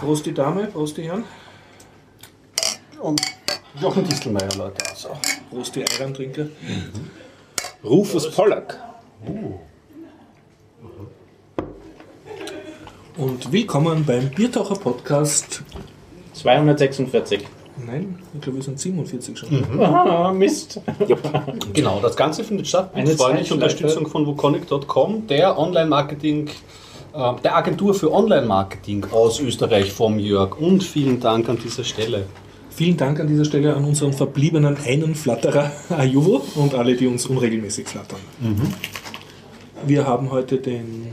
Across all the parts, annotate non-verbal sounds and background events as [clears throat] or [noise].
Prost die Dame, Prost die Herren. Und Jochen Distelmeier, Leute. So, Prost die Eirantrinker. Rufus Pollack. Und willkommen beim Biertaucher Podcast. 246. Nein, ich glaube, wir sind 47 schon. Ah, Mist. Genau, das Ganze findet statt mit Eine freundlicher. Unterstützung von wukonic.com, der Online-Marketing, der Agentur für Online-Marketing aus Österreich vom Jörg. Und vielen Dank an dieser Stelle. Vielen Dank an dieser Stelle an unseren verbliebenen einen Flatterer [laughs] Ajuvo und alle, die uns unregelmäßig flattern. Wir haben heute den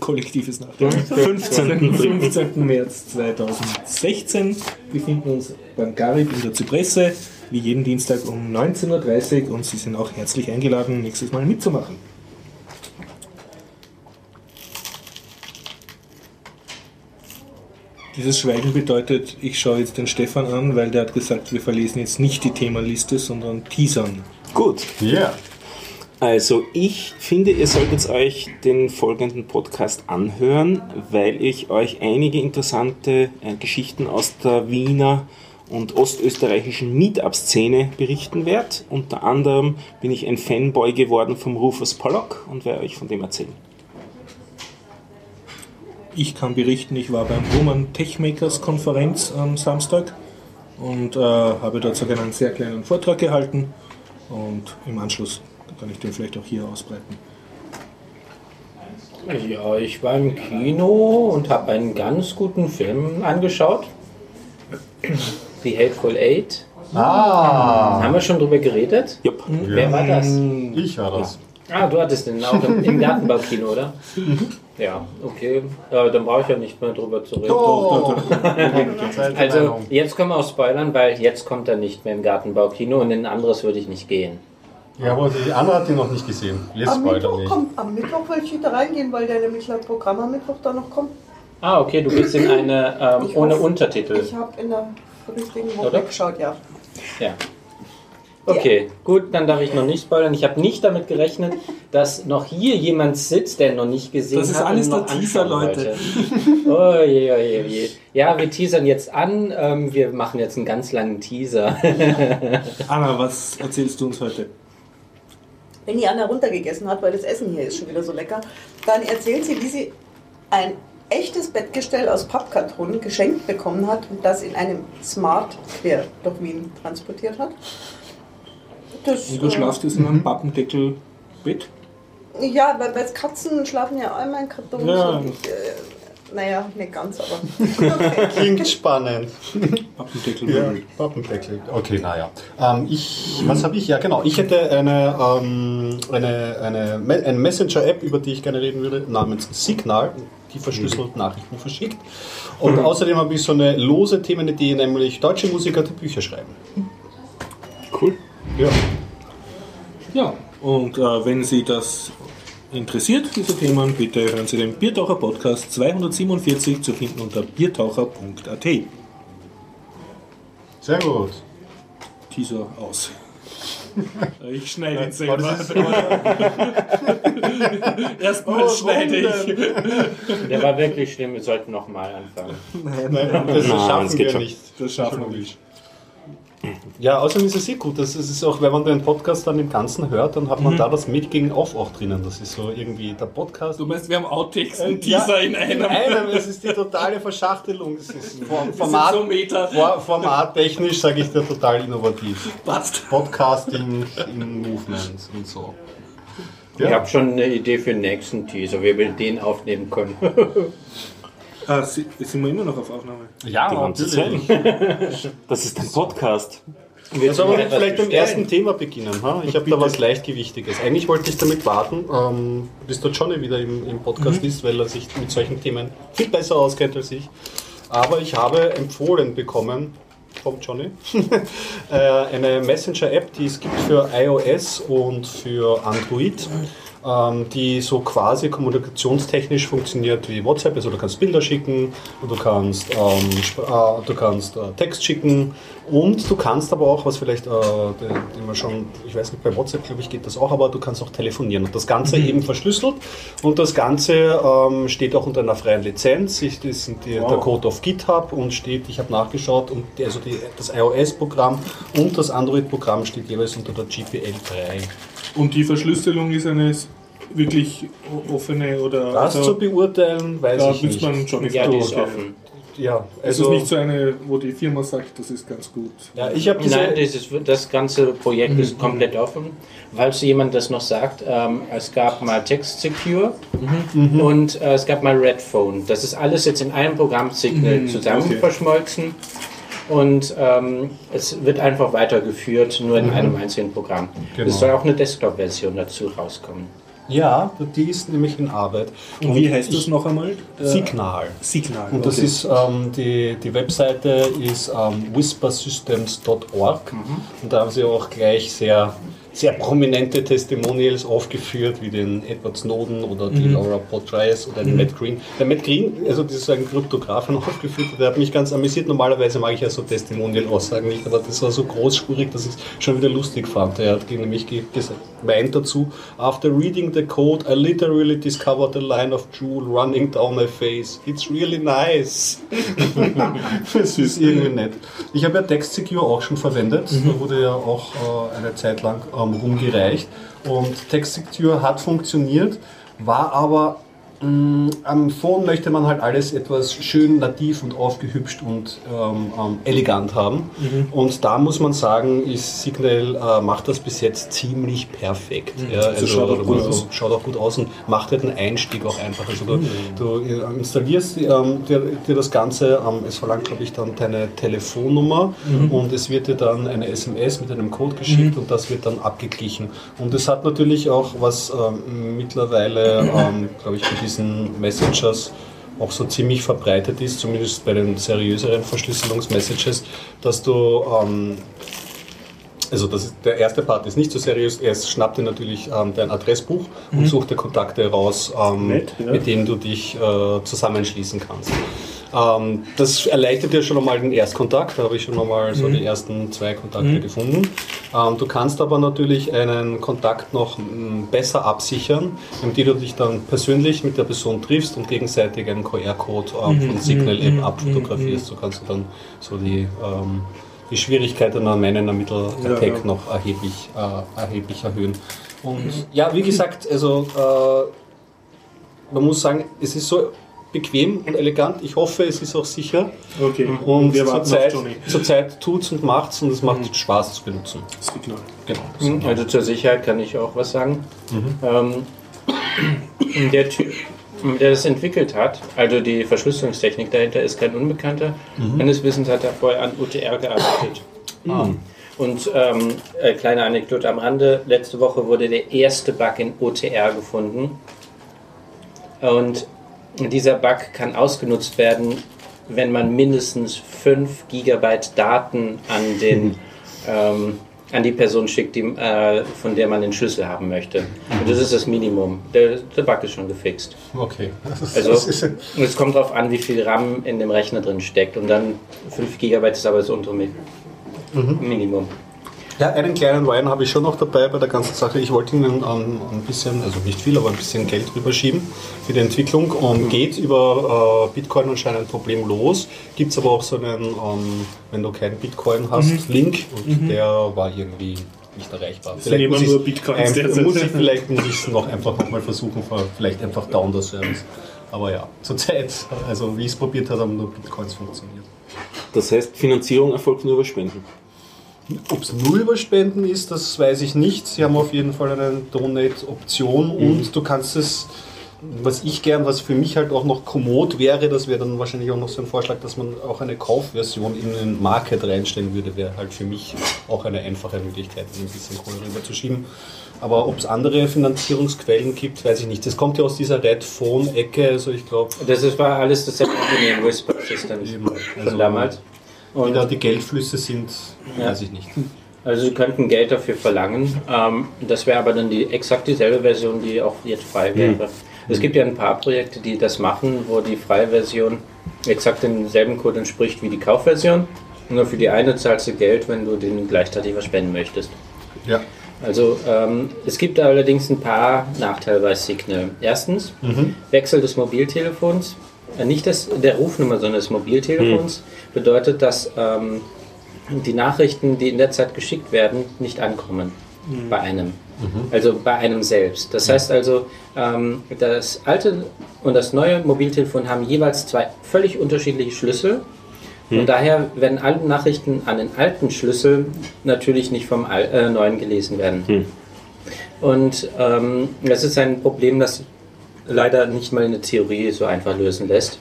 kollektives Nachdenken. 15. 15. März 2016. Wir befinden uns beim Garib in der Zypresse, wie jeden Dienstag um 19.30 Uhr und Sie sind auch herzlich eingeladen, nächstes Mal mitzumachen. Dieses Schweigen bedeutet, ich schaue jetzt den Stefan an, weil der hat gesagt, wir verlesen jetzt nicht die Themenliste, sondern teasern. Gut. Ja. Also ich finde, ihr solltet euch den folgenden Podcast anhören, weil ich euch einige interessante äh, Geschichten aus der Wiener und ostösterreichischen Meetup-Szene berichten werde. Unter anderem bin ich ein Fanboy geworden vom Rufus Pollock und werde euch von dem erzählen. Ich kann berichten, ich war beim Woman Techmakers Konferenz am Samstag und äh, habe dort sogar einen sehr kleinen Vortrag gehalten und im Anschluss kann ich den vielleicht auch hier ausbreiten. Ja, ich war im Kino und habe einen ganz guten Film angeschaut. The Hateful Eight. Ah, Haben wir schon drüber geredet? Jupp. Wer war das? ich war das. Ah, du hattest den auch im, im Gartenbaukino, oder? [laughs] Ja, okay. Äh, dann brauche ich ja nicht mehr drüber zu reden. Oh, [laughs] Also, jetzt können wir auch spoilern, weil jetzt kommt er nicht mehr im Gartenbaukino und in ein anderes würde ich nicht gehen. Ja, aber die Anna hat ihn noch nicht gesehen. Jetzt Am Mittwoch, nicht. kommt, am Mittwoch will ich wieder reingehen, weil der nämlich laut Programm am Mittwoch da noch kommt. Ah, okay, du bist in eine ähm, ohne hoffe, Untertitel. Ich habe in der richtigen Woche Oder? geschaut, ja. Ja. Okay, gut, dann darf ich noch nicht spoilern. Ich habe nicht damit gerechnet, dass noch hier jemand sitzt, der noch nicht gesehen Das ist hat. alles der noch Teaser, Leute. wollte. [laughs] Oh je, oh je, oh je. Ja, wir teasern jetzt an. Ähm, wir machen jetzt einen ganz langen Teaser. [laughs] Anna, was erzählst du uns heute? Wenn die Anna runtergegessen hat, weil das Essen hier ist schon wieder so lecker, dann erzählt sie, wie sie ein echtes Bettgestell aus Pappkarton geschenkt bekommen hat und das in einem Smart quer durch Wien transportiert hat. Das, Und du schlafst jetzt in einem Pappendeckel-Bett? Ja, weil bei Katzen schlafen ja einmal in Kartons. Ja. Äh, naja, nicht ganz, aber. [laughs] [laughs] Klingt spannend. Pappendeckel. Ja, Pappendeckel. Okay, naja. Ähm, ich, was habe ich? Ja, genau. Ich hätte eine, ähm, eine, eine, Me- eine Messenger-App, über die ich gerne reden würde, namens Signal, die verschlüsselt Nachrichten verschickt. Und außerdem habe ich so eine lose Themenidee, nämlich deutsche Musiker, die Bücher schreiben. Cool. Ja. Ja, und äh, wenn Sie das interessiert, diese Themen, bitte hören Sie den Biertaucher Podcast 247 zu finden unter biertaucher.at. Sehr gut. Teaser aus. [laughs] Ich schneide ihn selber. [laughs] Erstmal Oh, schneide ich. Der war wirklich schlimm. Wir sollten nochmal anfangen. Nein, das Nein, schaffen das geht wir schon. nicht. Das schaffen wir nicht. Ja, außerdem ist es sehr gut. Das ist auch, wenn man den Podcast dann im Ganzen hört, dann hat man da das Mit gegen Off auch drinnen. Das ist so irgendwie der Podcast. Du meinst, wir haben Outtakes Äh, und Teaser ja, in einem. einem. Das ist die totale Verschachtelung. Das ist [laughs] Format, so Meter. For- formattechnisch sage ich dir total innovativ. Passt. Podcasting im Movement und so. Ich habe schon eine Idee für den nächsten Teaser, wie wir den aufnehmen können. [laughs] Ah, si- sind wir immer noch auf Aufnahme? Ja, Die ganze. [laughs] Das ist ein Podcast. Jetzt sollen wir vielleicht beim ersten Thema beginnen. Ha? Ich habe da was Leichtgewichtiges. Eigentlich wollte ich damit warten, ähm, bis der Johnny wieder im, im Podcast ist, weil er sich mit solchen Themen viel besser auskennt als ich. Aber ich habe empfohlen bekommen vom Johnny [laughs] äh, eine Messenger-App, die es gibt für iOS und für Android. Die so quasi kommunikationstechnisch funktioniert wie WhatsApp. Also du kannst Bilder schicken, du kannst, ähm, äh, du kannst äh, Text schicken und du kannst aber auch, was vielleicht äh, immer schon, ich weiß nicht, bei WhatsApp glaube ich geht das auch, aber du kannst auch telefonieren und das Ganze mhm. eben verschlüsselt und das Ganze ähm, steht auch unter einer freien Lizenz. Ich, das sind die, wow. der Code auf GitHub und steht, ich habe nachgeschaut, und die, also die, das iOS-Programm und das Android-Programm steht jeweils unter der GPL 3. Und die Verschlüsselung ist eine wirklich offene oder. Das also, zu beurteilen, weiß ich nicht. Man schon ja, die ist offen ja, also es ist nicht so eine, wo die Firma sagt, das ist ganz gut. Ja, ich habe Nein, dieses, das ganze Projekt mhm. ist komplett offen. Falls jemand das noch sagt, ähm, es gab mal Text Secure mhm. und äh, es gab mal Red Phone. Das ist alles jetzt in einem Programm Signal mhm. zusammen okay. verschmolzen und ähm, es wird einfach weitergeführt, nur in mhm. einem einzigen Programm. Genau. Es soll auch eine Desktop-Version dazu rauskommen. Ja, die ist nämlich in Arbeit. Und, und wie heißt das noch einmal? Signal. Signal. Und das ist ähm, die, die Webseite ist ähm, whispersystems.org mhm. und da haben sie auch gleich sehr sehr prominente Testimonials aufgeführt, wie den Edward Snowden oder die mhm. Laura Poitras oder den mhm. Matt Green. Der Matt Green, also das ist ein Kryptografen [laughs] aufgeführt, der hat mich ganz amüsiert. Normalerweise mag ich ja so Testimonial-Aussagen nicht, aber das war so großspurig, dass ich es schon wieder lustig fand. Er hat nämlich gemeint dazu, after reading the code, I literally discovered a line of jewel running down my face. It's really nice. [laughs] das ist irgendwie nett. Ich habe ja Text Secure auch schon verwendet. Mhm. Da wurde ja auch äh, eine Zeit lang ähm, rumgereicht. Und Textsektur hat funktioniert, war aber am Phone möchte man halt alles etwas schön nativ und aufgehübscht und ähm, ähm, elegant haben. Mhm. Und da muss man sagen, ist Signal äh, macht das bis jetzt ziemlich perfekt. Mhm. Ja, also, also schaut, auch gut aus. schaut auch gut aus und macht halt einen Einstieg auch einfach. Also du, mhm. du äh, installierst ähm, dir, dir, das Ganze, ähm, es verlangt glaube ich dann deine Telefonnummer mhm. und es wird dir dann eine SMS mit einem Code geschickt mhm. und das wird dann abgeglichen. Und es hat natürlich auch was ähm, mittlerweile, [clears throat] ähm, glaube ich, mit diesen Messengers auch so ziemlich verbreitet ist, zumindest bei den seriöseren Verschlüsselungsmessages, dass du ähm, also das der erste Part ist nicht so seriös. Er schnappt dir natürlich ähm, dein Adressbuch mhm. und sucht dir Kontakte raus, ähm, Nett, ja. mit denen du dich äh, zusammenschließen kannst. Ähm, das erleichtert dir schon einmal den Erstkontakt. Da habe ich schon einmal so mhm. die ersten zwei Kontakte mhm. gefunden. Ähm, du kannst aber natürlich einen Kontakt noch m, besser absichern, indem du dich dann persönlich mit der Person triffst und gegenseitig einen QR-Code ähm, mhm. von Signal App mhm. abfotografierst. So kannst du dann so die ähm, die Schwierigkeiten an meinen Ermittler-Attack ja, ja. noch erheblich, äh, erheblich erhöhen. Und ja, wie gesagt, also äh, man muss sagen, es ist so bequem und elegant. Ich hoffe, es ist auch sicher. Okay. Und zurzeit zur Zeit tut es und macht es und es macht mhm. Spaß zu benutzen. Signal. Genau. Mhm. Also zur Sicherheit kann ich auch was sagen. Mhm. Ähm, der Typ, der das entwickelt hat, also die Verschlüsselungstechnik dahinter, ist kein Unbekannter. Mhm. Meines Wissens hat er vorher an UTR gearbeitet. Ah. Und ähm, äh, kleine Anekdote am Rande: Letzte Woche wurde der erste Bug in OTR gefunden. Und dieser Bug kann ausgenutzt werden, wenn man mindestens 5 GB Daten an, den, ähm, an die Person schickt, die, äh, von der man den Schlüssel haben möchte. Und das ist das Minimum. Der, der Bug ist schon gefixt. Okay. Also es kommt darauf an, wie viel RAM in dem Rechner drin steckt. Und dann 5 GB ist aber das untere mhm. Minimum. Ja, einen kleinen Wein habe ich schon noch dabei bei der ganzen Sache. Ich wollte Ihnen ähm, ein bisschen, also nicht viel, aber ein bisschen Geld rüberschieben für die Entwicklung. Und geht über äh, Bitcoin anscheinend problemlos. Gibt es aber auch so einen, ähm, wenn du keinen Bitcoin hast, mhm. Link. Und mhm. der war irgendwie nicht erreichbar. Vielleicht muss, nur Bitcoins ein, muss ich, vielleicht muss ich es noch einfach nochmal versuchen, vielleicht einfach down der Service. Aber ja, zurzeit, also wie ich es probiert habe, haben nur Bitcoins funktioniert. Das heißt, Finanzierung erfolgt nur über Spenden? Ob es nur über Spenden ist, das weiß ich nicht. Sie haben auf jeden Fall eine Donate-Option mhm. und du kannst es, was ich gern, was für mich halt auch noch kommod wäre, das wäre dann wahrscheinlich auch noch so ein Vorschlag, dass man auch eine Kaufversion in den Market reinstellen würde, wäre halt für mich auch eine einfache Möglichkeit, ein bisschen Kohle rüberzuschieben. Aber ob es andere Finanzierungsquellen gibt, weiß ich nicht. Das kommt ja aus dieser Red Phone-Ecke, also ich glaube. Das war alles das Whisper System also, von damals. Und wie da die Geldflüsse sind, ja. weiß ich nicht. Also Sie könnten Geld dafür verlangen. Ähm, das wäre aber dann die exakt dieselbe Version, die auch jetzt frei wäre. Es gibt ja ein paar Projekte, die das machen, wo die freie Version exakt denselben Code entspricht wie die Kaufversion. Nur für die eine zahlst du Geld, wenn du den gleichzeitig was spenden möchtest. Ja. Also ähm, es gibt allerdings ein paar Nachteile bei Signal. Erstens, Wechsel des Mobiltelefons, nicht das, der Rufnummer, sondern des Mobiltelefons, bedeutet, dass ähm, die Nachrichten, die in der Zeit geschickt werden, nicht ankommen bei einem. Also bei einem selbst. Das heißt also, ähm, das alte und das neue Mobiltelefon haben jeweils zwei völlig unterschiedliche Schlüssel. Und daher werden alle Nachrichten an den alten Schlüssel natürlich nicht vom Al äh, neuen gelesen werden. Und ähm, das ist ein Problem, das leider nicht mal eine Theorie so einfach lösen lässt.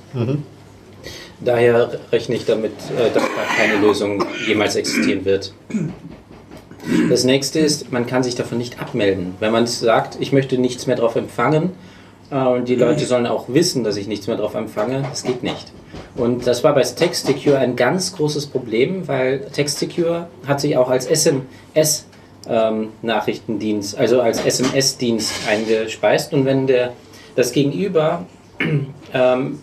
Daher rechne ich damit, äh, dass da keine Lösung jemals existieren wird. Das nächste ist, man kann sich davon nicht abmelden. Wenn man sagt, ich möchte nichts mehr drauf empfangen, äh, und die Leute sollen auch wissen, dass ich nichts mehr drauf empfange, das geht nicht. Und das war bei TextSecure ein ganz großes Problem, weil TextSecure hat sich auch als SMS ähm, Nachrichtendienst, also als SMS-Dienst eingespeist. Und wenn der, das Gegenüber ähm,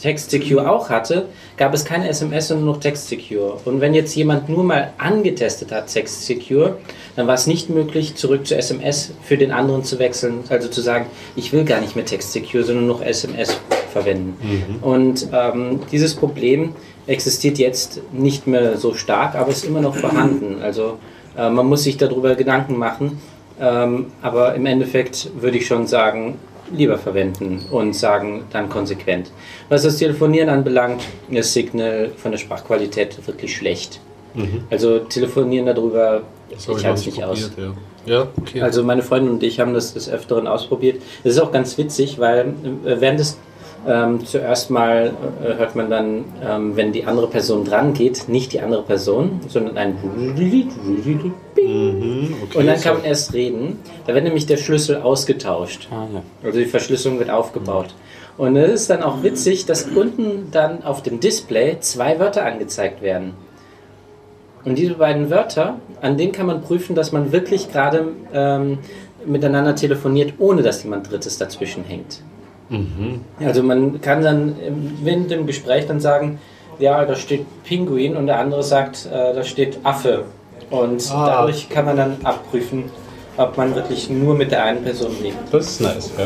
TextSecure auch hatte, gab es keine SMS, sondern nur TextSecure. Und wenn jetzt jemand nur mal angetestet hat TextSecure, dann war es nicht möglich, zurück zu SMS für den anderen zu wechseln, also zu sagen, ich will gar nicht mehr TextSecure, sondern noch SMS verwenden. Und ähm, dieses Problem existiert jetzt nicht mehr so stark, aber ist immer noch vorhanden. Also äh, man muss sich darüber Gedanken machen, ähm, aber im Endeffekt würde ich schon sagen, lieber verwenden und sagen dann konsequent. Was das Telefonieren anbelangt, ist Signal von der Sprachqualität wirklich schlecht. Also telefonieren darüber, Das ich halte es nicht aus. ja. Ja, okay. Also meine Freundin und ich haben das des Öfteren ausprobiert. Das ist auch ganz witzig, weil äh, während es ähm, zuerst mal äh, hört man dann, ähm, wenn die andere Person dran geht, nicht die andere Person, sondern ein Mhm, okay, und dann kann man erst reden. Da wird nämlich der Schlüssel ausgetauscht. Ah, ja. Also die Verschlüsselung wird aufgebaut. Und es ist dann auch witzig, dass unten dann auf dem Display zwei Wörter angezeigt werden. Und diese beiden Wörter, an denen kann man prüfen, dass man wirklich gerade ähm, miteinander telefoniert, ohne dass jemand Drittes dazwischen hängt. Also man kann dann im- während dem Gespräch dann sagen, ja, da steht Pinguin und der andere sagt, äh, da steht Affe. Und Ah. dadurch kann man dann abprüfen, ob man wirklich nur mit der einen Person lebt. Das ist nice. Ja.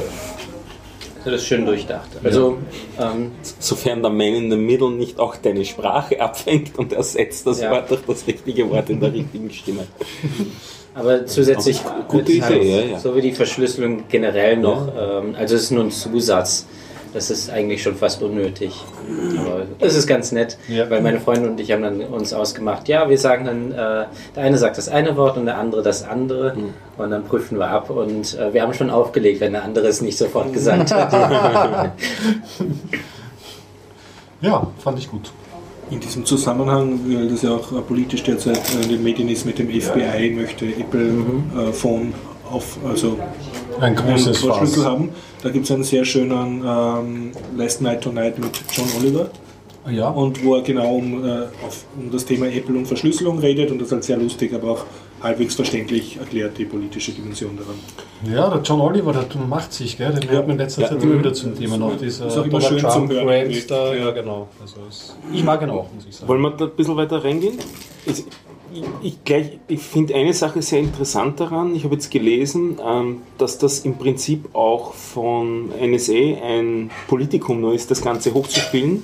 Also das ist schön durchdacht. Also ähm, Sofern der Man in the Middle nicht auch deine Sprache abfängt und ersetzt das Ja. Wort durch das richtige Wort in der richtigen Stimme. [laughs] Aber zusätzlich Gute wird halt ja, ja. so wie die Verschlüsselung generell noch. Ähm, also es ist nur ein Zusatz. Das ist eigentlich schon fast unnötig. Aber es ist ganz nett, Ja. weil meine Freunde und ich haben dann uns ausgemacht, ja, wir sagen dann, äh, der eine sagt das eine Wort und der andere das andere Mhm. und dann prüfen wir ab und äh, wir haben schon aufgelegt, wenn der andere es nicht sofort gesagt hat. [laughs] ja, fand ich gut. In diesem Zusammenhang, weil das ja auch äh, politisch derzeit äh, in den Medien ist, mit dem FBI möchte Apple äh, Phone auf, also Ein großes Schlüssel haben. Da gibt es einen sehr schönen ähm, Last Night Tonight mit John Oliver. Ja, Und wo er genau um, äh, auf, um das Thema Apple und Verschlüsselung redet und das halt sehr lustig, aber auch halbwegs verständlich erklärt, die politische Dimension daran. ja, der John Oliver, der macht sich, gell? den hört man in letzter Ja. Zeit immer wieder zum Thema noch. Dieser Ist auch immer Donald schön zum Trump Hören. Rant da, ja genau. Also es, ich mag ihn auch, muss ich sagen. Wollen wir da ein bisschen weiter reingehen? Ich, ich, ich, gleich- ich finde eine Sache sehr interessant daran. Ich habe jetzt gelesen, ähm, dass das im Prinzip auch von NSA ein Politikum nur ist, das Ganze hochzuspielen.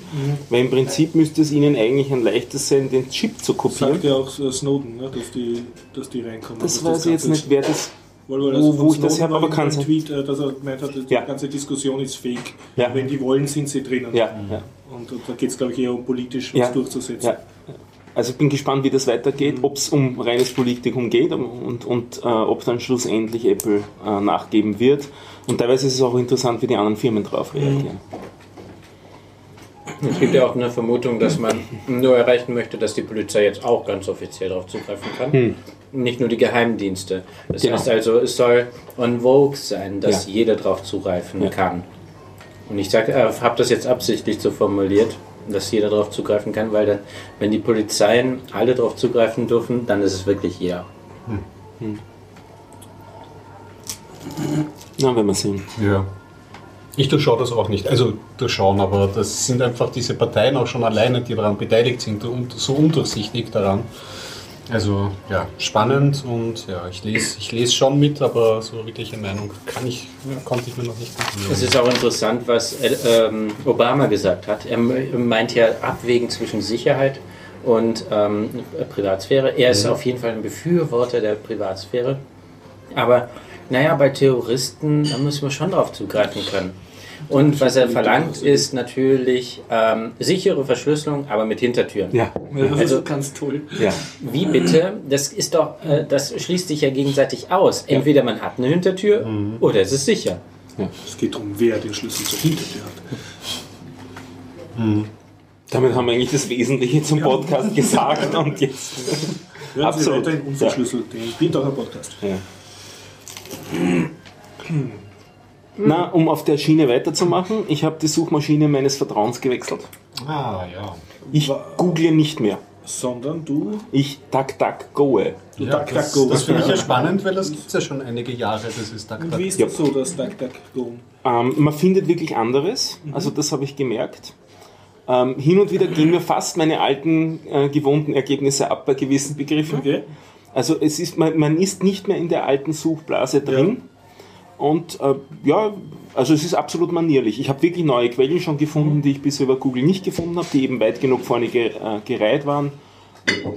Weil im Prinzip müsste es ihnen eigentlich ein leichtes sein, den Chip zu kopieren. Sagt ja auch äh, Snowden, ne, dass, die, dass die reinkommen. Das Dass weiß ich jetzt nicht, wer das. Weil, weil wo- also wo von ich das her- aber kann. Tweet, äh, dass er gemeint hat, die Ja. ganze Diskussion ist fake. Ja. Wenn die wollen, sind sie drinnen. Ja. Und, und da geht es, glaube ich, eher um politisch was durchzusetzen. Also ich bin gespannt, wie das weitergeht, ob es um reines Politikum geht und, und äh, ob dann schlussendlich Apple äh, nachgeben wird. Und teilweise ist es auch interessant, wie die anderen Firmen darauf reagieren. Es gibt ja auch eine Vermutung, dass man nur erreichen möchte, dass die Polizei jetzt auch ganz offiziell darauf zugreifen kann. Nicht nur die Geheimdienste. Das Genau. heißt also, es soll on vogue sein, dass Ja. jeder darauf zugreifen Ja. kann. Und ich äh, habe das jetzt absichtlich so formuliert, dass jeder darauf zugreifen kann, weil dann, wenn die Polizeien alle darauf zugreifen dürfen, dann ist es wirklich jeder. Na, wenn wir sehen. Ja. Ich durchschaue das auch nicht. Also durchschauen, aber das sind einfach diese Parteien auch schon alleine, die daran beteiligt sind und so undurchsichtig daran. Also ja, spannend und ja, ich lese, ich lese schon mit, aber so wirkliche Meinung kann ich, konnte ich mir noch nicht Es bilden. ist auch interessant, was äh, ähm, Obama gesagt hat. Er meint ja abwägen zwischen Sicherheit und ähm, Privatsphäre. Er ist auf jeden Fall ein Befürworter der Privatsphäre. Aber naja, bei Terroristen, da müssen wir schon drauf zugreifen können. Und was er verlangt, ist natürlich ähm, sichere Verschlüsselung, aber mit Hintertüren. Ja, Das Also- ist ganz toll. ja. Wie bitte? Das ist doch, äh, das schließt sich ja gegenseitig aus. Entweder man hat eine Hintertür oder es ist sicher. Es geht darum, wer den Schlüssel zur Hintertür hat. Damit haben wir eigentlich das Wesentliche zum Podcast gesagt [laughs] und jetzt. Hören Sie Absolut. weiterhin Ja. unverschlüsselt den Bindauer Podcast. Ja. Na, um auf der Schiene weiterzumachen, ich habe die Suchmaschine meines Vertrauens gewechselt. Ah ja. Ich google nicht mehr. Sondern du, Ich DuckDuckGoe. du ja Duck, das Duck, Go. das finde ich ja spannend, weil das gibt es ja schon einige Jahre, das ist Duck, Und wie ist Ja. das so, das Duck, Duck, Go? Ähm, man findet wirklich anderes, also das habe ich gemerkt. Ähm, hin und wieder gehen mir fast meine alten äh, gewohnten Ergebnisse ab bei gewissen Begriffen. Okay. Also es ist, man, man ist nicht mehr in der alten Suchblase drin. Und äh, ja, also es ist absolut manierlich. Ich habe wirklich neue Quellen schon gefunden, die ich bisher über Google nicht gefunden habe, die eben weit genug vorne ge, äh, gereiht waren.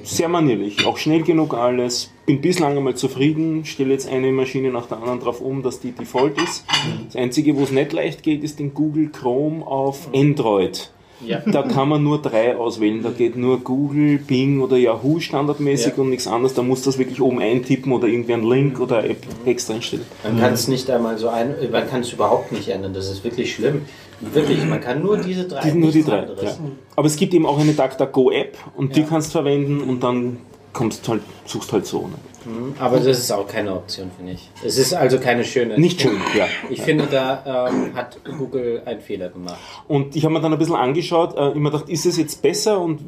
Sehr manierlich, auch schnell genug alles. Bin bislang einmal zufrieden, stelle jetzt eine Maschine nach der anderen drauf um, dass die Default ist. Das Einzige, wo es nicht leicht geht, ist den Google Chrome auf Android. Ja. Da kann man nur drei auswählen. Da geht nur Google, Bing oder Yahoo standardmäßig Ja. und nichts anderes. Da muss das wirklich oben eintippen oder irgendwie einen Link oder App extra einstellen. Man kann es nicht einmal so ein, man kann es überhaupt nicht ändern. Das ist wirklich schlimm. Wirklich, man kann nur diese drei. Die, nur die drei. Ja. Aber es gibt eben auch eine DuckDuckGo-App und die kannst du verwenden und dann kommst halt, suchst halt so. Ne? Mhm, Aber das ist auch keine Option, finde ich. Es ist also keine schöne. Nicht schön, [laughs] ja. Ich finde, da ähm, hat Google einen Fehler gemacht. Und ich habe mir dann ein bisschen angeschaut, äh, immer gedacht, ist es jetzt besser und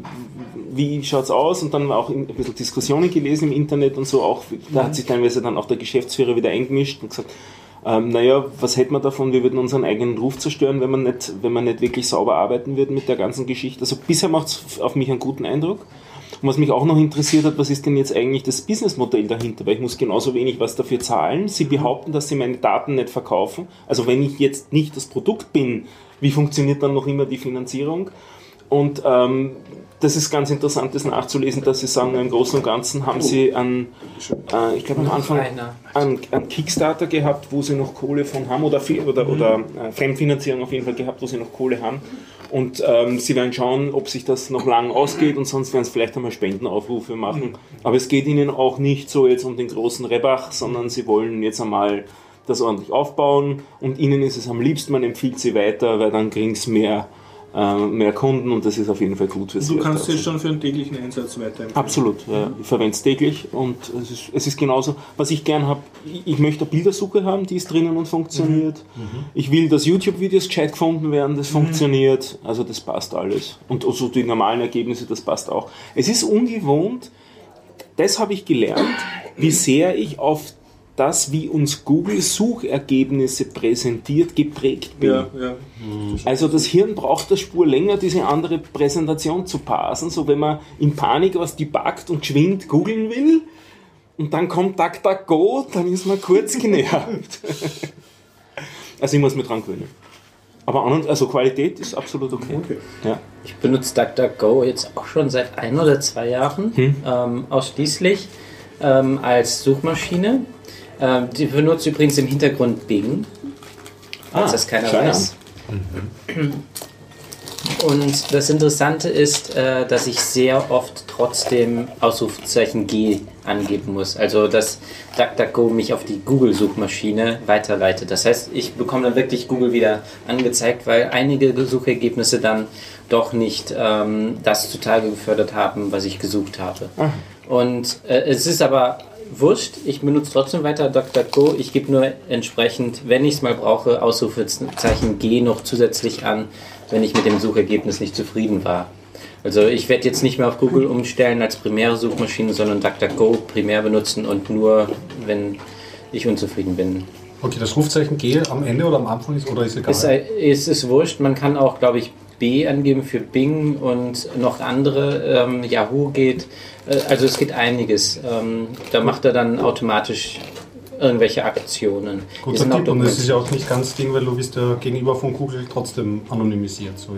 wie schaut es aus? Und dann auch ein bisschen Diskussionen gelesen im Internet und so. Auch, da hat sich teilweise dann auch der Geschäftsführer wieder eingemischt und gesagt, ähm, naja, was hätten wir davon? Wir würden unseren eigenen Ruf zerstören, wenn man nicht, wenn man nicht wirklich sauber arbeiten würde mit der ganzen Geschichte. Also bisher macht es auf mich einen guten Eindruck. Und was mich auch noch interessiert hat, was ist denn jetzt eigentlich das Businessmodell dahinter? Weil ich muss genauso wenig was dafür zahlen. Sie behaupten, dass sie meine Daten nicht verkaufen. Also wenn ich jetzt nicht das Produkt bin, wie funktioniert dann noch immer die Finanzierung? Und ähm, das ist ganz interessant, das nachzulesen, dass sie sagen, im Großen und Ganzen haben sie an, äh, ich glaube am Anfang einen, einen Kickstarter gehabt, wo sie noch Kohle von haben oder, oder, oder äh, Fremdfinanzierung auf jeden Fall gehabt, wo sie noch Kohle haben. Und ähm, sie werden schauen, ob sich das noch lang ausgeht und sonst werden sie vielleicht einmal Spendenaufrufe machen. Aber es geht ihnen auch nicht so jetzt um den großen Rebach, sondern sie wollen jetzt einmal das ordentlich aufbauen und ihnen ist es am liebsten, man empfiehlt sie weiter, weil dann kriegen sie mehr, mehr Kunden und das ist auf jeden Fall gut für sie. Du kannst der jetzt schon für einen täglichen Einsatz weiterempfehlen. Absolut, ja. ich verwende es täglich und es ist, es ist genauso, was ich gern habe, ich, möchte eine Bildersuche haben, die ist drinnen und funktioniert. Ich will, dass YouTube-Videos gescheit gefunden werden, das funktioniert, also das passt alles. Und also die normalen Ergebnisse, das passt auch. Es ist ungewohnt, das habe ich gelernt, wie sehr ich auf das, wie uns Google Suchergebnisse präsentiert, geprägt bin. Ja, ja. Also das Hirn braucht eine Spur länger, diese andere Präsentation zu parsen. So wenn man in Panik was debuggt und geschwind googeln will und dann kommt DuckDuckGo, dann ist man kurz genervt. [laughs] also ich muss mich dran gewöhnen. Aber an und, also Qualität ist absolut okay. Okay. Ja. Ich benutze DuckDuckGo jetzt auch schon seit ein oder zwei Jahren ähm, ausschließlich ähm, als Suchmaschine. Ähm, die benutzt übrigens im Hintergrund Bing, falls Ah, das keiner schau weiß. Und das Interessante ist, äh, dass ich sehr oft trotzdem Ausrufezeichen G angeben muss. Also dass DuckDuckGo mich auf die Google-Suchmaschine weiterleitet. Das heißt, ich bekomme dann wirklich Google wieder angezeigt, weil einige Suchergebnisse dann doch nicht ähm, das zutage gefördert haben, was ich gesucht habe. Und äh, es ist aber wurscht, ich benutze trotzdem weiter DuckDuckGo. Ich gebe nur entsprechend, wenn ich es mal brauche, Ausrufezeichen G noch zusätzlich an, wenn ich mit dem Suchergebnis nicht zufrieden war. Also ich werde jetzt nicht mehr auf Google umstellen als primäre Suchmaschine, sondern DuckDuckGo primär benutzen und nur, wenn ich unzufrieden bin. Okay, das Rufzeichen G am Ende oder am Anfang ist oder ist egal? Es, es ist wurscht, man kann auch, glaube ich, B angeben für Bing und noch andere. Ähm, Yahoo geht, äh, also es geht einiges. Ähm, da macht er dann automatisch irgendwelche Aktionen. Gut, Die sind auch und das ist ja auch nicht ganz Ding, weil du bist ja gegenüber von Google trotzdem anonymisiert. So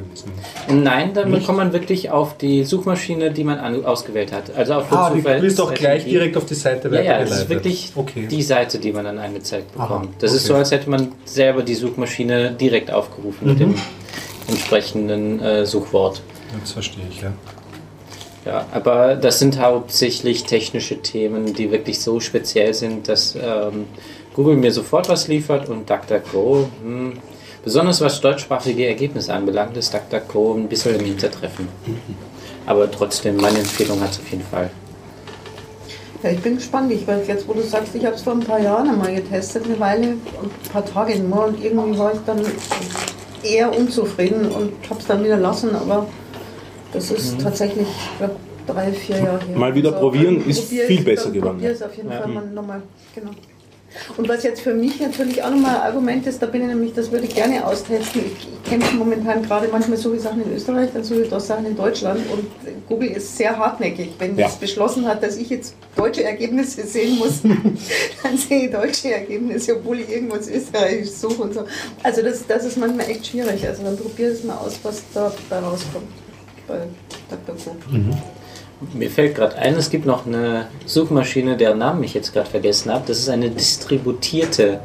Nein, dann Nicht? kommt man wirklich auf die Suchmaschine, die man an, ausgewählt hat. Also auf Ah, du bist auch gleich direkt auf die Seite Ja, ja, weitergeleitet. das ist wirklich okay. die Seite, die man dann angezeigt Aha, bekommt. Das ist okay. so, als hätte man selber die Suchmaschine direkt aufgerufen mit Mhm. dem entsprechenden äh, Suchwort. Das verstehe ich, ja. Ja, aber das sind hauptsächlich technische Themen, die wirklich so speziell sind, dass ähm, Google mir sofort was liefert und DuckDuckGo, hm, besonders was deutschsprachige Ergebnisse anbelangt, ist DuckDuckGo ein bisschen im Hintertreffen. Aber trotzdem, meine Empfehlung hat es auf jeden Fall. Ja, ich bin gespannt. Ich weiß jetzt, wo du sagst, ich habe es vor ein paar Jahren einmal getestet, eine Weile, ein paar Tage nur und irgendwie war ich dann eher unzufrieden und habe es dann wieder lassen, aber das ist tatsächlich, ich glaube, drei, vier Jahre her. Mhm. Mal wieder probieren, ist probier viel es, besser geworden, Probier es auf jeden Ja. Fall mal nochmal, genau. Und was jetzt für mich natürlich auch nochmal ein Argument ist, da bin ich nämlich, das würde ich gerne austesten. Ich, ich kämpfe momentan gerade manchmal so wie Sachen in Österreich, dann so wie das Sachen in Deutschland und Google ist sehr hartnäckig. Wenn Ja. es beschlossen hat, dass ich jetzt deutsche Ergebnisse sehen muss, [laughs] dann sehe ich deutsche Ergebnisse, obwohl ich irgendwas österreichisch suche und so. Also das, das ist manchmal echt schwierig. Also dann probier es mal aus, was da, da rauskommt bei DuckDuckGo. Mir fällt gerade ein, es gibt noch eine Suchmaschine, deren Namen ich jetzt gerade vergessen habe. Das ist eine distributierte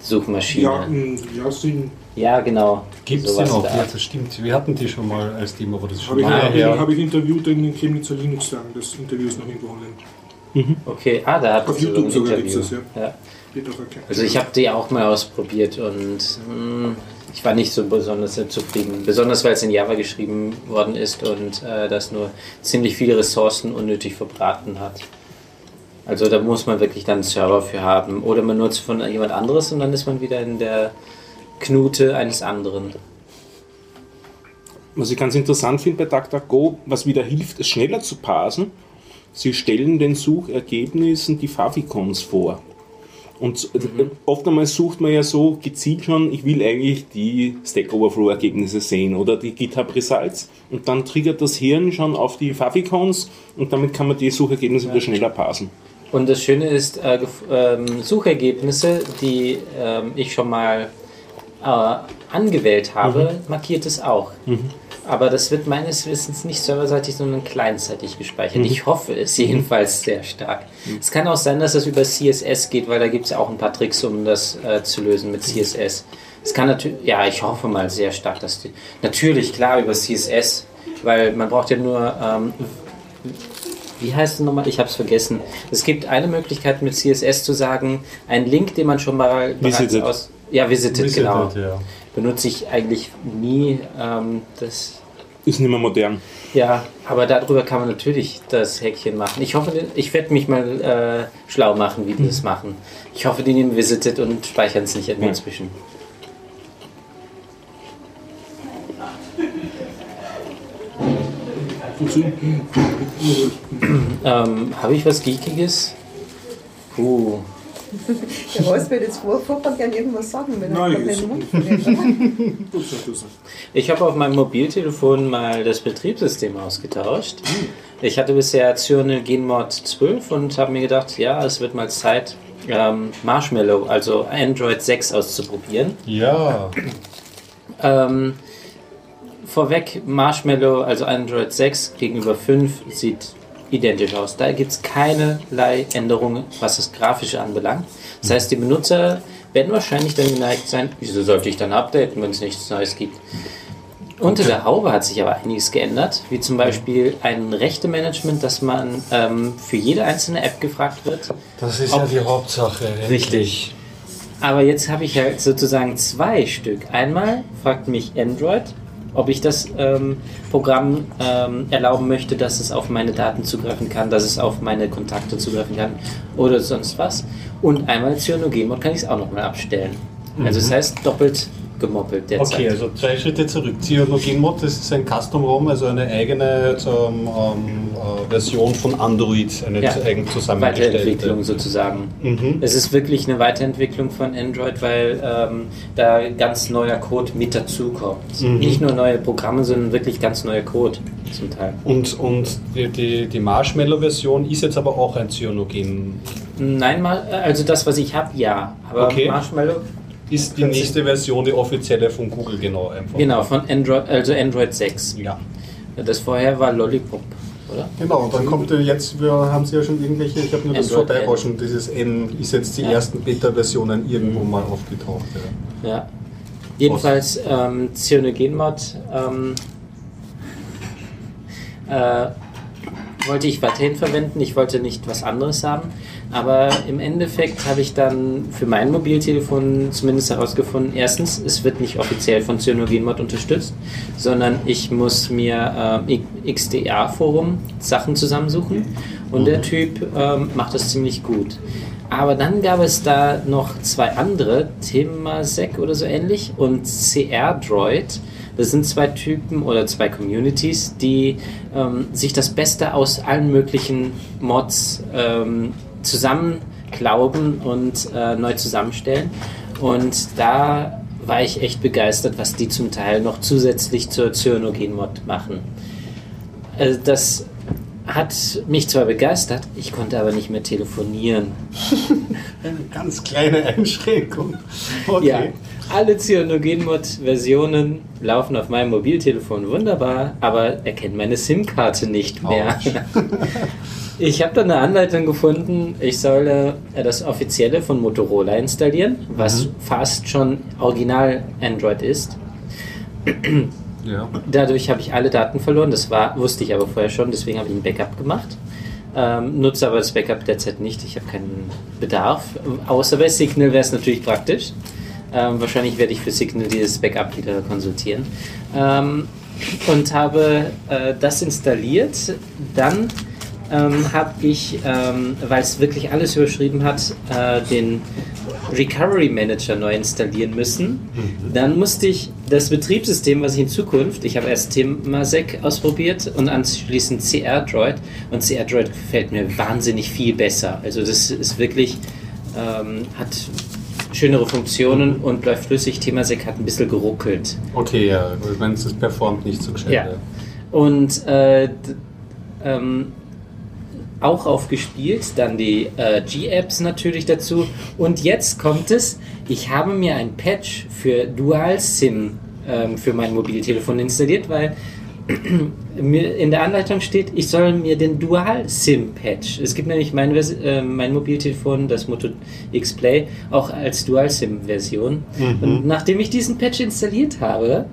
Suchmaschine. Ja, mh, ja sind, Ja, genau. Gibt es die noch? da. Ja, das stimmt. Wir hatten die schon mal als Thema, aber das schon habe ich, lange hab ich, her. hab ich interviewt in den Chemnitzer Linux-Tagen. Das Interview ist noch irgendwo online. Okay, ah, da hat Auf YouTube ein sogar Interview. gibt's das, ja. Erkannt. Also ich habe die auch mal ausprobiert und hm, ich war nicht so besonders zufrieden. Besonders weil es in Java geschrieben worden ist und äh, das nur ziemlich viele Ressourcen unnötig verbraten hat. Also da muss man wirklich dann einen Server für haben. Oder man nutzt von jemand anderes und dann ist man wieder in der Knute eines anderen. Was ich ganz interessant finde bei DuckDuckGo, was wieder hilft, es schneller zu parsen, sie stellen den Suchergebnissen die Favicons vor. Und äh, oft einmal sucht man ja so gezielt schon, ich will eigentlich die Stack Overflow-Ergebnisse sehen oder die GitHub Results und dann triggert das Hirn schon auf die Favicons und damit kann man die Suchergebnisse wieder schneller parsen. Und das Schöne ist, äh, ähm, Suchergebnisse, die ähm, ich schon mal äh, angewählt habe, markiert es auch. Aber das wird meines Wissens nicht serverseitig, sondern clientseitig gespeichert. Ich hoffe es jedenfalls sehr stark. Es kann auch sein, dass das über CSS geht, weil da gibt es ja auch ein paar Tricks, um das äh, zu lösen mit CSS. Es kann natürlich, ja, ich hoffe mal sehr stark, dass die, natürlich klar über CSS, weil man braucht ja nur ähm, wie heißt es nochmal? Ich habe es vergessen. Es gibt eine Möglichkeit mit CSS zu sagen, ein Link, den man schon mal bereits Visited. aus. Ja, visited, Visited, genau. ja. Benutze ich eigentlich nie. Ähm, das, Ist nicht mehr modern. ja, aber darüber kann man natürlich das Häkchen machen. Ich hoffe, ich werde mich mal äh, schlau machen, wie die das machen. Ich hoffe, die nehmen visited und speichern es nicht irgendwo Ja. inzwischen. Ähm, habe ich was Geekiges? Puh. [laughs] Der Reus wird jetzt vor, furchtbar gerne irgendwas sagen, wenn er Nein, ist- den Mund. [laughs] Ich habe auf meinem Mobiltelefon mal das Betriebssystem ausgetauscht. Ich hatte bisher Cyrnil GenMod 12 und habe mir gedacht, ja, es wird mal Zeit, ähm, Marshmallow, also Android 6 auszuprobieren. Ja, Ähm, vorweg, Marshmallow, also Android 6 gegenüber 5, sieht identisch aus. Da gibt es keinerlei Änderungen, was das Grafische anbelangt. Das heißt, die Benutzer werden wahrscheinlich dann geneigt sein, wieso sollte ich dann updaten, wenn es nichts Neues gibt. Unter der Haube hat sich aber einiges geändert, wie zum Beispiel ein Rechtemanagement, dass man ähm, für jede einzelne App gefragt wird, das ist ja die Hauptsache. Richtig. Aber jetzt habe ich halt sozusagen zwei Stück. Einmal fragt mich Android, ob ich das ähm, Programm ähm, erlauben möchte, dass es auf meine Daten zugreifen kann, dass es auf meine Kontakte zugreifen kann oder sonst was. Und einmal Cyanogenmod kann ich es auch nochmal abstellen. Also das heißt doppelt gemoppelt derzeit. Okay, also zwei Schritte zurück. CyanogenMod, das ist ein Custom-ROM, also eine eigene ähm, äh, Version von Android, eine Ja. eigen zusammengestellte. Weiterentwicklung sozusagen. Mhm. Es ist wirklich eine Weiterentwicklung von Android, weil ähm, da ganz neuer Code mit dazukommt. Mhm. Nicht nur neue Programme, sondern wirklich ganz neuer Code zum Teil. Und, und die, die, die Marshmallow-Version ist jetzt aber auch ein Cyanogen. Nein, also das, was ich habe, ja. Aber Okay. Marshmallow, Ist die nächste Version die offizielle von Google, genau einfach. genau, von Android, also Android 6. Ja. Das vorher war Lollipop, oder? Genau, und dann kommt jetzt, wir haben Sie ja schon irgendwelche, ich habe nur das Vorbeirauschen, dieses N ist jetzt die Ja. ersten Beta-Versionen irgendwo mal aufgetaucht. Ja. Ja. Jedenfalls ähm, Cyanogenmod ähm, äh, wollte ich weiterhin verwenden. Ich wollte nicht was anderes haben. Aber im Endeffekt habe ich dann für mein Mobiltelefon zumindest herausgefunden, erstens, es wird nicht offiziell von Cyanogenmod unterstützt, sondern ich muss mir äh, XDA-Forum Sachen zusammensuchen und der Typ ähm, macht das ziemlich gut. Aber dann gab es da noch zwei andere, Temasek oder so ähnlich und CR-Droid. Das sind zwei Typen oder zwei Communities, die ähm, sich das Beste aus allen möglichen Mods ähm, zusammenklauben und äh, neu zusammenstellen. Und da war ich echt begeistert, was die zum Teil noch zusätzlich zur Cyanogen-Mod machen. Also das hat mich zwar begeistert, ich konnte aber nicht mehr telefonieren. [laughs] Eine ganz kleine Einschränkung. Okay. Ja, alle Cyanogen-Mod-Versionen laufen auf meinem Mobiltelefon wunderbar, aber erkennen meine SIM-Karte nicht mehr. [laughs] Ich habe dann eine Anleitung gefunden, ich soll äh, das offizielle von Motorola installieren, was fast schon original Android ist. Ja. Dadurch habe ich alle Daten verloren, das war, wusste ich aber vorher schon, deswegen habe ich ein Backup gemacht. Ähm, nutze aber das Backup derzeit nicht, ich habe keinen Bedarf. Außer bei Signal wäre es natürlich praktisch. Ähm, wahrscheinlich werde ich für Signal dieses Backup wieder konsultieren. Ähm, und habe äh, das installiert. Dann ähm, habe ich, ähm, weil es wirklich alles überschrieben hat, äh, den Recovery Manager neu installieren müssen. Dann musste ich das Betriebssystem, was ich in Zukunft, ich habe erst Temasek ausprobiert und anschließend CR-Droid und CR-Droid gefällt mir wahnsinnig viel besser. Also das ist wirklich, ähm, hat schönere Funktionen und läuft flüssig. Temasek hat ein bisschen geruckelt. Okay, ja, wenn es performt nicht so gescheit. Ja. Und äh, ähm, auch aufgespielt, dann die äh, G-Apps natürlich dazu. Und jetzt kommt es, ich habe mir ein Patch für Dual SIM ähm, für mein Mobiltelefon installiert, weil [clears throat] mir in der Anleitung steht, ich soll mir den Dual SIM Patch. Es gibt nämlich mein, äh, mein Mobiltelefon, das Moto X Play, auch als Dual SIM Version. Und nachdem ich diesen Patch installiert habe,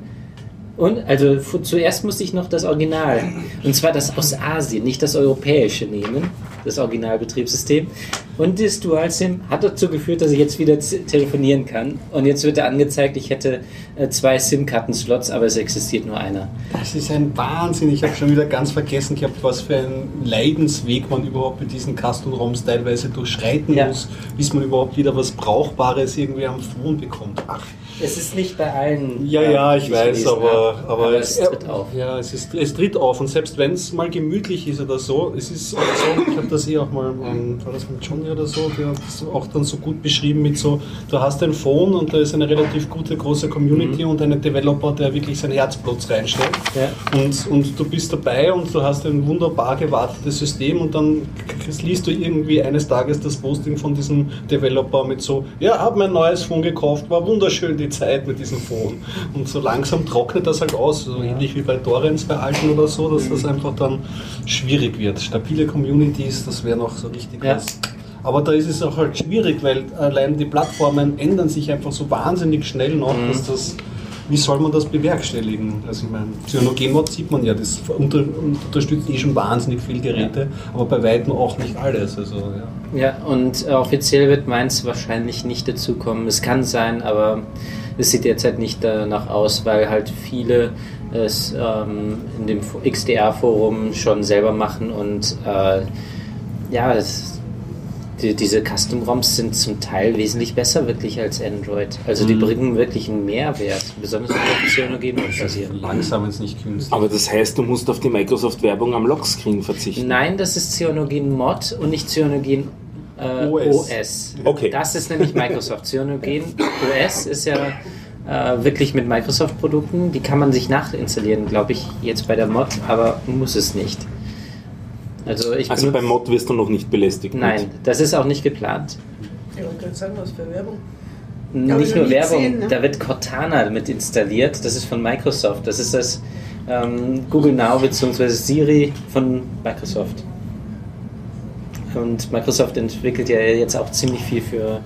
und also zuerst musste ich noch das Original, und zwar das aus Asien, nicht das europäische nehmen, das Originalbetriebssystem. Und das Dual SIM hat dazu geführt, dass ich jetzt wieder telefonieren kann. Und jetzt wird da angezeigt, ich hätte äh, zwei SIM-Karten-Slots, aber es existiert nur einer. Das ist ein Wahnsinn. Ich habe schon wieder ganz vergessen gehabt, was für ein Leidensweg man überhaupt mit diesen Custom-ROMs teilweise durchschreiten Ja. muss, bis man überhaupt wieder was Brauchbares irgendwie am Phone bekommt. Ach, Es ist nicht bei allen. ja, ähm, ja, ich die weiß, aber, habe, aber, es tritt auf. Ja, es, ist, es tritt auf und selbst wenn es mal gemütlich ist oder so, es ist auch so, ich habe das eh auch mal, ähm, war das mit Johnny oder so, der hat das auch dann so gut beschrieben mit so, du hast ein Phone und da ist eine relativ gute, große Community und einen Developer, der wirklich sein Herzblut reinsteckt. Ja. Und, und du bist dabei und du hast ein wunderbar gewartetes System und dann liest du irgendwie eines Tages das Posting von diesem Developer mit so, ja, hab mein neues Phone gekauft, war wunderschön die Zeit mit diesem Phone. Und so langsam trocknet das halt aus, so ähnlich wie bei Torrents bei alten oder so, dass das einfach dann schwierig wird. Stabile Communities, das wäre noch so richtig Ja. was. Aber da ist es auch halt schwierig, weil allein die Plattformen ändern sich einfach so wahnsinnig schnell noch, dass das wie soll man das bewerkstelligen? Also ich meine, Cyanogenmod sieht man ja, das unter, unterstützt eh schon wahnsinnig viele Geräte, aber bei weitem auch nicht alles. Also, ja. Ja, und offiziell wird meins wahrscheinlich nicht dazukommen. Es kann sein, aber es sieht derzeit nicht danach aus, weil halt viele es ähm, in dem XDR-Forum schon selber machen und äh, ja, es, die, diese Custom-ROMs sind zum Teil wesentlich besser wirklich als Android. Also die Mhm. bringen wirklich einen Mehrwert, besonders auf Cyanogen basieren. Langsam, wenn es nicht künstlich Aber das heißt, du musst auf die Microsoft-Werbung am Lockscreen verzichten. Nein, das ist Cyanogen Mod und nicht Cyanogen äh, OS. OS. Okay. Das ist nämlich Microsoft. Cyanogen [laughs] OS ist ja äh, wirklich mit Microsoft-Produkten. Die kann man sich nachinstallieren, glaube ich, jetzt bei der Mod, aber muss es nicht. Also ich Also beim Mod wirst du noch nicht belästigt. mit. Nein, das ist auch nicht geplant. Ja, man könnte sagen, was für Werbung. nicht ich nur Werbung, gesehen, ne? da wird Cortana mit installiert. Das ist von Microsoft. Das ist das ähm, Google Now bzw. Siri von Microsoft. Und Microsoft entwickelt ja jetzt auch ziemlich viel für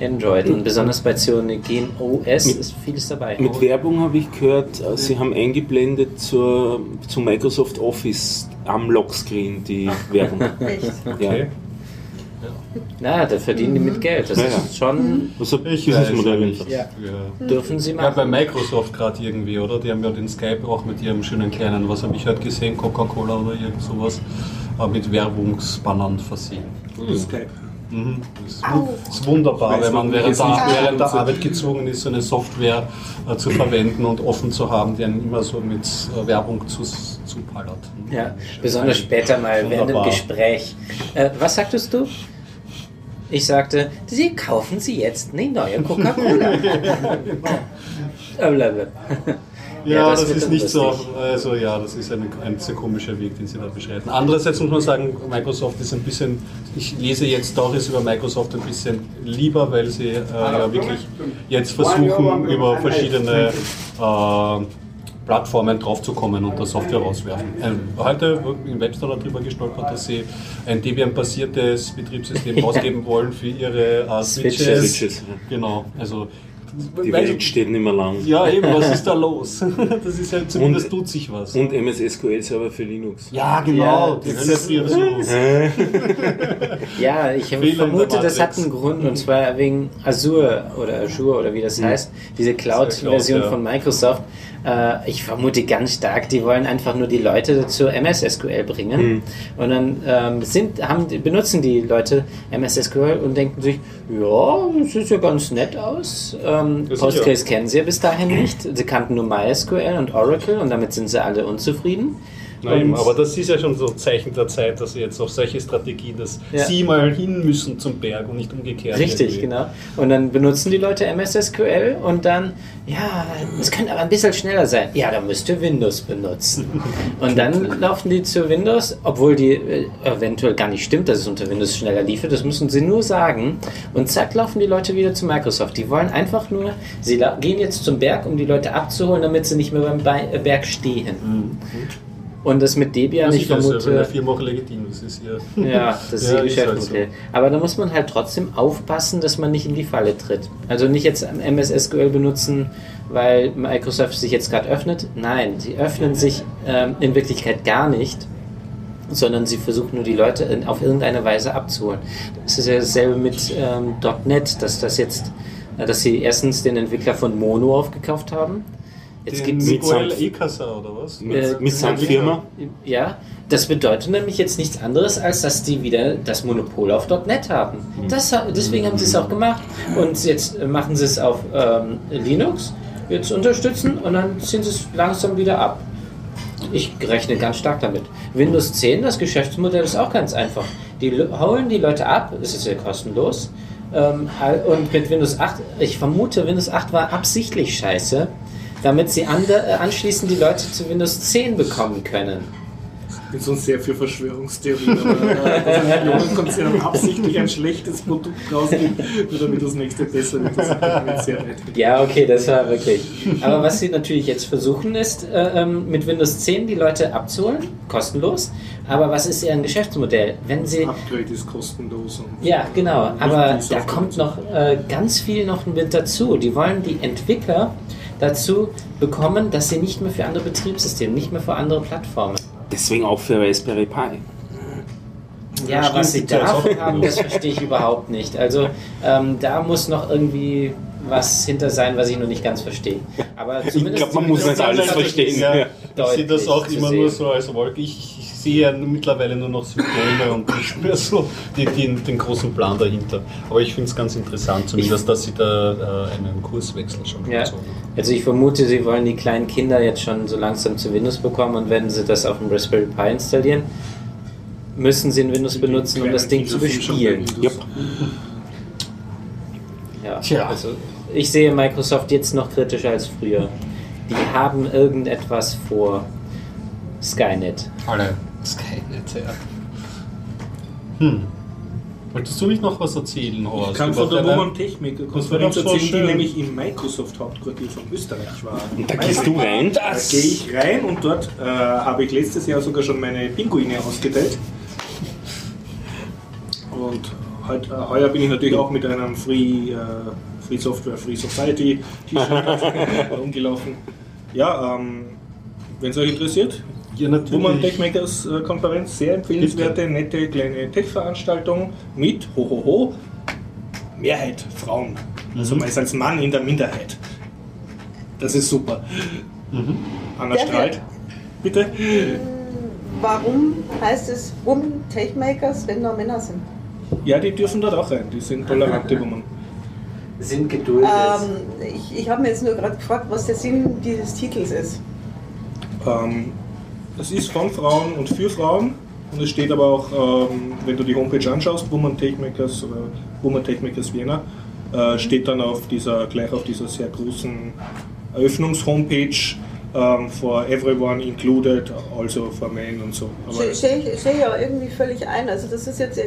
Android und besonders bei Cyanogen OS Mit- ist vieles dabei. Mit Werbung habe ich gehört, äh, sie haben eingeblendet zur, zu Microsoft Office am Lockscreen die Werbung. [laughs] Echt? Ja. Na, da verdienen die mit Geld. Das Ja, ja. ist schon, Also Ich Businessmodell. weiß nicht. Ja. Ja. dürfen sie Ja, bei. Microsoft gerade irgendwie, oder? Die haben ja den Skype auch mit ihrem schönen kleinen, was habe ich heute gesehen, Coca-Cola oder irgend sowas, äh, mit Werbungsbannern versehen. Mhm. Das, ist, wu- das ist wunderbar, wenn man während der, während der. Arbeit gezwungen ist, so eine Software äh, zu verwenden und offen zu haben, die einen immer so mit äh, Werbung zu, zupallert. Ja, besonders später mal während dem Wunderbar. Gespräch. Äh, was sagtest du? Ich sagte, Sie kaufen Sie jetzt eine neue Coca-Cola. [laughs] Ja, das, wird ist nicht so. Also ja, das ist ein, ein sehr komischer Weg, den Sie da beschreiten. Andererseits muss man sagen, Microsoft ist ein bisschen, ich lese jetzt Stories über Microsoft ein bisschen lieber, weil sie äh, ja wirklich jetzt versuchen, über verschiedene äh, Plattformen draufzukommen und da Software rauswerfen. Ähm, heute im Webstore darüber gestolpert, dass sie ein Debian-basiertes Betriebssystem [laughs] rausgeben wollen für ihre äh, Switches. Switches. Genau, also Die Welt steht nicht mehr lang. ja, eben, was ist da los? [laughs] Das ist ja zumindest Und- tut sich was. Und MS SQL Server für Linux. ja, genau, Ja, die das Hölle ist- zu. [laughs] Ja, ich vermute, das hat einen Grund und zwar wegen Azure oder Azure oder wie das heißt, diese Cloud-Version Cloud, ja. von Microsoft. Äh, ich vermute ganz stark, die wollen einfach nur die Leute zu MS SQL bringen und dann ähm, sind, haben, benutzen die Leute MS SQL und denken sich, ja, das sieht ja ganz nett aus. Ähm. Postgres kennen sie ja bis dahin nicht. Sie kannten nur MySQL und Oracle und damit sind sie alle unzufrieden. Nein, Und- aber das ist ja schon so ein Zeichen der Zeit, dass sie jetzt auf solche Strategien, dass Ja. sie mal hin müssen zum Berg und nicht umgekehrt. Richtig, irgendwie. genau. Und dann benutzen die Leute MS SQL und dann, ja, es könnte aber ein bisschen schneller sein. Ja, dann müsst ihr Windows benutzen. [laughs] Und dann laufen die zu Windows, obwohl die äh, eventuell gar nicht stimmt, dass es unter Windows schneller liefert. Das müssen sie nur sagen. Und zack, laufen die Leute wieder zu Microsoft. Die wollen einfach nur, sie gehen jetzt zum Berg, um die Leute abzuholen, damit sie nicht mehr beim Bei- äh, Berg stehen. Und das mit Debian, Ja, ich ist ja bei der vermute. Firma auch legitim. Das ist ja. Ja, das [laughs] ist Ja, ihr ist halt Geschäftsmodell. Aber da muss man halt trotzdem aufpassen, dass man nicht in die Falle tritt. Also nicht jetzt MS SQL benutzen, weil Microsoft sich jetzt gerade öffnet. Nein, sie öffnen sich ähm, in Wirklichkeit gar nicht, sondern sie versuchen nur die Leute in, auf irgendeine Weise abzuholen. Das ist ja dasselbe mit ähm, .NET, dass das jetzt, äh, dass sie erstens den Entwickler von Mono aufgekauft haben. Jetzt Den gibt es Miguel Ekasa oder was? Mit, Äh, mit seiner Firma. ja, das bedeutet nämlich jetzt nichts anderes, als dass die wieder das Monopol auf .NET haben. Das, ha- deswegen haben sie es auch gemacht. Und jetzt machen sie es auf ähm, Linux, jetzt unterstützen und dann ziehen sie es langsam wieder ab. Ich rechne ganz stark damit. Windows 10, das Geschäftsmodell ist auch ganz einfach. Die le- holen die Leute ab, es ist ja kostenlos. Ähm, und mit Windows 8, ich vermute, Windows 8 war absichtlich scheiße, damit sie äh, anschließend die Leute zu Windows 10 bekommen können. Ich bin sonst sehr für Verschwörungstheorien, aber äh, dass ein Millionenkonzern absichtlich ein schlechtes Produkt rausgibt, nur damit das nächste besser wird, das sehr weit. Ja, okay, das war wirklich. Aber was sie natürlich jetzt versuchen, ist, äh, ähm, mit Windows 10 die Leute abzuholen, kostenlos. Aber was ist ihr Geschäftsmodell? Wenn sie Upgrade ist kostenlos. Und Ja, genau. Aber da kommt noch äh, ganz viel noch mit dazu. Die wollen die Entwickler dazu bekommen, dass sie nicht mehr für andere Betriebssysteme, nicht mehr für andere Plattformen. Deswegen auch für Raspberry Pi. Ja, was sie davon auch. haben, das verstehe ich überhaupt nicht. Also ähm, da muss noch irgendwie was hinter sein, was ich noch nicht ganz verstehe. Aber Ich zumindest glaube, man muss nicht alles verstehen. Ja, Ja. ich sehe das auch immer zu nur sehen. so als Wolke. Ich, ich sehe ja mittlerweile nur noch Symptome und nicht mehr so die, die, den großen Plan dahinter. Aber ich finde es ganz interessant, zumindest, dass sie da äh, einen Kurswechsel schon Ja. haben. Also ich vermute, sie wollen die kleinen Kinder jetzt schon so langsam zu Windows bekommen und wenn sie das auf dem Raspberry Pi installieren, müssen sie ein Windows benutzen, um das Ding zu bespielen. Yep. Ja, Tja. also ich sehe Microsoft jetzt noch kritischer als früher. Die haben irgendetwas vor. Skynet. Alle Skynet, ja. Hm. Wolltest du nicht noch was erzählen, Horst? Ich kann von der Woman Technik Konferenz doch so erzählen, die nämlich im Microsoft Hauptquartier von Österreich war. Und da gehst du rein. Da gehe ich rein und dort äh, habe ich letztes Jahr sogar schon meine Pinguine ausgeteilt. Und heut, äh, heuer bin ich natürlich auch mit einem Free, äh, Free Software, Free Society T-Shirt [laughs] rumgelaufen. Ja, ähm, wenn es euch interessiert, Ja, Woman. Techmakers äh, Konferenz, sehr empfehlenswerte, nette kleine Tech-Veranstaltung mit, hohoho, Mehrheit Frauen. Also man ist als Mann in der Minderheit. Das ist super. Anna Wer strahlt. Bitte? Warum heißt es Women Takemakers, wenn nur Männer sind? Ja, die dürfen dort auch rein. Die sind tolerante Women. Sind geduldet. Ähm, ich ich habe mir jetzt nur gerade gefragt, was der Sinn dieses Titels ist. Ähm, das ist von Frauen und für Frauen. Und es steht aber auch, ähm, wenn du die Homepage anschaust, Woman Techmakers oder Woman Techmakers Vienna, äh, steht dann auf dieser, gleich auf dieser sehr großen Eröffnungs-Homepage ähm, for everyone included, also for men und so. Sehe seh ich ja irgendwie völlig ein. Also das ist jetzt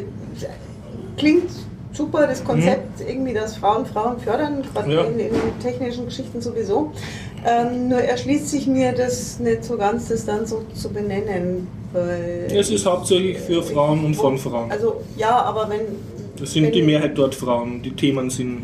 klingt super, das Konzept irgendwie, dass Frauen Frauen fördern, gerade Ja. in, in technischen Geschichten sowieso. Ähm, nur erschließt sich mir das nicht so ganz, das dann so zu benennen. Weil es ist hauptsächlich für Frauen und von Frauen. Also ja, aber wenn. Es sind wenn, die Mehrheit dort Frauen. Die Themen sind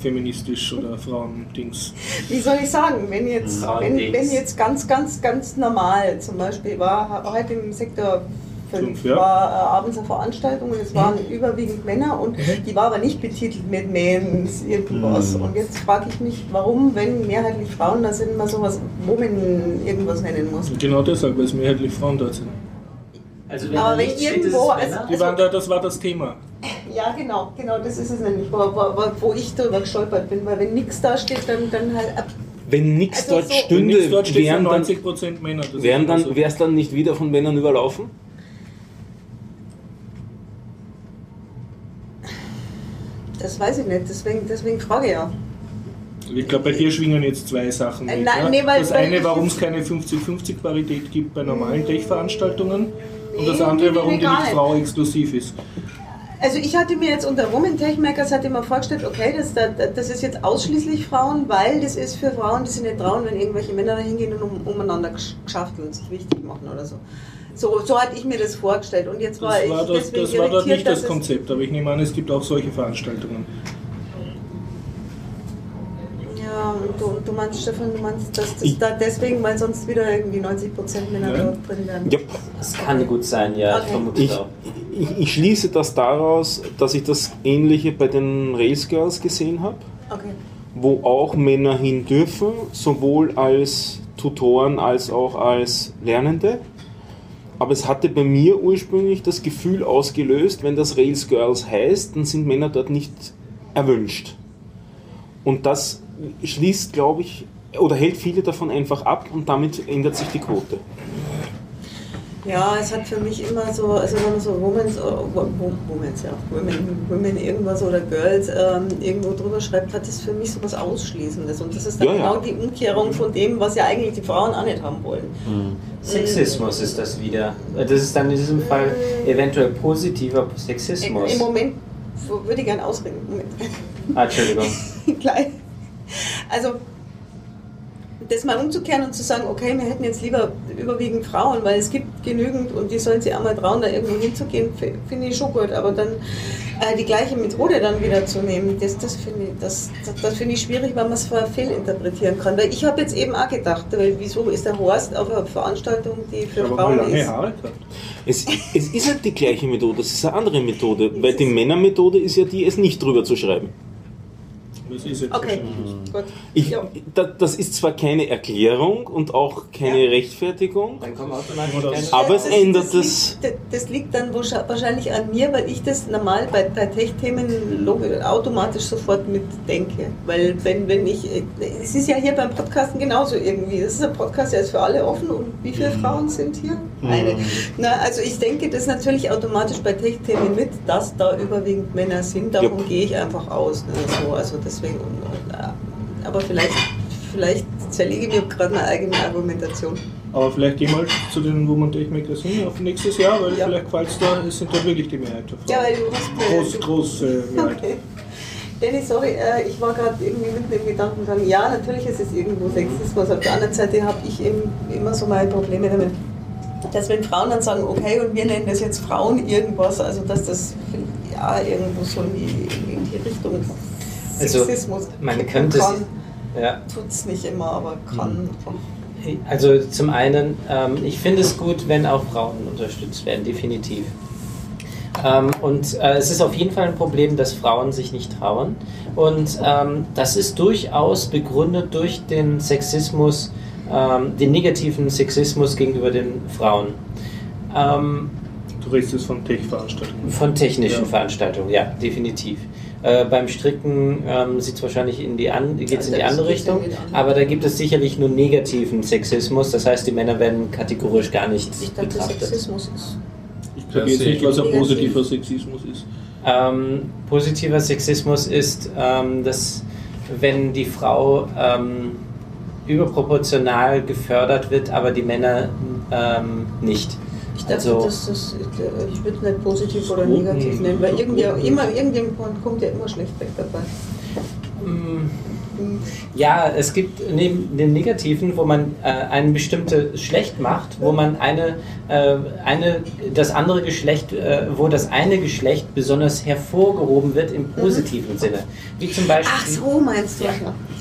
feministisch oder Frauendings. Wie soll ich sagen, wenn jetzt, wenn, wenn jetzt ganz, ganz, ganz normal zum Beispiel war, heute im Sektor 5 Fünf, ja. war äh, abends eine Veranstaltung und es waren überwiegend Männer und die war aber nicht betitelt mit Mens irgendwas. Und jetzt frage ich mich, warum, wenn mehrheitlich Frauen da sind, man sowas Women irgendwas nennen muss. Genau deshalb, weil es mehrheitlich Frauen dort sind. also aber wenn nicht steht, irgendwo- also-. Die waren da, das war das Thema. Ja, genau, genau, das ist es nämlich, wo, wo, wo- ich drüber gestolpert bin, weil wenn nichts da steht, dann, dann halt ab. Wenn nichts Also dort so- Wenn stünde, dort wären dann, 90% Männer. Wären dann, wäre es dann nicht wieder von Männern überlaufen? Das weiß ich nicht, deswegen, deswegen frage ich ja. Ich glaube, bei dir schwingen jetzt zwei Sachen Äh, mit. nein, nee, weil- das eine, warum es keine 50-50-Parität gibt bei normalen Tech-Veranstaltungen. Und das andere, warum die nicht. Frau exklusiv ist. Also ich hatte mir jetzt unter Women Techmakers hatte mir vorgestellt, okay, das, das ist jetzt ausschließlich Frauen, weil das ist für Frauen, die sich nicht trauen, wenn irgendwelche Männer da hingehen und um, umeinander gesch- geschafteln und sich wichtig machen oder so. So, so hatte ich mir das vorgestellt und jetzt war Das ich war, das, deswegen das war dort nicht das Konzept, aber ich nehme an, es gibt auch solche Veranstaltungen. Ja, und du, und du meinst, Stefan, du meinst, dass das Ich- da deswegen, weil sonst wieder irgendwie 90% Männer Ja. dort drin wären. Ja. Das kann gut sein, ja, ich Okay. vermute Ich, auch. ich, ich schließe das daraus, dass ich das Ähnliche bei den Race Girls gesehen habe, Okay. wo auch Männer hin dürfen, sowohl als Tutoren als auch als Lernende. Aber es hatte bei mir ursprünglich das Gefühl ausgelöst, wenn das Rails Girls heißt, dann sind Männer dort nicht erwünscht. Und das schließt, glaube ich, oder hält viele davon einfach ab und damit ändert sich die Quote. Ja, es hat für mich immer so, also wenn man so Womans, äh, Wo- Wo- Womans, ja, Women, Women irgendwas oder Girls ähm, irgendwo drüber schreibt, hat das für mich so was Ausschließendes. Und das ist dann Ja, ja. genau die Umkehrung von dem, was ja eigentlich die Frauen auch nicht haben wollen. Sexismus ist das wieder. Das ist dann in diesem Fall eventuell positiver Sexismus. Im Moment würde ich gerne ausreden. Ah, Entschuldigung. [laughs] Gleich. Also, das mal umzukehren und zu sagen, okay, wir hätten jetzt lieber überwiegend Frauen, weil es gibt genügend und die sollen sich einmal trauen, da irgendwo hinzugehen, finde ich schon gut. Aber dann äh, die gleiche Methode dann wieder zu nehmen, das, das finde ich, das, das, das finde ich schwierig, weil man es fehlinterpretieren kann. Weil ich habe jetzt eben auch gedacht, weil wieso ist der Horst auf einer Veranstaltung, die für Aber Frauen mal lange ist? Haare. Es, es ist halt die gleiche Methode, es ist eine andere Methode, weil die Männermethode ist ja die, es nicht drüber zu schreiben. Das Okay, gut. Ich, das ist zwar keine Erklärung und auch keine Ja. Rechtfertigung, aber es ändert das. das. Liegt, das liegt dann wahrscheinlich- an mir, weil ich das normal bei, bei Tech-Themen automatisch sofort mitdenke. Weil wenn, wenn ich, es ist ja hier beim Podcasten genauso irgendwie. Das ist ein Podcast, der ist für alle offen und wie viele Frauen sind hier? Eine. Na, also ich denke das natürlich automatisch bei Tech-Themen mit, dass da überwiegend Männer sind. Davon Ja. gehe ich einfach aus. Ne, so, also deswegen, und, äh, aber vielleicht, vielleicht zerlege ich mir gerade meine eigene Argumentation. Aber vielleicht gehen wir halt zu den Woman Tech Magazine auf nächstes Jahr, weil Ja. vielleicht gefällt es da, es sind da wirklich die Mehrheit Frauen. Ja, weil du hast groß, du- groß äh, Mehrheit. [laughs] Okay. Danny, sorry, äh, ich war gerade irgendwie mitten im Gedanken sagen, ja, natürlich ist es irgendwo Sexismus. Auf der anderen Seite habe ich eben immer so meine Probleme damit, dass wenn Frauen dann sagen, okay, und wir nennen das jetzt Frauen irgendwas, also dass das ja irgendwo so in die, in die Richtung Also, Sexismus man könnte es- kann. Ja. Tut es nicht immer, aber kann. Also zum einen, ähm, ich finde es gut, wenn auch Frauen unterstützt werden, definitiv. Ähm, und äh, es ist auf jeden Fall ein Problem, dass Frauen sich nicht trauen. Und ähm, das ist durchaus begründet durch den Sexismus, ähm, den negativen Sexismus gegenüber den Frauen. Ähm, Du redest jetzt von Tech-Veranstaltungen. von technischen Ja. Veranstaltungen, ja, definitiv. Äh, beim Stricken ähm, es wahrscheinlich in die, an, geht's in die andere Richtung, aber da gibt es sicherlich nur negativen Sexismus, das heißt, die Männer werden kategorisch gar nicht Ich dachte, betrachtet. Sexismus ist. Ich sage jetzt nicht, was ein positiver Sexismus ist. Ähm, positiver Sexismus ist, ähm, dass wenn die Frau ähm, überproportional gefördert wird, aber die Männer ähm, nicht. Ich dachte, Also- dass das, ich würde es nicht positiv oder negativ nennen, weil irgendwie, immer, irgendjemand kommt ja immer schlecht weg dabei. Mm. Ja, es gibt neben den Negativen, wo man äh, ein bestimmtes schlecht macht, wo man eine, äh, eine das andere Geschlecht, äh, wo das eine Geschlecht besonders hervorgehoben wird im positiven Sinne. Wie zum Beispiel. Ach so, meinst du? Ja.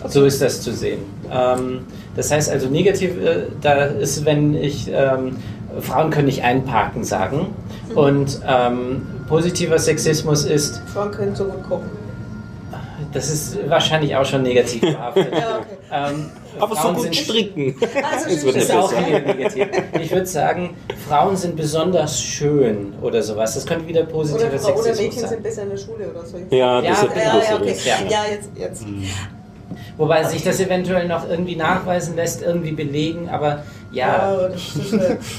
Ja. So ist das zu sehen. Ähm, das heißt also negativ, äh, da ist, wenn ich, ähm, Frauen können nicht einparken sagen. Und ähm, positiver Sexismus ist, Frauen können so gut kochen. das ist wahrscheinlich auch schon negativ behaftet. [laughs] Ja, okay. ähm, Aber so Frauen gut sind- stricken. [laughs] Also Das ist Ja, auch wieder negativ. Ich würde sagen, Frauen sind besonders schön oder sowas. Das könnte wieder positiver Oder, oder Sexismus Mädchen sein. sind besser in der Schule oder so. Ja, Ja, das hat ja, ja, okay. Ja. ja jetzt, jetzt. Wobei sich das eventuell noch irgendwie nachweisen lässt, irgendwie belegen, aber ja.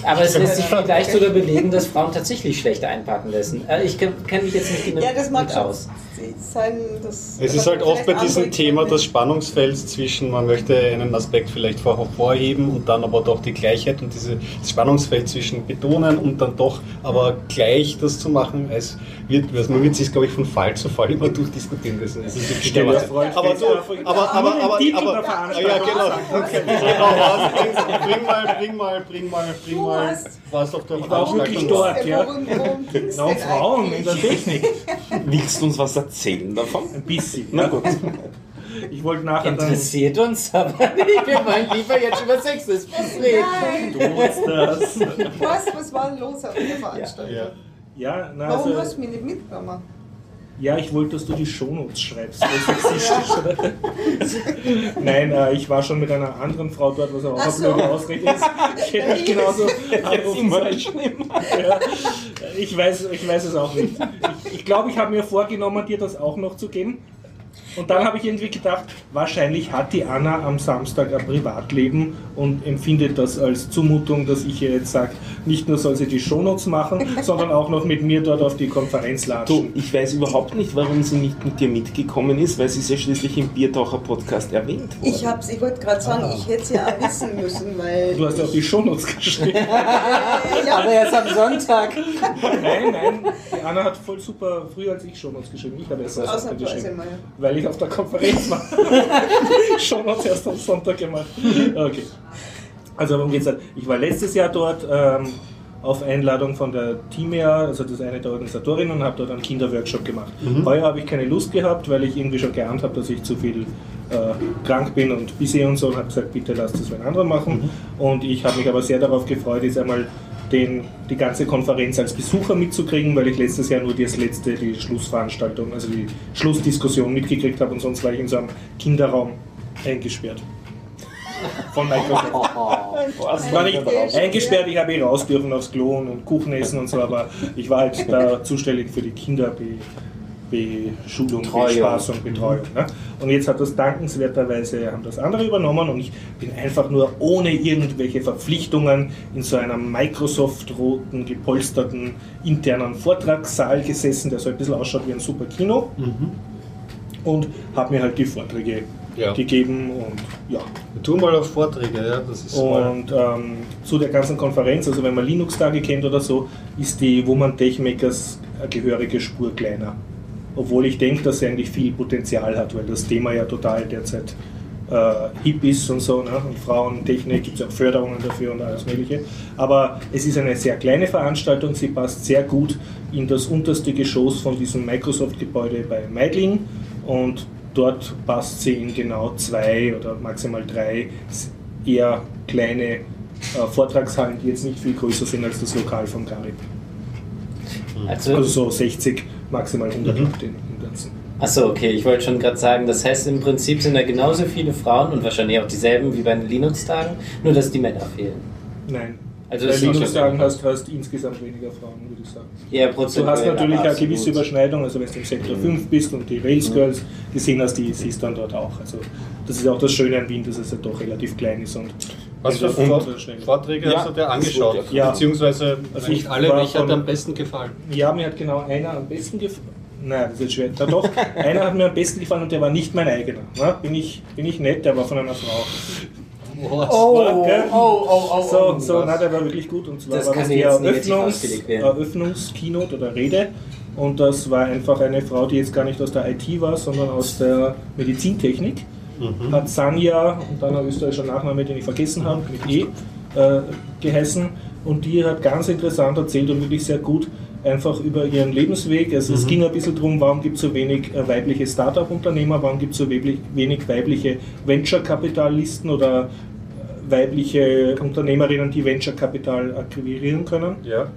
aber es lässt sich vielleicht sogar belegen, dass Frauen tatsächlich schlecht einparken lassen. Äh, ich kenne mich jetzt nicht genug ja, das mag mit schon aus. Sein. Das Es ist halt oft bei diesem Thema das Spannungsfeld zwischen, man möchte einen Aspekt vielleicht hervorheben und dann aber doch die Gleichheit und dieses Spannungsfeld zwischen betonen und dann doch aber gleich das zu machen. Es wird, also man wird sich, glaube ich, von Fall zu Fall [laughs] immer durchdiskutieren. Das ist wirklich Stell dir aber, aber, aber, aber, aber, aber, ja, genau. genau was, bring, bring mal, bring mal, bring mal, bring mal, was auf der Ich war auch wirklich dort. ja. Genau, Frauen in der Technik. [laughs] Willst du uns was erzählen davon? Ein bisschen. Na ja. gut. [laughs] Ich wollte nachher dann. Interessiert uns aber [laughs] nicht. Wir wollen lieber jetzt über Sexismus reden. Nein, Tut's das. was, was war denn los auf der Veranstaltung? Ja. Ja, na, Warum also, hast du mich nicht mitgenommen? Ja, ich wollte, dass du die Shownotes schreibst. Nein, äh, ich war schon mit einer anderen Frau dort, was auch eine so. blöde Ausrede ist. Ich hätte mich genauso anrufen. [laughs] Ja, ich, weiß, ich weiß es auch nicht. Ich, ich glaube, ich habe mir vorgenommen, dir das auch noch zu geben. Und dann habe ich irgendwie gedacht, wahrscheinlich hat die Anna am Samstag ein Privatleben und empfindet das als Zumutung, dass ich ihr jetzt sage, nicht nur soll sie die Shownotes machen, [laughs] sondern auch noch mit mir dort auf die Konferenz Du, latschen. ich weiß überhaupt nicht, warum sie nicht mit dir mitgekommen ist, weil sie ist ja schließlich im Biertaucher-Podcast erwähnt worden. Ich, hab's, ich wollte gerade sagen, ich hätte es ja auch wissen müssen, weil. Du hast ja auch die Shownotes geschrieben. [laughs] Aber erst am Sonntag. Nein, nein, die Anna hat voll super früher als ich Shownotes geschrieben. Ich habe erst am Sonntag Ausnahmsweise geschrieben. mal. Weil ich auf der Konferenz war. [laughs] Shownotes erst am Sonntag gemacht. Okay. Also worum geht's halt? Ich war letztes Jahr dort ähm, auf Einladung von der Timea, also das ist eine der Organisatorinnen, und habe dort einen Kinderworkshop gemacht. Heuer habe ich keine Lust gehabt, weil ich irgendwie schon geahnt habe, dass ich zu viel äh, krank bin und busy und so und habe gesagt, bitte lasst das ein anderer machen. Und ich habe mich aber sehr darauf gefreut, jetzt einmal den, die ganze Konferenz als Besucher mitzukriegen, weil ich letztes Jahr nur das letzte, die Schlussveranstaltung, also die Schlussdiskussion mitgekriegt habe und sonst war ich in so einem Kinderraum eingesperrt. Von Microsoft. [laughs] Ich war nicht eingesperrt, ich habe eh raus dürfen aufs Klo und Kuchen essen und so, aber ich war halt da zuständig für die Kinderbeschulung, Bespaßung, Betreuung. Ne? Und jetzt hat das dankenswerterweise, haben das andere übernommen und ich bin einfach nur ohne irgendwelche Verpflichtungen in so einem Microsoft-roten, gepolsterten internen Vortragssaal gesessen, der so ein bisschen ausschaut wie ein super Kino und habe mir halt die Vorträge Ja. gegeben und ja. Wir tun mal auf Vorträge, ja. Das ist. Und ähm, zu der ganzen Konferenz, also wenn man Linux-Tage kennt oder so, ist die Woman Techmakers eine gehörige Spur kleiner. Obwohl ich denke, dass sie eigentlich viel Potenzial hat, weil das Thema ja total derzeit äh, hip ist und so. Ne? Und Frauentechnik gibt es auch Förderungen dafür und alles Mögliche. Aber es ist eine sehr kleine Veranstaltung, sie passt sehr gut in das unterste Geschoss von diesem Microsoft-Gebäude bei Meidling und dort passt sie in genau zwei oder maximal drei eher kleine äh, Vortragshallen, die jetzt nicht viel größer sind als das Lokal von Garib. Also, Also so 60, maximal 100 Leute im Ganzen. Achso, okay, ich wollte schon gerade sagen, das heißt im Prinzip sind da genauso viele Frauen und wahrscheinlich auch dieselben wie bei den Linux-Tagen, nur dass die Männer fehlen. Nein. Also Bei das ist noch Linux-Tagen hast, hast du insgesamt weniger Frauen, würde ich sagen. eher Du prozentuell. hast natürlich eine gewisse. Überschneidung, also wenn du im Sektor 5 bist und die Rails Girls gesehen hast, die siehst du dann dort auch. Also das ist auch das Schöne an Wien, dass es ja doch relativ klein ist und Was für und- Vor und schnell. Vorträge Ja, hast du dir angeschaut? wurde ja- Beziehungsweise, Also nicht alle, war welcher hat am besten gefallen? Ja, mir hat genau einer am besten gefallen. Nein, das ist jetzt schwer. Na doch, [laughs] einer hat mir am besten gefallen und der war nicht mein eigener. Na, bin, ich, bin ich nett, der war von einer Frau. Oh, oh, oh, oh, So, oh. so na, der war wirklich gut. Und zwar Das war das die Eröffnungs. Eröffnungskeynote oder Rede. Und das war einfach eine Frau, die jetzt gar nicht aus der IT war, sondern aus der Medizintechnik. Hat Sanja und dann ein österreichischer Nachname, den ich vergessen habe, mit E äh, geheißen. Und die hat ganz interessant erzählt und wirklich sehr gut einfach über ihren Lebensweg. Also es ging ein bisschen darum, warum gibt es so wenig äh, weibliche Startup-Unternehmer, warum gibt es so wenig, wenig weibliche Venture-Kapitalisten oder äh, weibliche Unternehmerinnen, die Venture-Kapital akquirieren können. Ja.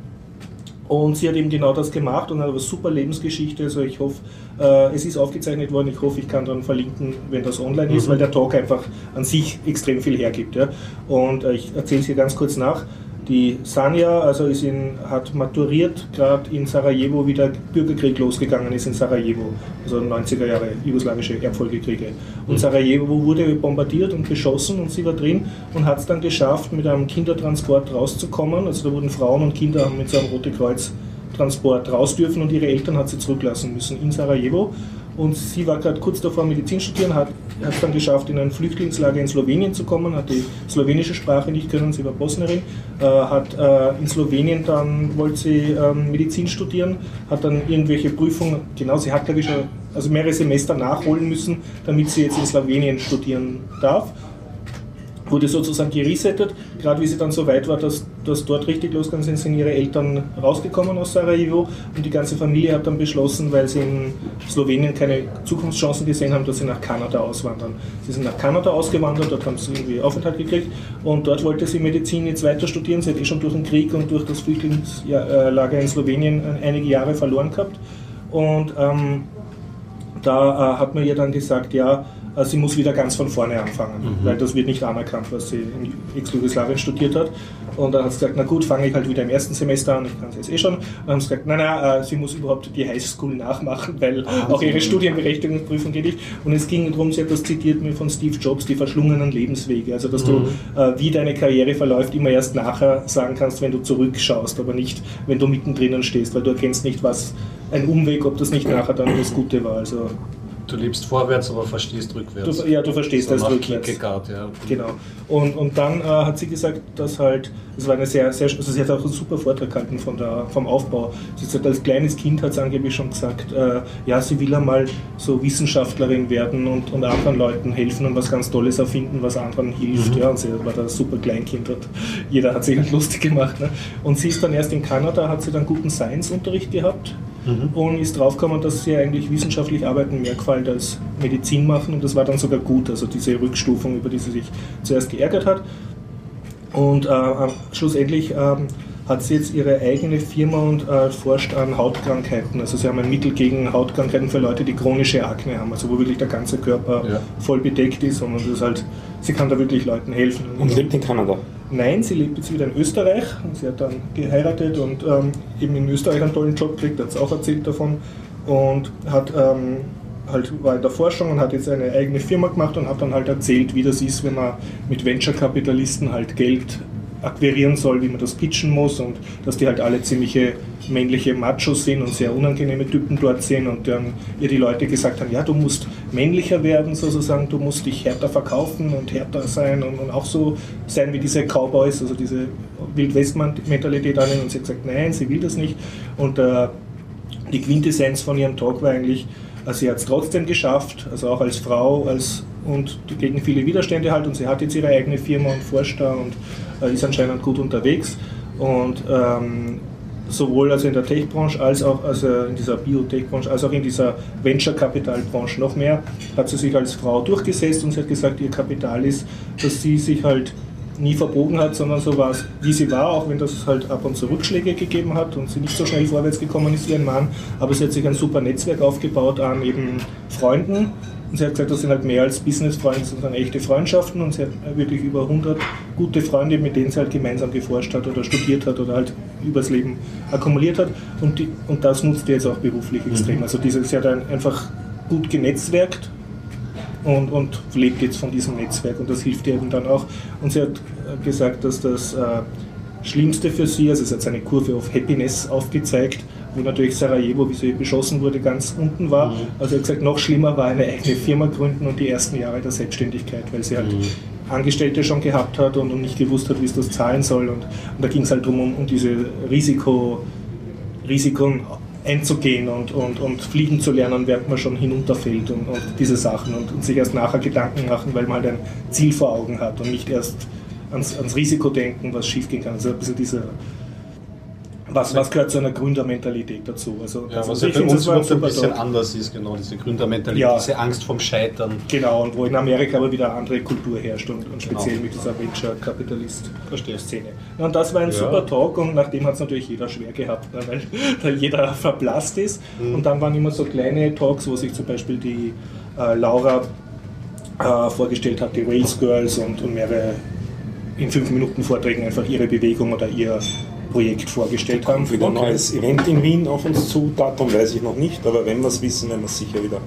Und sie hat eben genau das gemacht und hat eine super Lebensgeschichte. Also ich hoffe, äh, es ist aufgezeichnet worden. Ich hoffe, ich kann dann verlinken, wenn das online ist, weil der Talk einfach an sich extrem viel hergibt. Ja. Und äh, ich erzähle es hier ganz kurz nach. Die Sanja also ist in, hat maturiert, gerade in Sarajevo, wie der Bürgerkrieg losgegangen ist in Sarajevo, also 90er Jahre jugoslawische Erbfolgekriege. Und Sarajevo wurde bombardiert und beschossen und sie war drin und hat es dann geschafft, mit einem Kindertransport rauszukommen. Also da wurden Frauen und Kinder mit so einem Rote Kreuz Transport raus dürfen und ihre Eltern hat sie zurücklassen müssen in Sarajevo. Und sie war gerade kurz davor, Medizin studieren, hat es dann geschafft, in ein Flüchtlingslager in Slowenien zu kommen, hat die slowenische Sprache nicht können, sie war Bosnierin, äh, hat äh, in Slowenien dann, wollte sie ähm, Medizin studieren, hat dann irgendwelche Prüfungen, genau, sie hat glaube ich schon, also mehrere Semester nachholen müssen, damit sie jetzt in Slowenien studieren darf wurde sozusagen geresettet. Gerade wie sie dann so weit war, dass das dort richtig losgegangen sind, sind ihre Eltern rausgekommen aus Sarajevo und die ganze Familie hat dann beschlossen, weil sie in Slowenien keine Zukunftschancen gesehen haben, dass sie nach Kanada auswandern. Sie sind nach Kanada ausgewandert, dort haben sie irgendwie Aufenthalt gekriegt und dort wollte sie Medizin jetzt weiter studieren. Sie hat eh schon durch den Krieg und durch das Flüchtlingslager in Slowenien einige Jahre verloren gehabt und ähm, da äh, hat man ihr dann gesagt, ja, äh, sie muss wieder ganz von vorne anfangen, weil das wird nicht anerkannt, was sie in Ex-Jugoslawien studiert hat. Und dann hat sie gesagt, na gut, fange ich halt wieder im ersten Semester an, ich kann es jetzt eh schon. Und dann haben sie gesagt, nein, nein, äh, sie muss überhaupt die Highschool nachmachen, weil auch ihre Studienberechtigungsprüfung geht nicht. Und es ging darum, sie hat das zitiert mir von Steve Jobs, die verschlungenen Lebenswege. Also, dass du, äh, wie deine Karriere verläuft, immer erst nachher sagen kannst, wenn du zurückschaust, aber nicht, wenn du mittendrin stehst, weil du erkennst nicht, was ein Umweg, ob das nicht [clears throat] nachher dann das Gute war. Also, Du lebst vorwärts, aber verstehst rückwärts. Du, ja, du verstehst so das rückwärts. Kierkegaard, ja. Genau. Und, und dann äh, hat sie gesagt, dass halt, es war eine sehr, sehr, also sie hat auch einen super Vortrag gehalten von der, vom Aufbau. Sie hat als kleines Kind hat sie angeblich schon gesagt, äh, ja, sie will einmal so Wissenschaftlerin werden und, und anderen Leuten helfen und was ganz Tolles erfinden, was anderen hilft. Ja, und sie war da super Kleinkind und jeder hat sich halt lustig gemacht. Ne? Und sie ist dann erst in Kanada, hat sie dann guten Science-Unterricht gehabt und ist draufgekommen, dass sie eigentlich wissenschaftlich arbeiten mehr gefällt als Medizin machen und das war dann sogar gut, also diese Rückstufung, über die sie sich zuerst geärgert hat. Und äh, schlussendlich ähm, hat sie jetzt ihre eigene Firma und äh, forscht an Hautkrankheiten. Also sie haben ein Mittel gegen Hautkrankheiten für Leute, die chronische Akne haben, also wo wirklich der ganze Körper Ja. voll bedeckt ist und das ist halt, sie kann da wirklich Leuten helfen. Und lebt in Kanada. Nein, sie lebt jetzt wieder in Österreich. Sie hat dann geheiratet und ähm, eben in Österreich einen tollen Job gekriegt, hat es auch erzählt davon. Und hat ähm, halt war in der Forschung und hat jetzt eine eigene Firma gemacht und hat dann halt erzählt, wie das ist, wenn man mit Venture-Kapitalisten halt Geld akquirieren soll, wie man das pitchen muss und dass die halt alle ziemliche männliche Machos sind und sehr unangenehme Typen dort sind und dann ihr die Leute gesagt haben, ja, du musst männlicher werden sozusagen, du musst dich härter verkaufen und härter sein und, und auch so sein wie diese Cowboys, also diese Wildwest-Mentalität an und sie hat gesagt, nein, sie will das nicht. Und äh, die Quintessenz von ihrem Talk war eigentlich, also sie hat es trotzdem geschafft, also auch als Frau als, und gegen viele Widerstände halt. Und sie hat jetzt ihre eigene Firma und forscht da und ist anscheinend gut unterwegs und ähm, sowohl also in der Tech-Branche als auch also in dieser Biotech-Branche als auch in dieser Venture-Kapital-Branche noch mehr hat sie sich als Frau durchgesetzt und sie hat gesagt, ihr Kapital ist, dass sie sich halt nie verbogen hat, sondern so war es, wie sie war, auch wenn das halt ab und zu Rückschläge gegeben hat und sie nicht so schnell vorwärts gekommen ist wie ein Mann. Aber sie hat sich ein super Netzwerk aufgebaut an eben Freunden. Und sie hat gesagt, das sind halt mehr als Business-Freunde, sondern echte Freundschaften. Und sie hat wirklich über 100 gute Freunde, mit denen sie halt gemeinsam geforscht hat oder studiert hat oder halt übers Leben akkumuliert hat. Und, die, und das nutzt sie jetzt auch beruflich extrem. Also diese, sie hat ein, einfach gut genetzwerkt und, und lebt jetzt von diesem Netzwerk und das hilft ihr eben dann auch. Und sie hat gesagt, dass das äh, Schlimmste für sie, also es hat eine Kurve of Happiness aufgezeigt, wo natürlich Sarajevo, wie sie beschossen wurde, ganz unten war. Also sie hat gesagt, noch schlimmer war eine eigene Firma gründen und die ersten Jahre der Selbstständigkeit, weil sie halt Angestellte schon gehabt hat und, nicht gewusst hat, wie es das zahlen soll. Und, und da ging es halt darum, um, um diese Risiko, Risiken einzugehen und, und, und fliegen zu lernen, während man schon hinunterfällt und, und diese Sachen und, und sich erst nachher Gedanken machen, weil man halt ein Ziel vor Augen hat und nicht erst ans, ans Risiko denken, was schiefgehen kann. Also ein bisschen diese, was, was gehört zu einer Gründermentalität dazu? Also, Ja, also was ja bei uns ein überhaupt ein super bisschen Talk. anders ist, genau, diese Gründermentalität, Ja. diese Angst vom Scheitern. Genau, und wo in Amerika aber wieder eine andere Kultur herrscht und, und speziell Genau. mit dieser. Venture-Kapitalist-Szene. Und das war ein Ja. super Talk und nachdem hat es natürlich jeder schwer gehabt, ne, weil, [laughs] weil jeder verblasst ist. Mhm. Und dann waren immer so kleine Talks, wo sich zum Beispiel die äh, Laura äh, vorgestellt hat, die Rails Girls und, und mehrere in fünf Minuten Vorträgen einfach ihre Bewegung oder ihr Projekt vorgestellt haben. Wieder ein neues Event in Wien auf uns zu. Datum weiß ich noch nicht, aber wenn wir es wissen, werden wir es sicher wieder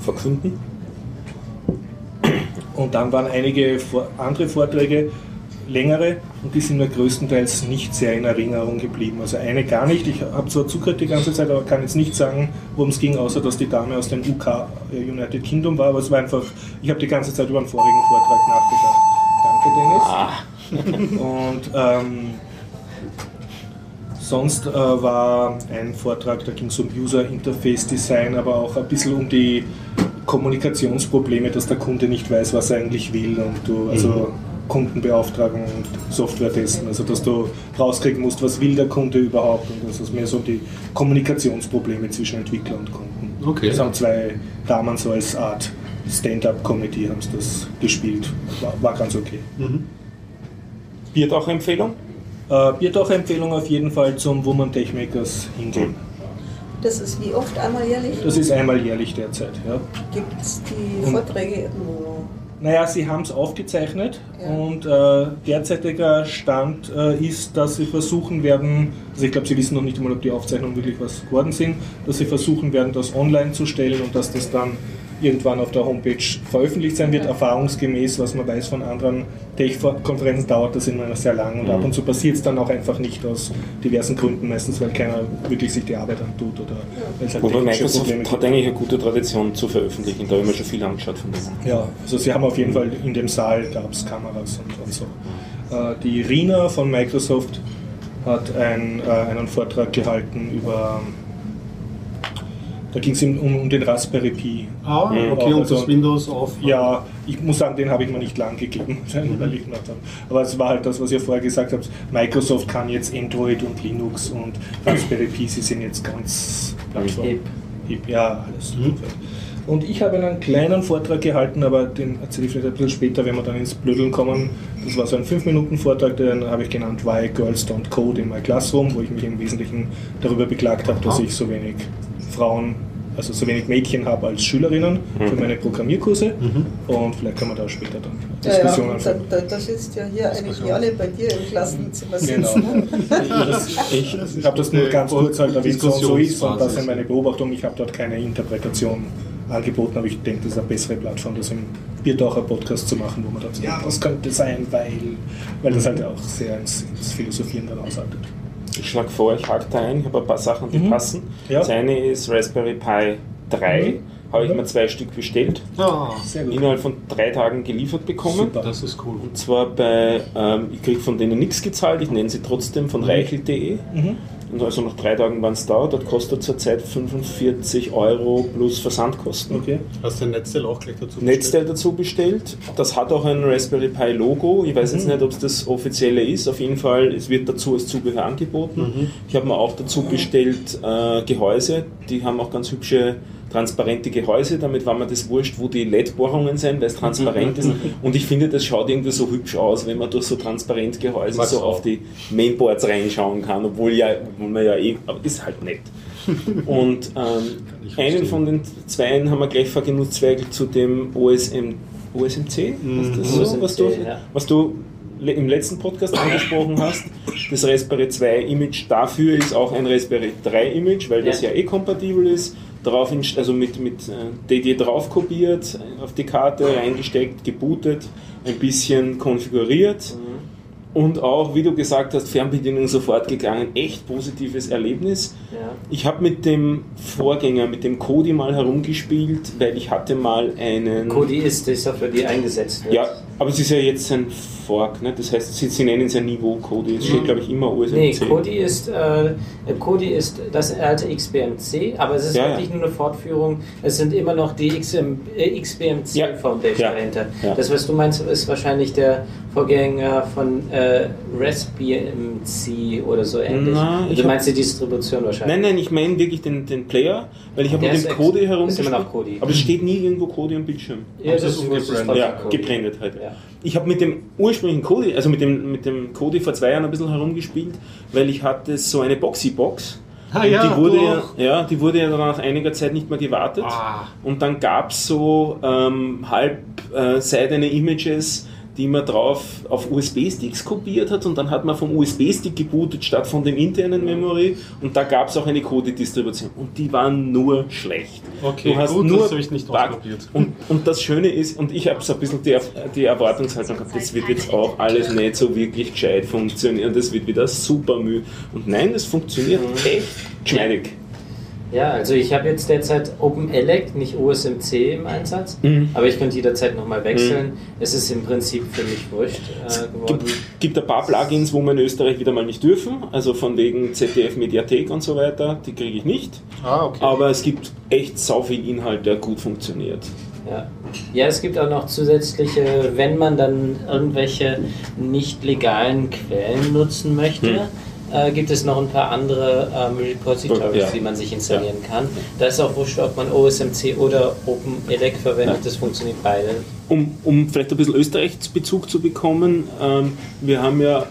verkünden. Und dann waren einige andere Vorträge, längere, und die sind mir größtenteils nicht sehr in Erinnerung geblieben. Also eine gar nicht. Ich habe zwar zugehört die ganze Zeit, aber kann jetzt nicht sagen, worum es ging, außer dass die Dame aus dem UK äh, United Kingdom war. Aber es war einfach, ich habe die ganze Zeit über den vorigen Vortrag nachgedacht. Danke, Dennis. [laughs] Und ähm, sonst äh, war ein Vortrag, da ging es um User Interface Design, aber auch ein bisschen um die Kommunikationsprobleme, dass der Kunde nicht weiß, was er eigentlich will und du, also Kundenbeauftragung und Software testen, also dass du rauskriegen musst, was will der Kunde überhaupt und das ist mehr so die Kommunikationsprobleme zwischen Entwickler und Kunden. Okay. Das haben zwei Damen so als Art Stand-up-Comedy haben sie das gespielt. War, war ganz okay. Biertaucher-Empfehlung? Äh, Biertaucher-Empfehlung auf jeden Fall zum Woman Techmakers hingehen. Das ist wie oft einmal jährlich. Das ist einmal jährlich derzeit. Ja. Gibt es die Und- Vorträge irgendwo? Naja, sie haben es aufgezeichnet Ja. und äh, derzeitiger Stand äh, ist, dass sie versuchen werden, also ich glaube, sie wissen noch nicht einmal, ob die Aufzeichnungen wirklich was geworden sind, dass sie versuchen werden, das online zu stellen und dass das dann irgendwann auf der Homepage veröffentlicht sein wird, erfahrungsgemäß, was man weiß von anderen Tech-Konferenzen, dauert das immer sehr lang und ab und zu passiert es dann auch einfach nicht aus diversen Gründen, meistens weil keiner wirklich sich die Arbeit antut oder weil es halt Wobei technische Microsoft Probleme hat eigentlich eine gute Tradition zu veröffentlichen. Da habe ich mir schon viel angeschaut von denen. Ja, also sie haben auf jeden Fall in dem Saal gab es Kameras und, und so. Äh, die Rina von Microsoft hat ein, äh, einen Vortrag gehalten über, da ging es um, um den Raspberry Pi. Ah, Mhm. okay, und Also- das Windows auf. Ja, ich muss sagen, den habe ich mir nicht lang gegeben, [laughs] weil ich nicht habe. Aber es war halt das, was ihr vorher gesagt habt. Microsoft kann jetzt Android und Linux und Raspberry Pi, sie sind jetzt ganz Plattform. Hip. Hip, ja, alles. Mhm. Und ich habe einen kleinen Vortrag gehalten, aber den erzähle ich vielleicht ein bisschen später, wenn wir dann ins Blödeln kommen. Das war so ein 5-Minuten-Vortrag, den habe ich genannt Why Girls Don't Code in My Classroom, wo ich mich im Wesentlichen darüber beklagt habe, dass ich so wenig Frauen, also so wenig Mädchen habe als Schülerinnen für meine Programmierkurse. Und vielleicht können wir da später dann Ja, ja, Diskussionen da, führen. da, da sitzt ja hier eigentlich Janne bei dir im Klassenzimmer Genau. sitzen. [laughs] Ich habe das nur ganz kurz halt erwähnt, so, so ist und das sind meine Beobachtungen. Ich habe dort keine Interpretation angeboten, aber ich denke, das ist eine bessere Plattform, das im Biertaucher Podcast zu machen, wo man dann sagt, ja, das könnte sein, weil, weil das halt auch sehr ins, ins Philosophieren dann ausartet. Ich schlage vor, ich hake da ein, ich habe ein paar Sachen, die Mhm. passen. Ja. Das eine ist Raspberry Pi 3, Mhm. habe ich mir zwei Stück bestellt, Ah, Sehr gut. innerhalb von drei Tagen geliefert bekommen. Super. das ist cool. Und zwar bei, ähm, ich kriege von denen nichts gezahlt, ich nenne sie trotzdem von reichel.de. Mhm. Und also nach drei Tagen waren es da, dort kostet zurzeit 45 Euro plus Versandkosten. Okay. Hast du den Netzteil auch gleich dazu Netzteil dazu bestellt. Das hat auch ein Raspberry Pi Logo. Ich weiß jetzt nicht, ob es das offizielle ist. Auf jeden Fall, es wird dazu als Zubehör angeboten. Ich habe mir auch dazu bestellt äh, Gehäuse. Die haben auch ganz hübsche transparente Gehäuse. Damit war mir das wurscht, wo die LED-Bohrungen sind, weil es transparent ist. Und ich finde, das schaut irgendwie so hübsch aus, wenn man durch so transparent Gehäuse Mag's so auch. auf die Mainboards reinschauen kann, obwohl ja, obwohl man ja eh, aber ist halt nett. [laughs] Und ähm, einen von den zweien haben wir gleich vergenutzt, zwei zu dem OSM, OSMC, ist das so, OSMC, was du, ja. was du im letzten Podcast angesprochen hast. Das Raspberry 2 Image dafür ist auch ein Raspberry 3 Image, weil das Ja. ja eh kompatibel ist. Darauf inst- also mit, mit äh, DD drauf kopiert, auf die Karte reingesteckt, gebootet, ein bisschen konfiguriert. Und auch, wie du gesagt hast, Fernbedienung sofort gegangen. Echt positives Erlebnis. Ja. Ich habe mit dem Vorgänger, mit dem Kodi mal herumgespielt, weil ich hatte mal einen... Kodi ist die Software, die eingesetzt wird. Ja, aber es ist ja jetzt ein Fork, ne? das heißt, sie, sie nennen es ja Niveau Kodi. Es steht, glaube ich, immer USMC. Nee, Kodi ist, äh, Kodi ist das alte XBMC, aber es ist Ja, ja. wirklich nur eine Fortführung. Es sind immer noch die XM, äh, XBMC Ja. Foundation Ja. dahinter. Ja. Das, was du meinst, ist wahrscheinlich der Vorgänger von äh, ResBMC oder so ähnlich. Na, ich du meinst die Distribution wahrscheinlich. Nein, nein, ich meine wirklich den, den Player, weil ich habe mit dem Kodi ist herumgespielt. immer noch Kodi. Aber es steht nie irgendwo Kodi am Bildschirm. Ja, das das, ist ist Ja, gebrandet halt. Ja. Ich habe mit dem ursprünglichen Kodi, also mit dem, mit dem Kodi vor zwei Jahren ein bisschen herumgespielt, weil ich hatte so eine Boxy-Box. Ah, ja, die wurde ja, doch. ja, die wurde ja dann nach einiger Zeit nicht mehr gewartet. Ah. Und dann gab es so ähm, halbseidene Images, die man drauf auf USB-Sticks kopiert hat und dann hat man vom USB-Stick gebootet statt von dem internen Memory und da gab es auch eine Kodi-Distribution und die waren nur schlecht. Okay, du hast gut, nur das habe ich nicht ausprobiert. Und, und das Schöne ist, und ich habe so ein bisschen die, die Erwartungshaltung gehabt, das wird jetzt auch alles nicht so wirklich gescheit funktionieren, das wird wieder super Mühe. Und nein, das funktioniert echt geschmeidig. Ja, also ich habe jetzt derzeit OpenELEC, nicht OSMC im Einsatz, Mhm. aber ich könnte jederzeit nochmal wechseln. Es ist im Prinzip für mich wurscht äh, geworden. gibt, gibt ein paar Plugins, wo wir in Österreich wieder mal nicht dürfen, also von wegen ZDF Mediathek und so weiter, die kriege ich nicht. Ah, okay. Aber es gibt echt sau viel Inhalt, der gut funktioniert. Ja. ja, es gibt auch noch zusätzliche, wenn man dann irgendwelche nicht legalen Quellen nutzen möchte, äh, gibt es noch ein paar andere ähm, Repositories, Ja. die man sich installieren kann. Da ist auch wurscht, ob man OSMC oder OpenELEC verwendet, Ja. das funktioniert beide. Um, um vielleicht ein bisschen Österreichsbezug zu bekommen, ähm, wir haben ja äh,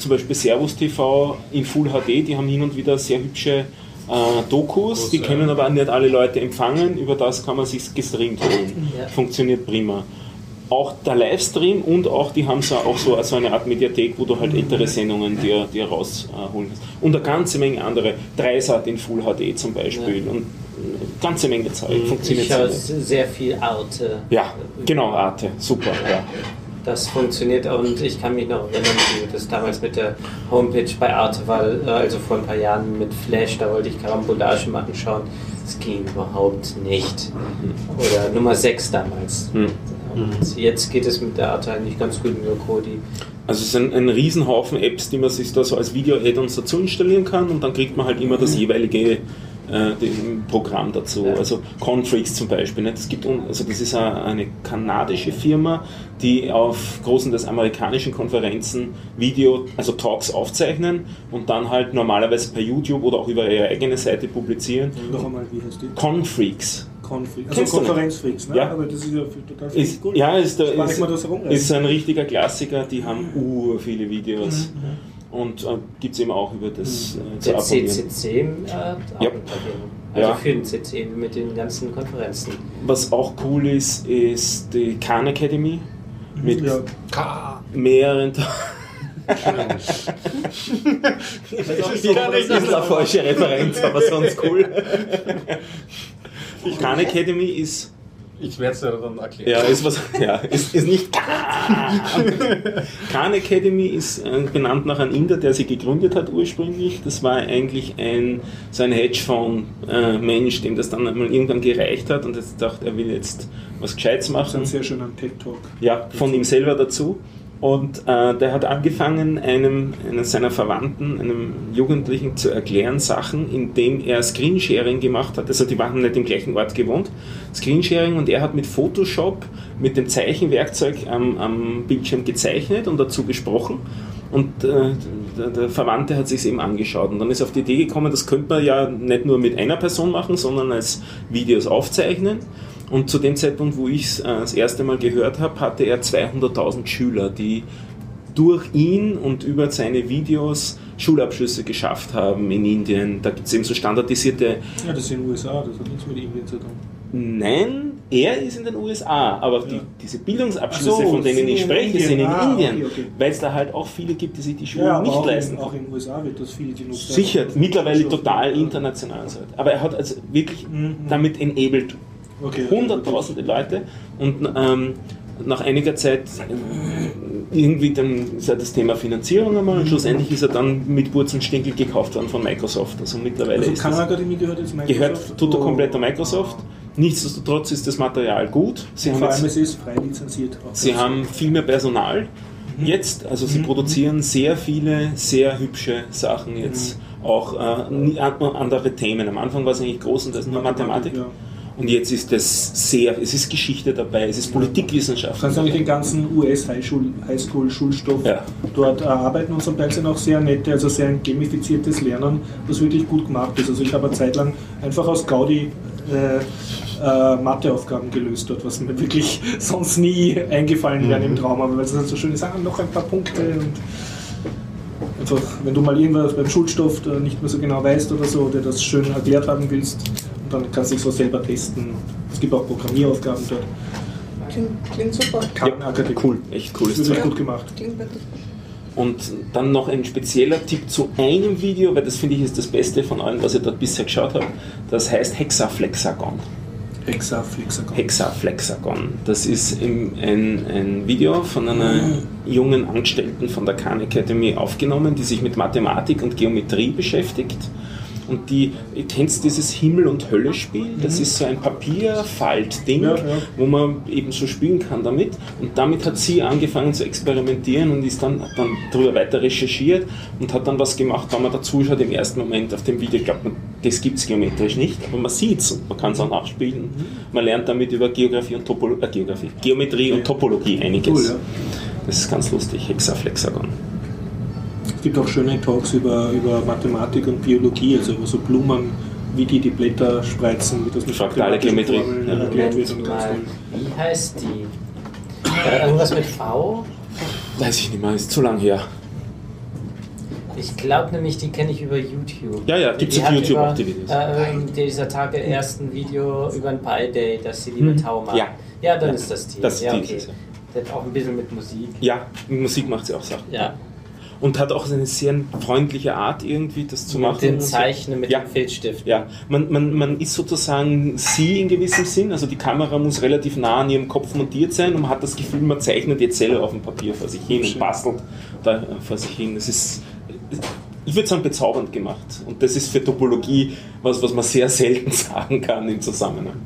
zum Beispiel Servus TV in Full HD, die haben hin und wieder sehr hübsche äh, Dokus, die ja. können aber nicht alle Leute empfangen, über das kann man sich gestreamt holen. Ja. Funktioniert prima. Auch der Livestream und auch die haben so, auch so, so eine Art Mediathek, wo du halt ältere Sendungen dir, dir rausholen kannst. Und eine ganze Menge andere. Dreisat in Full HD zum Beispiel. Und eine ganze Menge Zeug. Funktioniert Ich schaue sehr viel Arte. Ja, genau, Arte. Super. Ja. Das funktioniert und ich kann mich noch erinnern, wie das damals mit der Homepage bei Arte war, äh, also vor ein paar Jahren mit Flash, da wollte ich Karambolage mal anschauen. Es ging überhaupt nicht. Oder Nummer 6 damals. Hm. Und jetzt geht es mit der Arte eigentlich ganz gut mit der Kodi. Also es ist ein, ein Riesenhaufen Apps, die man sich da so als Video-Add-ons dazu installieren kann und dann kriegt man halt immer das jeweilige äh, dem Programm dazu. Ja. Also Confreaks zum Beispiel. Nicht? Das, gibt, un- also das ist eine, eine kanadische Firma, die auf großen des amerikanischen Konferenzen Video, also Talks aufzeichnen und dann halt normalerweise per YouTube oder auch über ihre eigene Seite publizieren. Noch einmal, wie heißt die? Confreaks. Konfreaks. Kennst Also? Konferenzfreaks, ne? Ja. Aber das ist ja total viel Ist, gut. ja, ist, der, ist, ist ein richtiger Klassiker, die haben ur viele Videos. Und äh, gibt es eben auch über das äh, zu abonnieren. CCC äh, Ja. Also Ja. für den CC mit den ganzen Konferenzen. Was auch cool ist, ist die Khan Academy mit Ja. mehreren. so, das ist eine falsche Referenz, aber sonst cool. [laughs] Khan Academy ist Ich werde es dir dann erklären. Ja, ist was. [laughs] Ja, ist, ist nicht Khan. [laughs] Khan Academy ist äh, benannt nach einem Inder, der sie gegründet hat ursprünglich. Das war eigentlich ein so ein Hedgefonds-Mensch, dem das dann einmal irgendwann gereicht hat und jetzt dachte, er will jetzt was Gescheites Das ist ein machen. sehr schöner TED-Talk. Ja, von ihm selber dazu. Und äh, der hat angefangen, einem, einem seiner Verwandten, einem Jugendlichen zu erklären Sachen, indem er Screensharing gemacht hat. Also die waren nicht im gleichen Ort gewohnt. Screensharing und er hat mit Photoshop, mit dem Zeichenwerkzeug am, am Bildschirm gezeichnet und dazu gesprochen. Und äh, der, der Verwandte hat sich eben angeschaut und dann ist auf die Idee gekommen, das könnte man ja nicht nur mit einer Person machen, sondern als Videos aufzeichnen. Und zu dem Zeitpunkt, wo ich es äh, das erste Mal gehört habe, hatte er 200.000 Schüler, die durch ihn und über seine Videos Schulabschlüsse geschafft haben in Indien. Da gibt es eben so standardisierte Ja, das ist in den USA, das hat nichts mit Indien zu tun. Nein, er ist in den USA, aber die, diese Bildungsabschlüsse, so, von denen ich spreche, sind in Ah, Indien, okay, okay. weil es da halt auch viele gibt, die sich die Schulen Ja, nicht auch, leisten in, auch in den USA wird das viel genutzt. Sicher, mittlerweile total international. Aber er hat also wirklich Mhm. damit enabled Okay. hunderttausende Leute und ähm, nach einiger Zeit äh, irgendwie dann ist ja das Thema Finanzierung einmal und schlussendlich ist er dann mit Wurz und Stinkel gekauft worden von Microsoft. Also mittlerweile Also ist Khan das, Akademie gehört jetzt Microsoft? gehört tut er Oh. komplett der Microsoft. Nichtsdestotrotz ist das Material gut. Sie haben Vor jetzt allem es ist frei lizenziert. Sie haben viel mehr Personal jetzt, also sie produzieren sehr viele, sehr hübsche Sachen jetzt, auch äh, an- andere Themen. Am Anfang war es eigentlich groß und das nur Mathematik. ja. Und jetzt ist das sehr, es ist Geschichte dabei, es ist Politikwissenschaft. Du kannst eigentlich den ganzen US-Highschool-Schulstoff Ja. dort erarbeiten und zum Teil sind auch sehr nette, also sehr ein gamifiziertes Lernen, das wirklich gut gemacht ist. Also ich habe eine Zeit lang einfach aus Gaudi äh, äh, Matheaufgaben gelöst dort, was mir wirklich [laughs] sonst nie eingefallen wäre im Traum, aber weil es halt so schön ist, ah, noch ein paar Punkte und einfach, wenn du mal irgendwas beim Schulstoff nicht mehr so genau weißt oder so, oder das schön erklärt haben willst, dann kannst du es so selber testen. Es gibt auch Programmieraufgaben dort. Klingt, klingt super. Khan Akademie. Cool, echt cooles wird Zeug. gut gemacht. Klingt wirklich gut. Und dann noch ein spezieller Tipp zu einem Video, weil das finde ich ist das Beste von allem, was ich dort bisher geschaut habe. Das heißt Hexaflexagon. Hexaflexagon. Hexaflexagon. Das ist im, ein, ein Video von einer jungen Angestellten von der Khan Academy aufgenommen, die sich mit Mathematik und Geometrie beschäftigt. Und die, ihr kennt dieses Himmel- und Hölle-Spiel? Das ist so ein Papierfalt-Ding, Ja, ja. wo man eben so spielen kann damit. Und damit hat sie angefangen zu experimentieren und ist dann, hat dann darüber weiter recherchiert und hat dann was gemacht, wenn man da zuschaut im ersten Moment auf dem Video. Ich glaube, das gibt es geometrisch nicht, aber man sieht es und man kann es auch nachspielen. Man lernt damit über Geografie und Topologie, äh, Geografie, Geometrie und Topologie einiges. Cool, ja. Das ist ganz lustig, Hexaflexagon. Es gibt auch schöne Talks über, über Mathematik und Biologie, also über so Blumen, wie die die Blätter spreizen, wie das mit Fraktale Geometrie, ja. erklärt wird. Und ganz wie heißt die? Äh, irgendwas mit V? Weiß ich nicht mehr, ist zu lang her. Ich glaube nämlich, die kenne ich über YouTube. Ja, ja, gibt's Die auf YouTube über, auch die Videos. Äh, dieser Tage ersten Video über ein Pi Day, dass sie lieber Tau mag. Hm. Ja. ja, dann Ja, ist das die. das ist ja, die, okay. das ist Das hat auch ein bisschen mit Musik. Ja, mit Musik macht sie auch Sachen. Ja, Und hat auch eine sehr freundliche Art irgendwie, das zu machen. mit dem. Zeichnen, mit Ja. dem Filzstift. Ja, man, man, man ist sozusagen sie in gewissem Sinn, also die Kamera muss relativ nah an ihrem Kopf montiert sein und man hat das Gefühl, man zeichnet jetzt selber auf dem Papier vor sich hin und bastelt da vor sich hin. Das ist, ich würde sagen, bezaubernd gemacht. Und das ist für Topologie was, was man sehr selten [laughs] sagen kann im Zusammenhang.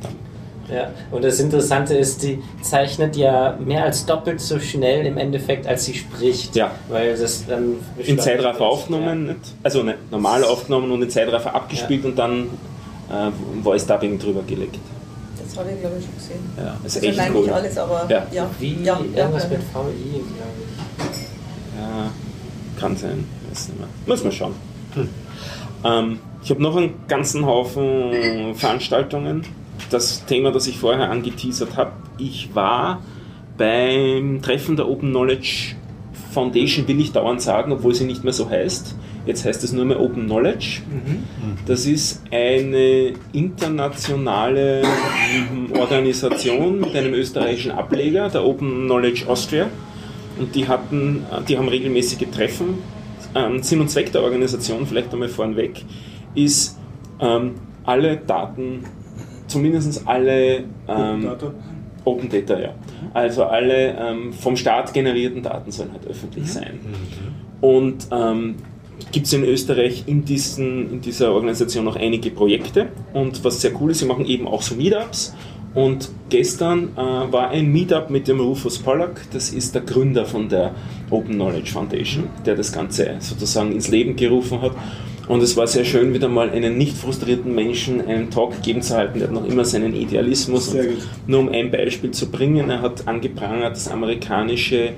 Ja, und das Interessante ist, die zeichnet ja mehr als doppelt so schnell im Endeffekt, als sie spricht. Ja. Weil das dann In Zeitraffer aufgenommen, nicht? also nicht, normal aufgenommen und in Zeitraffer abgespielt und dann äh, Voice Dubbing drüber gelegt. Das habe ich, glaube ich, schon gesehen. Ja, ist Also echt nein, cool. nicht alles, aber Ja. ja. ja. Wie ja, irgendwas ja, mit VI, glaube Ja, kann sein. Weiß nicht mehr. Muss man schauen. Ähm, ich habe noch einen ganzen Haufen Veranstaltungen. Das Thema, das ich vorher angeteasert habe. Ich war beim Treffen der Open Knowledge Foundation, will ich dauernd sagen, obwohl sie nicht mehr so heißt. Jetzt heißt es nur mehr Open Knowledge. Das ist eine internationale Organisation mit einem österreichischen Ableger, der Open Knowledge Austria. Und die hatten, die haben regelmäßige Treffen. Ähm, Sinn und Zweck der Organisation, vielleicht einmal vornweg, ist ähm, alle Daten, zumindest alle ähm, Data. Open Data, ja. Also alle ähm, vom Staat generierten Daten sollen halt öffentlich sein. Und ähm, gibt es in Österreich in, diesen, in dieser Organisation noch einige Projekte. Und was sehr cool ist, sie machen eben auch so Meetups. Und gestern äh, war ein Meetup mit dem Rufus Pollack, das ist der Gründer von der Open Knowledge Foundation, der das Ganze sozusagen ins Leben gerufen hat. Und es war sehr schön, wieder mal einen nicht frustrierten Menschen einen Talk geben zu halten. Der hat noch immer seinen Idealismus. Nur um ein Beispiel zu bringen, er hat angeprangert das amerikanische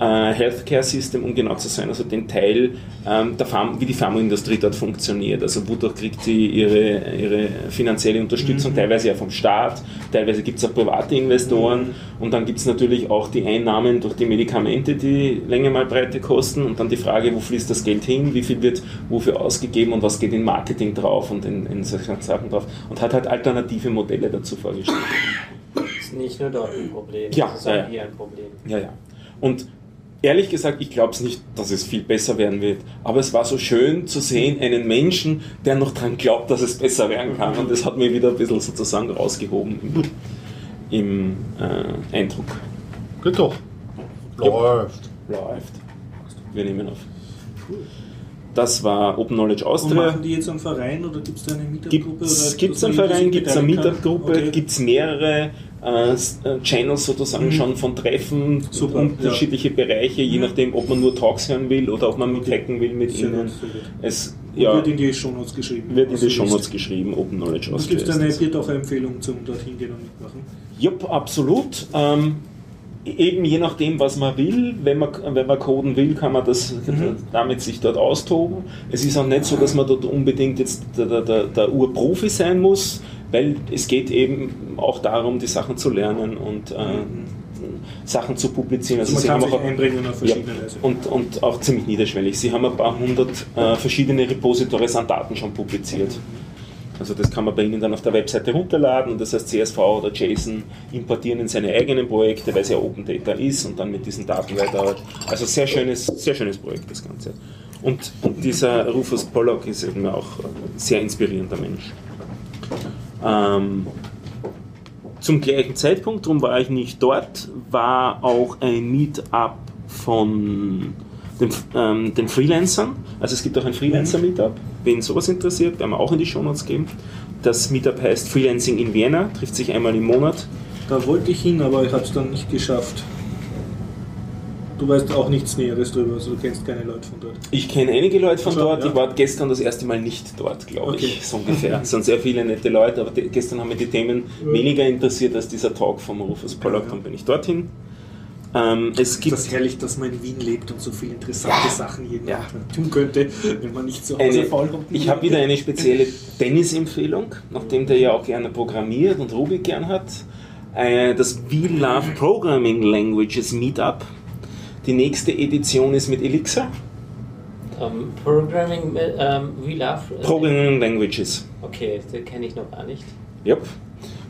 äh, Healthcare System, um genau zu sein, also den Teil, ähm, der Pharma, wie die Pharmaindustrie dort funktioniert. Also wodurch kriegt sie ihre, ihre finanzielle Unterstützung, teilweise ja vom Staat, teilweise gibt es auch private Investoren und dann gibt es natürlich auch die Einnahmen durch die Medikamente, die Länge mal Breite kosten und dann die Frage, wo fließt das Geld hin, wie viel wird wofür ausgegeben und was geht in Marketing drauf und in, in solchen Sachen drauf und hat halt alternative Modelle dazu vorgestellt. Das ist nicht nur dort ein Problem, Ja, das ist auch ja. hier ein Problem. Ja, ja. Und ehrlich gesagt, ich glaube es nicht, dass es viel besser werden wird. Aber es war so schön zu sehen, einen Menschen, der noch dran glaubt, dass es besser werden kann. Und das hat mir wieder ein bisschen sozusagen rausgehoben im, im äh, Eindruck. Geht doch. Läuft. Läuft. Wir nehmen auf. Das war Open Knowledge Und Austria. machen die jetzt einen Verein oder gibt es da eine Meetup-Gruppe? Gibt es einen Verein, gibt es eine? Meetup-Gruppe, Okay. gibt es mehrere äh, äh, Channels sozusagen schon von Treffen, Super, unterschiedliche Bereiche, je Mhm. nachdem, ob man nur Talks hören will oder ob man mithacken will mit Sehr ihnen. gut. Es Ja. ja, Wird in die Shownotes geschrieben. wird in die Shownotes geschrieben, Open Knowledge Und Austria. gibt es eine. Biertaucher-Empfehlung zum dorthin gehen und mitmachen? Jupp, absolut. Ähm, eben je nachdem, was man will. Wenn man, wenn man coden will, kann man das Mhm. damit sich dort austoben. Es ist auch nicht so, dass man dort unbedingt jetzt der, der, der Urprofi sein muss, weil es geht eben auch darum, die Sachen zu lernen und äh, Sachen zu publizieren. Also man sie kann haben sich auch- einbringen auf ja, verschiedene Weise. und, und auch ziemlich niederschwellig. Sie haben ein paar hundert äh, verschiedene Repositories an Daten schon publiziert. Also das kann man bei Ihnen dann auf der Webseite runterladen und das heißt CSV oder JSON importieren in seine eigenen Projekte, weil es ja Open Data ist und dann mit diesen Daten weiter. Also sehr schönes, sehr schönes Projekt das Ganze. Und, und dieser Rufus Pollock ist eben auch ein sehr inspirierender Mensch. Ähm, zum gleichen Zeitpunkt, darum war ich nicht dort, war auch ein Meetup von den, ähm, den Freelancern. Also es gibt auch ein Freelancer-Meetup. Wen sowas interessiert, werden wir auch in die Shownotes geben. Das Meetup heißt Freelancing in Vienna, trifft sich einmal im Monat. Da wollte ich hin, aber ich habe es dann nicht geschafft. Du weißt auch nichts Näheres drüber, also du kennst keine Leute von dort. Ich kenne einige Leute von So, dort, ja. ich war gestern das erste Mal nicht dort, glaube Okay. ich, so ungefähr. Es sind sehr viele nette Leute, aber die, gestern haben mich die Themen weniger interessiert als dieser Talk vom Rufus Pollock, Ja. dann bin ich dorthin. Ähm, es gibt Das ist herrlich, dass man in Wien lebt und so viele interessante Sachen jeden Ja. Tun könnte, wenn man nicht zu Hause eine, faul rumliegt. ich habe wieder eine spezielle Dennis-Empfehlung, nachdem der ja auch gerne programmiert und Ruby gern hat. Äh, Das We Love Programming Languages Meetup. Die nächste Edition ist mit Elixir. Ähm, Programming, ähm, We Love. Programming Languages. Okay, den kenne ich noch gar nicht. Yep.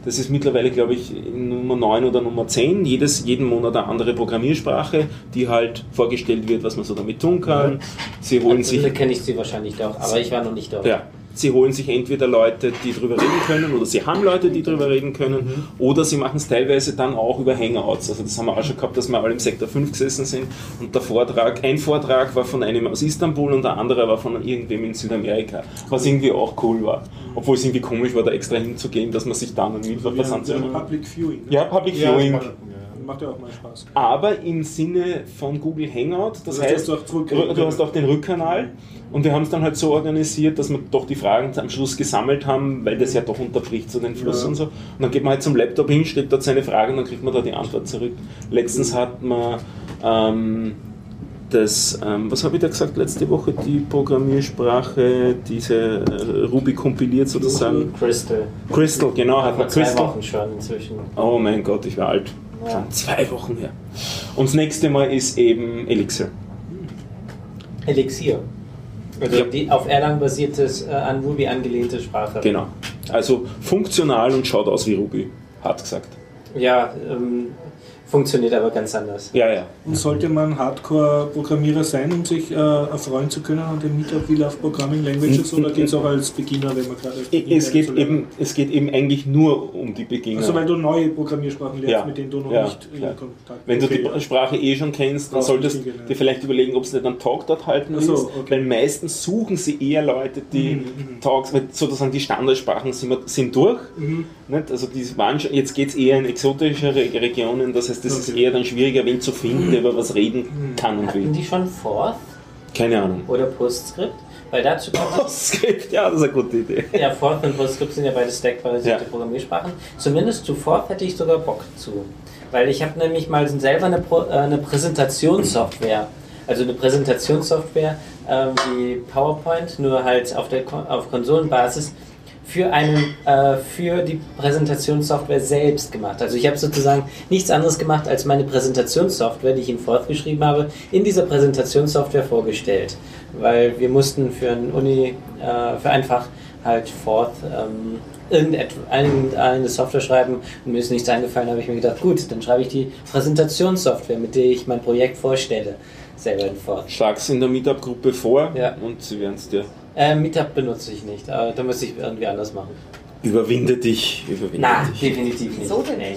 Das ist mittlerweile, glaube ich, Nummer 9 oder Nummer 10. Jedes, jeden Monat eine andere Programmiersprache, die halt vorgestellt wird, was man so damit tun kann. Sie holen sich Also, kenne ich sie wahrscheinlich doch, aber ich war noch nicht dort. Ja, sie holen sich entweder Leute, die drüber reden können, oder sie haben Leute, die drüber reden können, oder sie machen es teilweise dann auch über Hangouts. Also das haben wir auch schon gehabt, dass wir alle im Sektor 5 gesessen sind und der Vortrag, ein Vortrag war von einem aus Istanbul und der andere war von irgendwem in Südamerika, was irgendwie auch cool war. Obwohl es irgendwie komisch war, da extra hinzugehen, dass man sich dann einen Mittwoch ja, was ja. Public Viewing. ne? Ja, Public Ja, Viewing. macht- Macht ja auch mal Spaß. Aber im Sinne von Google Hangout, das Das heißt, heißt, du hast auch du du hast auch den Rückkanal und wir haben es dann halt so organisiert, dass wir doch die Fragen am Schluss gesammelt haben, weil das ja doch unterbricht so den Fluss Ja. und so. Und dann geht man halt zum Laptop hin, stellt dort seine Fragen und dann kriegt man da die Antwort zurück. Letztens hat man ähm, das, ähm, was habe ich da gesagt letzte Woche, die Programmiersprache, diese äh, Ruby kompiliert sozusagen. Crystal. Crystal, genau, hat man zwei Crystal. Wochen schon inzwischen. Oh mein Gott, ich war alt. Schon zwei Wochen her. Und das nächste Mal ist eben Elixir. Elixier. Also Ja. die auf Erlang basiertes, äh, an Ruby angelehnte Sprache. Genau. Also funktional und schaut aus wie Ruby, hart gesagt. Ja, ähm, funktioniert aber ganz anders. Ja, ja. Und sollte man Hardcore-Programmierer sein, um sich äh, erfreuen zu können an dem Meetup wie Love Programming Languages oder geht es auch als Beginner, wenn man gerade Es geht, eben, es geht eben eigentlich nur um die Beginner. Also weil du neue Programmiersprachen lernst, Ja. mit denen du noch Ja, nicht in klar. Kontakt Wenn du Okay. die Sprache eh schon kennst, dann du solltest du ja. vielleicht überlegen, ob es nicht einen Talk dort halten Ach so, willst. okay. Weil meistens suchen sie eher Leute, die Mhm, Talks, weil sozusagen die Standardsprachen sind, sind durch. Mhm. Nicht? Also die waren schon, jetzt geht es eher in exotischere Regionen, das heißt, es ist Okay. eher dann schwieriger, wen zu finden, der über was reden kann und Hatten will. die schon Forth Keine Ahnung. oder Postscript? Weil dazu kommt Postscript, ja, das ist eine gute Idee. ja, Forth und Postscript sind ja beide stackbasierte Ja. Programmiersprachen. Zumindest zu Forth hätte ich sogar Bock zu. Weil ich habe nämlich mal selber eine, Pro, äh, eine Präsentationssoftware, also eine Präsentationssoftware ähm, wie PowerPoint, nur halt auf, der, auf Konsolenbasis für, einen, äh, für die Präsentationssoftware selbst gemacht. Also ich habe sozusagen nichts anderes gemacht, als meine Präsentationssoftware, die ich in Forth geschrieben habe, in dieser Präsentationssoftware vorgestellt. Weil wir mussten für ein Uni, äh, für einfach halt Forth ähm, irgendeine Software schreiben und mir ist nichts eingefallen, habe ich mir gedacht, gut, dann schreibe ich die Präsentationssoftware, mit der ich mein Projekt vorstelle, selber in Forth. Schlag's in der Meetup-Gruppe vor Ja. und sie werden es dir. Äh, Meetup benutze ich nicht, aber da müsste ich irgendwie anders machen. Überwinde dich. Überwinde Na, dich. definitiv nicht. So denn Nee.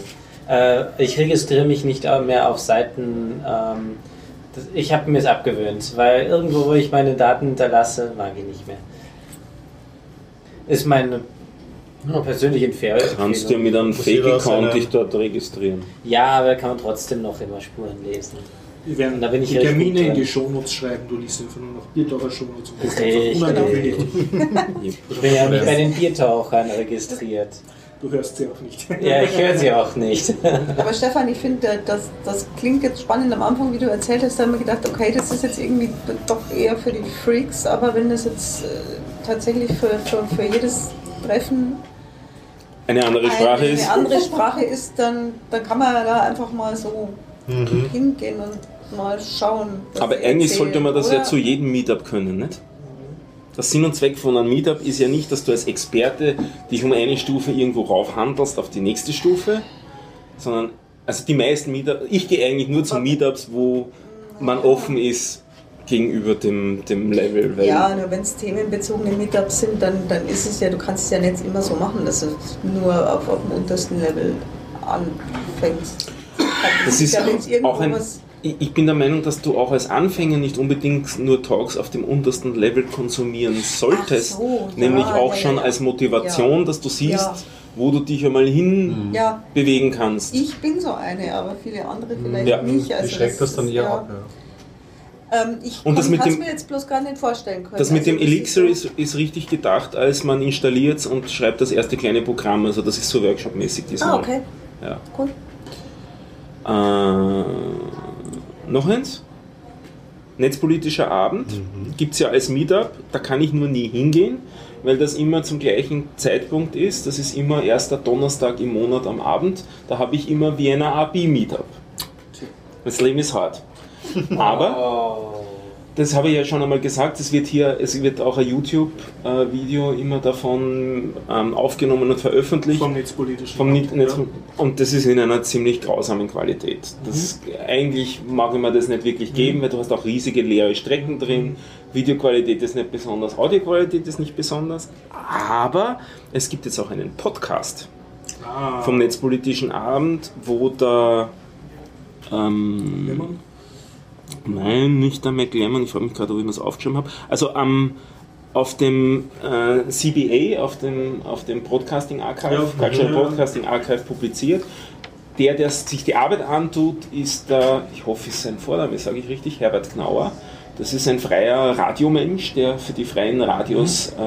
Äh, ich registriere mich nicht mehr auf Seiten. Ähm, das, ich habe mir es abgewöhnt, weil irgendwo, wo ich meine Daten hinterlasse, mag ich nicht mehr. Ist meine persönliche Empfehlung. Kannst du mit einem Fake-Account dich dort registrieren? Ja, aber da kann man trotzdem noch immer Spuren lesen. Wir werden Da bin ich die Termine in die Shownotes schreiben, du liest einfach nur noch Biertaucher Shownotes und bist einfach unangekündigt. [laughs] Ich bin ja nicht bei den Biertauchern registriert. Du hörst sie auch nicht. Ja, ich höre sie auch nicht. Aber Stefan, ich finde, das, das klingt jetzt spannend am Anfang, wie du erzählt hast, da haben wir gedacht, okay, das ist jetzt irgendwie doch eher für die Freaks, aber wenn das jetzt äh, tatsächlich für, für, für jedes Treffen Eine andere Sprache eine, ist. eine andere Sprache ist, dann, dann kann man da einfach mal so hingehen und mal schauen. Aber eigentlich erzählen, sollte man das ja oder? zu jedem Meetup können, nicht? Der Sinn und Zweck von einem Meetup ist ja nicht, dass du als Experte dich um eine Stufe irgendwo raufhandelst auf die nächste Stufe, sondern, also die meisten Meetups, ich gehe eigentlich nur zu Meetups, wo man offen ist gegenüber dem, dem Level. Weil Ja, nur wenn es themenbezogene Meetups sind, dann, dann ist es ja, du kannst es ja nicht immer so machen, dass du nur auf, auf dem untersten Level anfängst. Das ist ja, auch ein. was- Ich ich bin der Meinung, dass du auch als Anfänger nicht unbedingt nur Talks auf dem untersten Level konsumieren solltest. So, ja, nämlich auch ja, schon ja, ja. als Motivation, Ja. dass du siehst, Ja. wo du dich einmal hin Ja, bewegen kannst. ich bin so eine, aber viele andere vielleicht Ja. nicht. Also schreckt das dann ist- eher ja. ab. Ja. Ähm, ich Und das kann mit es dem- mir jetzt bloß gar nicht vorstellen können. Das mit Also dem Elixir so- ist, ist richtig gedacht, als man installiert und schreibt das erste kleine Programm. Also das ist so workshopmäßig diesmal. Ah, okay, Ja. cool. Äh, noch eins? Netzpolitischer Abend gibt es ja als Meetup, da kann ich nur nie hingehen, weil das immer zum gleichen Zeitpunkt ist. Das ist immer erster Donnerstag im Monat am Abend. Da habe ich immer Vienna AB Meetup. Das Leben ist hart. Aber Oh. Das habe ich ja schon einmal gesagt, es wird hier, es wird auch ein YouTube-Video immer davon ähm, aufgenommen und veröffentlicht. Vom netzpolitischen. Vom Net Netz Ja. und das ist in einer ziemlich grausamen Qualität. Das Eigentlich mag ich mir das nicht wirklich geben, weil du hast auch riesige leere Strecken drin. Videoqualität ist nicht besonders, Audioqualität ist nicht besonders. Aber es gibt jetzt auch einen Podcast Ah, vom Netzpolitischen Abend, wo der ähm, Lemmon? Nein, nicht der McLemmon. Ich frage mich gerade, ob ich mir das aufgeschrieben habe. Also am auf dem äh, CBA, auf dem, auf dem Broadcasting Archive, Ja, Cultural ja. Broadcasting Archive publiziert. Der, der sich die Arbeit antut, ist der, ich hoffe, ist sein Vorname, sage ich richtig, Herbert Knauer. Das ist ein freier Radiomensch, der für die freien Radios äh,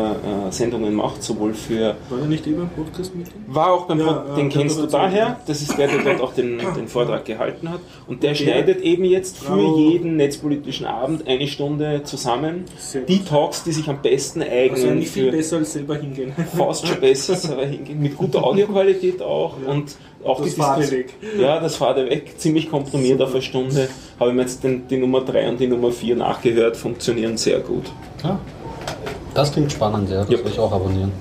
äh, Sendungen macht, sowohl für. War er nicht immer im Podcast mit? War auch beim Ja, Pod- ja, den kennst du daher. Das ist der, der dort auch den, [coughs] den Vortrag gehalten hat. Und der der- schneidet eben jetzt für jeden netzpolitischen Abend eine Stunde zusammen. Die Talks, die sich am besten Also eignen eigentlich viel für besser als selber hingehen. fast schon besser aber hingehen. Mit guter [laughs] Audioqualität auch. Ja. Und auch Das die Diskus- weg. Ja, das Fade weg, ziemlich komprimiert auf eine Stunde. Habe ich mir jetzt den, die Nummer 3 und die Nummer 4 nachgehört, funktionieren sehr gut. Ja. Das klingt spannend, ja. Das Ja. will ich auch abonnieren.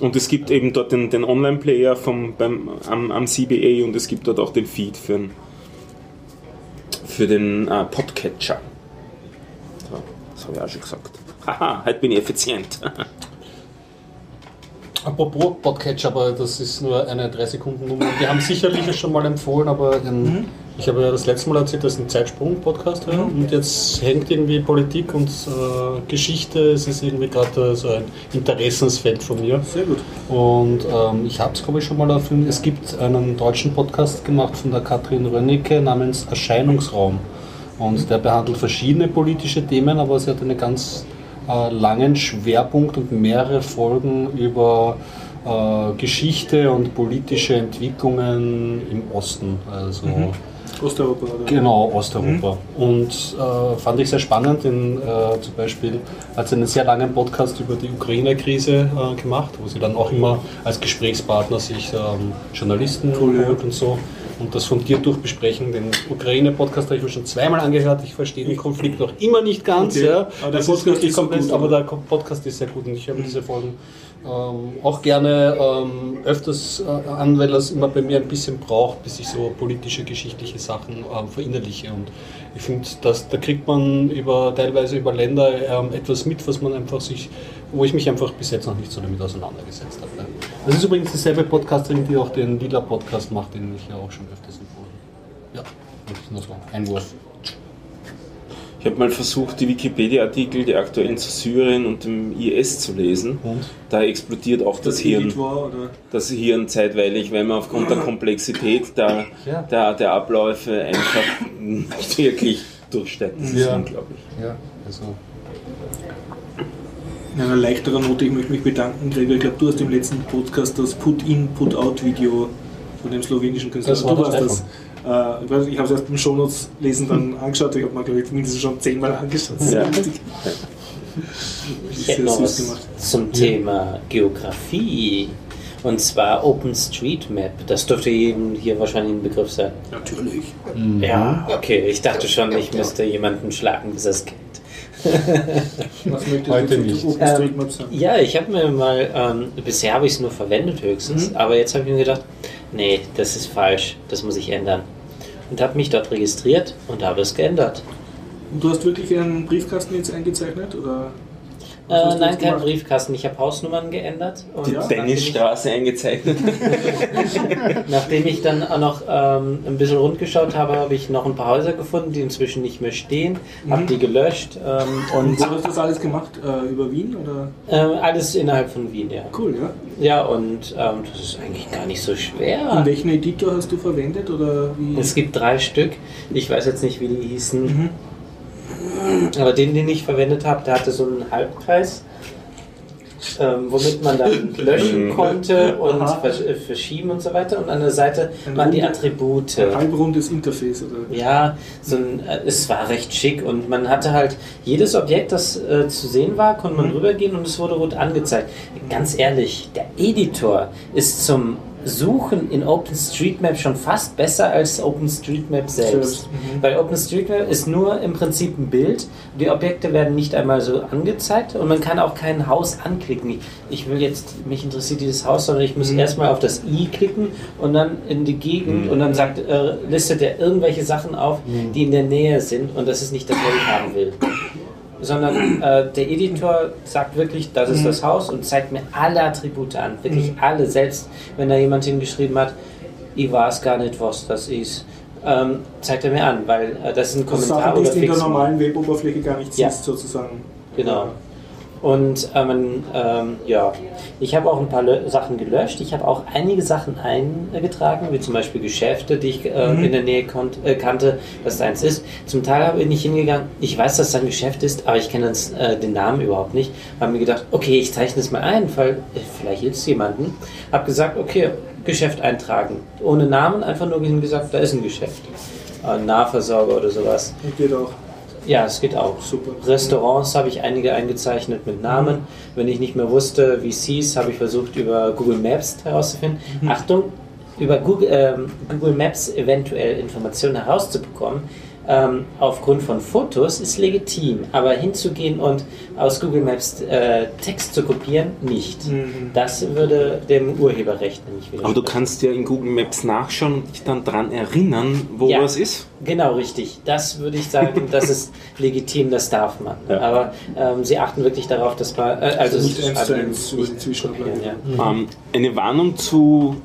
Und es gibt eben dort den, den Online-Player vom, beim, am, am CBA und es gibt dort auch den Feed für den, für den äh, Podcatcher. So, das habe ich auch schon gesagt. Haha, heute bin ich effizient. [laughs] Apropos Podcatcher, aber das ist nur eine 3-Sekunden-Nummer. Wir haben sicherlich schon mal empfohlen, aber ähm, ich habe ja das letzte Mal erzählt, dass einen Zeitsprung-Podcast höre und jetzt hängt irgendwie Politik und äh, Geschichte, es ist irgendwie gerade so ein Interessensfeld von mir. Sehr gut. Und ähm, ich habe es, glaube ich, schon mal erfunden. Es gibt einen deutschen Podcast gemacht von der Katrin Rönnecke namens Erscheinungsraum. Und der behandelt verschiedene politische Themen, aber sie hat einen ganz äh, langen Schwerpunkt und mehrere Folgen über äh, Geschichte und politische Entwicklungen im Osten. Also Osteuropa, oder? Genau, Osteuropa. Und äh, fand ich sehr spannend, denn äh, zum Beispiel hat sie einen sehr langen Podcast über die Ukraine-Krise äh, gemacht, wo sie dann auch immer als Gesprächspartner sich ähm, Journalisten Cool, ja. holt und so und das fundiert durch besprechen. Den Ukraine-Podcast habe ich mir schon zweimal angehört. Ich verstehe den Konflikt noch immer nicht ganz. Okay. Ja. Aber der Podcast ist komplett, gut, aber der Podcast ist sehr gut und ich höre mir diese Folgen ähm, auch gerne ähm, öfters äh, an, weil das immer bei mir ein bisschen braucht, bis ich so politische, geschichtliche Sachen ähm, verinnerliche. Und ich finde, da kriegt man über teilweise über Länder ähm, etwas mit, was man einfach sich, wo ich mich einfach bis jetzt noch nicht so damit auseinandergesetzt habe. Das ist übrigens dieselbe Podcasterin, die auch den Lila Podcast macht, den ich ja auch schon öfters empfohlen. habe. Ja, das ist nur so ein Einwurf. Ich habe mal versucht, die Wikipedia-Artikel, die aktuellen zu Syrien und dem IS zu lesen. Und? Da explodiert auch das Das Hirn. War, oder? das Hirn zeitweilig, weil man aufgrund der Komplexität der, Ja. der, der Abläufe einfach nicht [laughs] wirklich durchsteigt. Das ist Ja. unglaublich. Ja, also. In einer leichteren Note, ich möchte mich bedanken, Gregor. Ich glaube, du hast im letzten Podcast das Put-In, Put-Out-Video von dem slowenischen Künstler. Das war du warst das. Äh, ich habe es erst im Shownotes lesen dann [laughs] angeschaut. Ich habe mir, glaube ich, mindestens schon zehnmal angeschaut. Das ist Ja. lustig. Ich hätte Sehr noch was gemacht. zum Thema Geografie. Und zwar OpenStreetMap. Das dürfte jedem hier wahrscheinlich ein Begriff sein. Natürlich. Ja, okay. Ich dachte schon, ich müsste jemanden schlagen, bis er es kennt. Was möchtest Heute du nicht. OpenStreetMap sagen? Ja, ich habe mir mal, ähm, bisher habe ich es nur verwendet höchstens, aber jetzt habe ich mir gedacht, nee, das ist falsch, das muss ich ändern. Und habe mich dort registriert und habe es geändert. Und du hast wirklich einen Briefkasten jetzt eingezeichnet? Oder? Äh, nein, kein? Briefkasten, ich habe Hausnummern geändert. Und Die Dennisstraße eingezeichnet. [laughs] nachdem ich dann auch noch ähm, ein bisschen rundgeschaut habe, habe ich noch ein paar Häuser gefunden, die inzwischen nicht mehr stehen, habe die gelöscht ähm, Und und wo hast du das alles gemacht? Äh, über Wien? Oder? ähm, alles innerhalb von Wien, ja. Cool, ja. Ja, und ähm, das ist eigentlich gar nicht so schwer. Und welchen Editor hast du verwendet? Oder wie? Es gibt drei Stück. Ich weiß jetzt nicht, wie die hießen. Mhm. Aber den, den ich verwendet habe, der hatte so einen Halbkreis, ähm, womit man dann [laughs] löschen konnte und versch äh, verschieben und so weiter. Und an der Seite Ein waren die Attribute. Ein halbrundes Interface, oder? Ja, so ein, äh, es war recht schick und man hatte halt jedes Objekt, das äh, zu sehen war, konnte man Mhm. rübergehen und es wurde rot angezeigt. Ganz ehrlich, der Editor ist zum Suchen in OpenStreetMap schon fast besser als OpenStreetMap selbst. Mhm. Weil OpenStreetMap ist nur im Prinzip ein Bild. Die Objekte werden nicht einmal so angezeigt und man kann auch kein Haus anklicken. Ich- will jetzt, mich interessiert dieses Haus, sondern ich muss Mhm. erstmal auf das i klicken und dann in die Gegend und dann sagt, äh, listet er irgendwelche Sachen auf, die in der Nähe sind und das ist nicht das, was ich haben will. Sondern [clears throat] äh, der Editor sagt wirklich, das ist das Haus und zeigt mir alle Attribute an. Wirklich alle. Selbst wenn da jemand hingeschrieben hat, ich weiß gar nicht, was das ist, ähm, zeigt er mir an, weil äh, das ist ein Das Kommentar Sachen, die oder du in der normalen Weboberfläche gar nicht Ja. siehst, sozusagen. Genau. Und ähm, ähm, ja, ich habe auch ein paar Lö Sachen gelöscht. Ich habe auch einige Sachen eingetragen, wie zum Beispiel Geschäfte, die ich äh, in der Nähe äh, kannte, dass da eins ist. Zum Teil bin ich hingegangen, ich weiß, dass da ein Geschäft ist, aber ich kenne äh, den Namen überhaupt nicht. Habe mir gedacht, okay, ich zeichne es mal ein, weil äh, vielleicht hilft es jemandem. Habe gesagt, okay, Geschäft eintragen. Ohne Namen, einfach nur gesagt, da ist ein Geschäft. Ein Nahversorger oder sowas. Geht auch. Ja, es geht auch. Super. Restaurants habe ich einige eingezeichnet mit Namen. Wenn ich nicht mehr wusste, wie es hieß, habe ich versucht, über Google Maps herauszufinden. Achtung, über Google, ähm, Google Maps eventuell Informationen herauszubekommen, ähm, aufgrund von Fotos ist legitim. Aber hinzugehen und aus Google Maps äh, Text zu kopieren, nicht. Mhm. Das würde dem Urheberrecht nämlich wieder. Aber du kannst ja in Google Maps nachschauen und dich dann daran erinnern, wo Ja. was ist. Genau, richtig. Das würde ich sagen, [laughs] das ist legitim, das darf man. Ja. Aber ähm, sie achten wirklich darauf, dass man. Äh, also Nicht es ist eins zu also eins nicht Zwischenablage. kopieren, ja. Ähm, eine Warnung zu,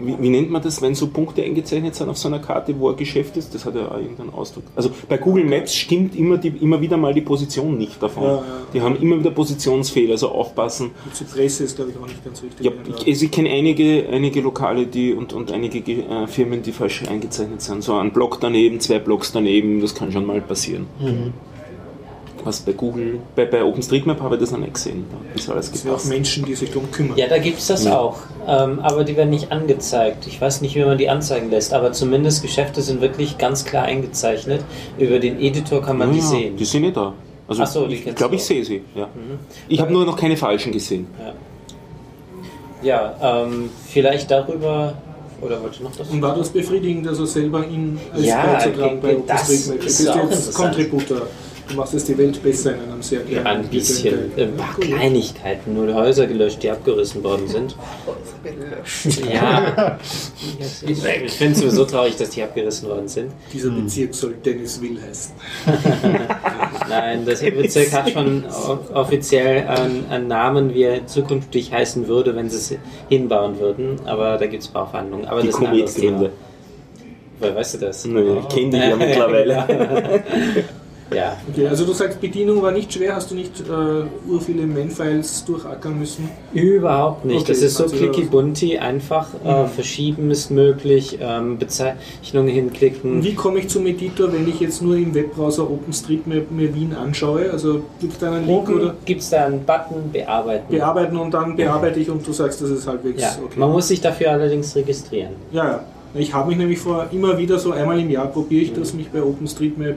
wie, wie nennt man das, wenn so Punkte eingezeichnet sind auf so einer Karte, wo ein Geschäft ist? Das hat ja auch irgendeinen Ausdruck. Also bei Google Maps stimmt immer, die, immer wieder mal die Position nicht davon. Ja, ja. Die haben immer wieder Positionsfehler, also aufpassen. Die Zypresse ist, glaube ich, auch nicht ganz richtig. Ja, ich, also ich kenne einige, einige Lokale die, und, und einige Ge- äh, Firmen, die falsch eingezeichnet sind. So ein Block daneben, zwei Blocks daneben, das kann schon mal passieren. Was bei Google, bei, bei OpenStreetMap habe ich das noch nicht gesehen. Da ist alles es sind auch gepasst. Menschen, die sich darum kümmern. Ja, da gibt es das Ja. auch. Ähm, aber die werden nicht angezeigt. Ich weiß nicht, wie man die anzeigen lässt, aber zumindest Geschäfte sind wirklich ganz klar eingezeichnet. Über den Editor kann man die Ja, sehen. Die sind nicht da. Also Ach so, die ich glaube, ich sehe sie. Ja. Ich habe nur noch keine falschen gesehen. Ja, ähm, vielleicht darüber. Oder wollte noch was? Und war das befriedigend, also selber in als Ja, beizutragen bei das OpenStreetMap? Du ist bist auch jetzt. Contributor. Du machst es die Welt besser in einem sehr kleinen Ein bisschen. Ein paar Kleinigkeiten, nur Häuser gelöscht, die abgerissen worden sind. Ja, ich, finde es sowieso traurig, dass die abgerissen worden sind. Dieser Bezirk soll Dennisville heißen. [laughs] Nein, das Bezirk hat schon offiziell einen, einen Namen, wie er zukünftig heißen würde, wenn sie es hinbauen würden. Aber da gibt es Bauverhandlungen. Aber Die das ist ein anderes Thema. Woher weißt du das? Naja, ich kenne die [laughs] ja mittlerweile. [laughs] Ja, Okay, also du sagst, Bedienung war nicht schwer, hast du nicht äh, ur viele Main-Files durchackern müssen? Überhaupt nicht. Okay, das ist so also- clicky bunti, einfach äh, Mhm. verschieben ist möglich, ähm, Bezeichnungen hinklicken. Wie komme ich zum Editor, wenn ich jetzt nur im Webbrowser OpenStreetMap mir Wien anschaue? Also gibt es da einen Link Oben oder gibt es da einen Button Bearbeiten. bearbeiten und dann bearbeite ich und du sagst, das ist halbwegs Ja, okay. man muss sich dafür allerdings registrieren. Ja, ja. Ich habe mich nämlich vor immer wieder so einmal im Jahr probiere ich das, mich bei OpenStreetMap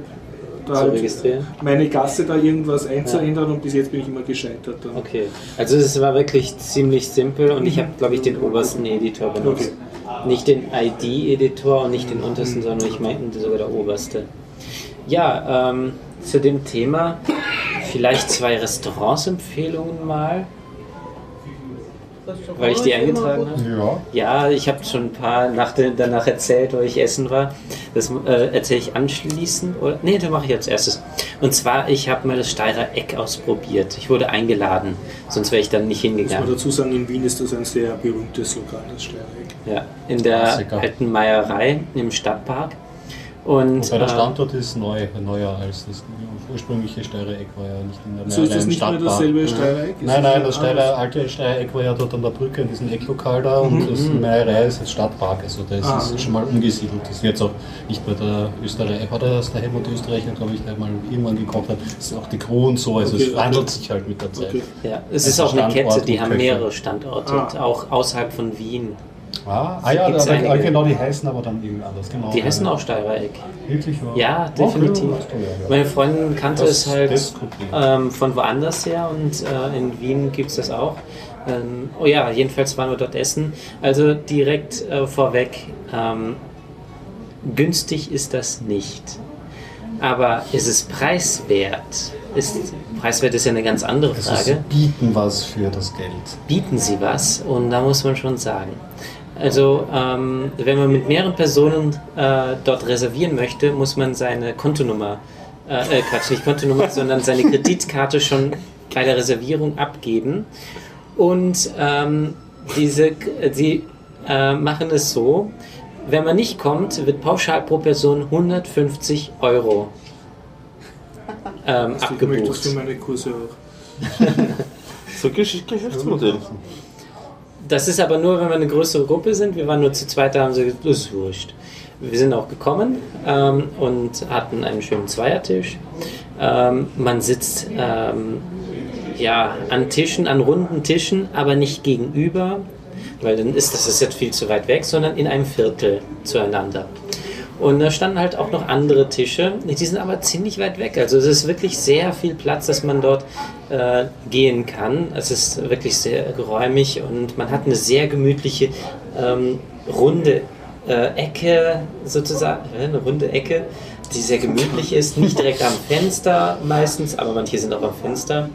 da Zu halt registrieren. meine Gasse da irgendwas einzuändern und bis jetzt bin ich immer gescheitert. Dann. Okay, also es war wirklich ziemlich simpel und ich habe, glaube ich, den obersten Editor benutzt. Nicht den ID-Editor und nicht den untersten, sondern ich meinte sogar der oberste. Ja, ähm, zu dem Thema vielleicht zwei Restaurants-Empfehlungen mal, weil ich die eingetragen habe. Ja. Ja, ich habe schon ein paar nach, danach erzählt, wo ich essen war. Das äh, erzähle ich anschließend. Oder? Nee, das mache ich als erstes. Und zwar, ich habe mal das Steirer Eck ausprobiert. Ich wurde eingeladen, sonst wäre ich dann nicht Muss man hingegangen. dazu sagen, in Wien ist das ein sehr berühmtes Lokal, das Steiereck. Ja, in der Klassiker. alten Meierei im Stadtpark. Und Wobei der äh, Standort ist neu, neuer als das ursprüngliche Steirer Eck war ja nicht in der So ist das nicht mehr Stadtpark. dasselbe Steiereck? Nein, nein, das Ah, Steirer, alte Steirer Eck war ja dort an der Brücke in diesem Ecklokal da und das Meierei ist jetzt Stadtpark, also da ist Ah, es ja. schon mal umgesiedelt. Das ist jetzt auch nicht bei der Österreich, war das der Helmut Österreicher, glaube ich, der mal irgendwann gekocht hat. Das ist auch die Crew und so, also Okay, es okay. wandelt sich halt mit der Zeit. Okay. ja, es Also ist auch eine Standort Kette, die und haben mehrere Standorte, Ah. und auch außerhalb von Wien. Ah, ah ja, da, einige. genau, die heißen aber dann irgendwie anders, genau. Die heißen auch Steirer Eck. Wirklich wahr? Ja, Oh, definitiv. du, ja. Meine Freundin kannte Das- es halt ähm, von woanders her und äh, in Wien gibt es das auch. Ähm, oh ja, jedenfalls waren wir dort essen. Also direkt äh, vorweg, ähm, günstig ist das nicht. Aber ist es preiswert? Ist, preiswert ist ja eine ganz andere Also Frage. bieten was für das Geld. Bieten sie was? Und da muss man schon sagen. Also, ähm, wenn man mit mehreren Personen äh, dort reservieren möchte, muss man seine Kontonummer, äh, äh, Quatsch, nicht Kontonummer, [laughs] sondern seine Kreditkarte schon bei der Reservierung abgeben. Und ähm, diese, sie äh, machen es so, wenn man nicht kommt, wird pauschal pro Person 150 Euro ähm, ich möchte das abgebucht. für meine Kurse auch. [laughs] So Gesch Geschäftsmodell. Das ist aber nur, wenn wir eine größere Gruppe sind. Wir waren nur zu zweit, da haben sie gesagt, ist wurscht. Wir sind auch gekommen ähm, und hatten einen schönen Zweiertisch. Ähm, man sitzt ähm, ja, an Tischen, an runden Tischen, aber nicht gegenüber, weil dann ist das ist jetzt viel zu weit weg, sondern in einem Viertel zueinander. Und da standen halt auch noch andere Tische, die sind aber ziemlich weit weg. Also es ist wirklich sehr viel Platz, dass man dort äh, gehen kann. Es ist wirklich sehr geräumig und man hat eine sehr gemütliche ähm, runde äh, Ecke sozusagen, äh, eine runde Ecke, die sehr gemütlich ist. Nicht direkt am Fenster meistens, aber manche sind auch am Fenster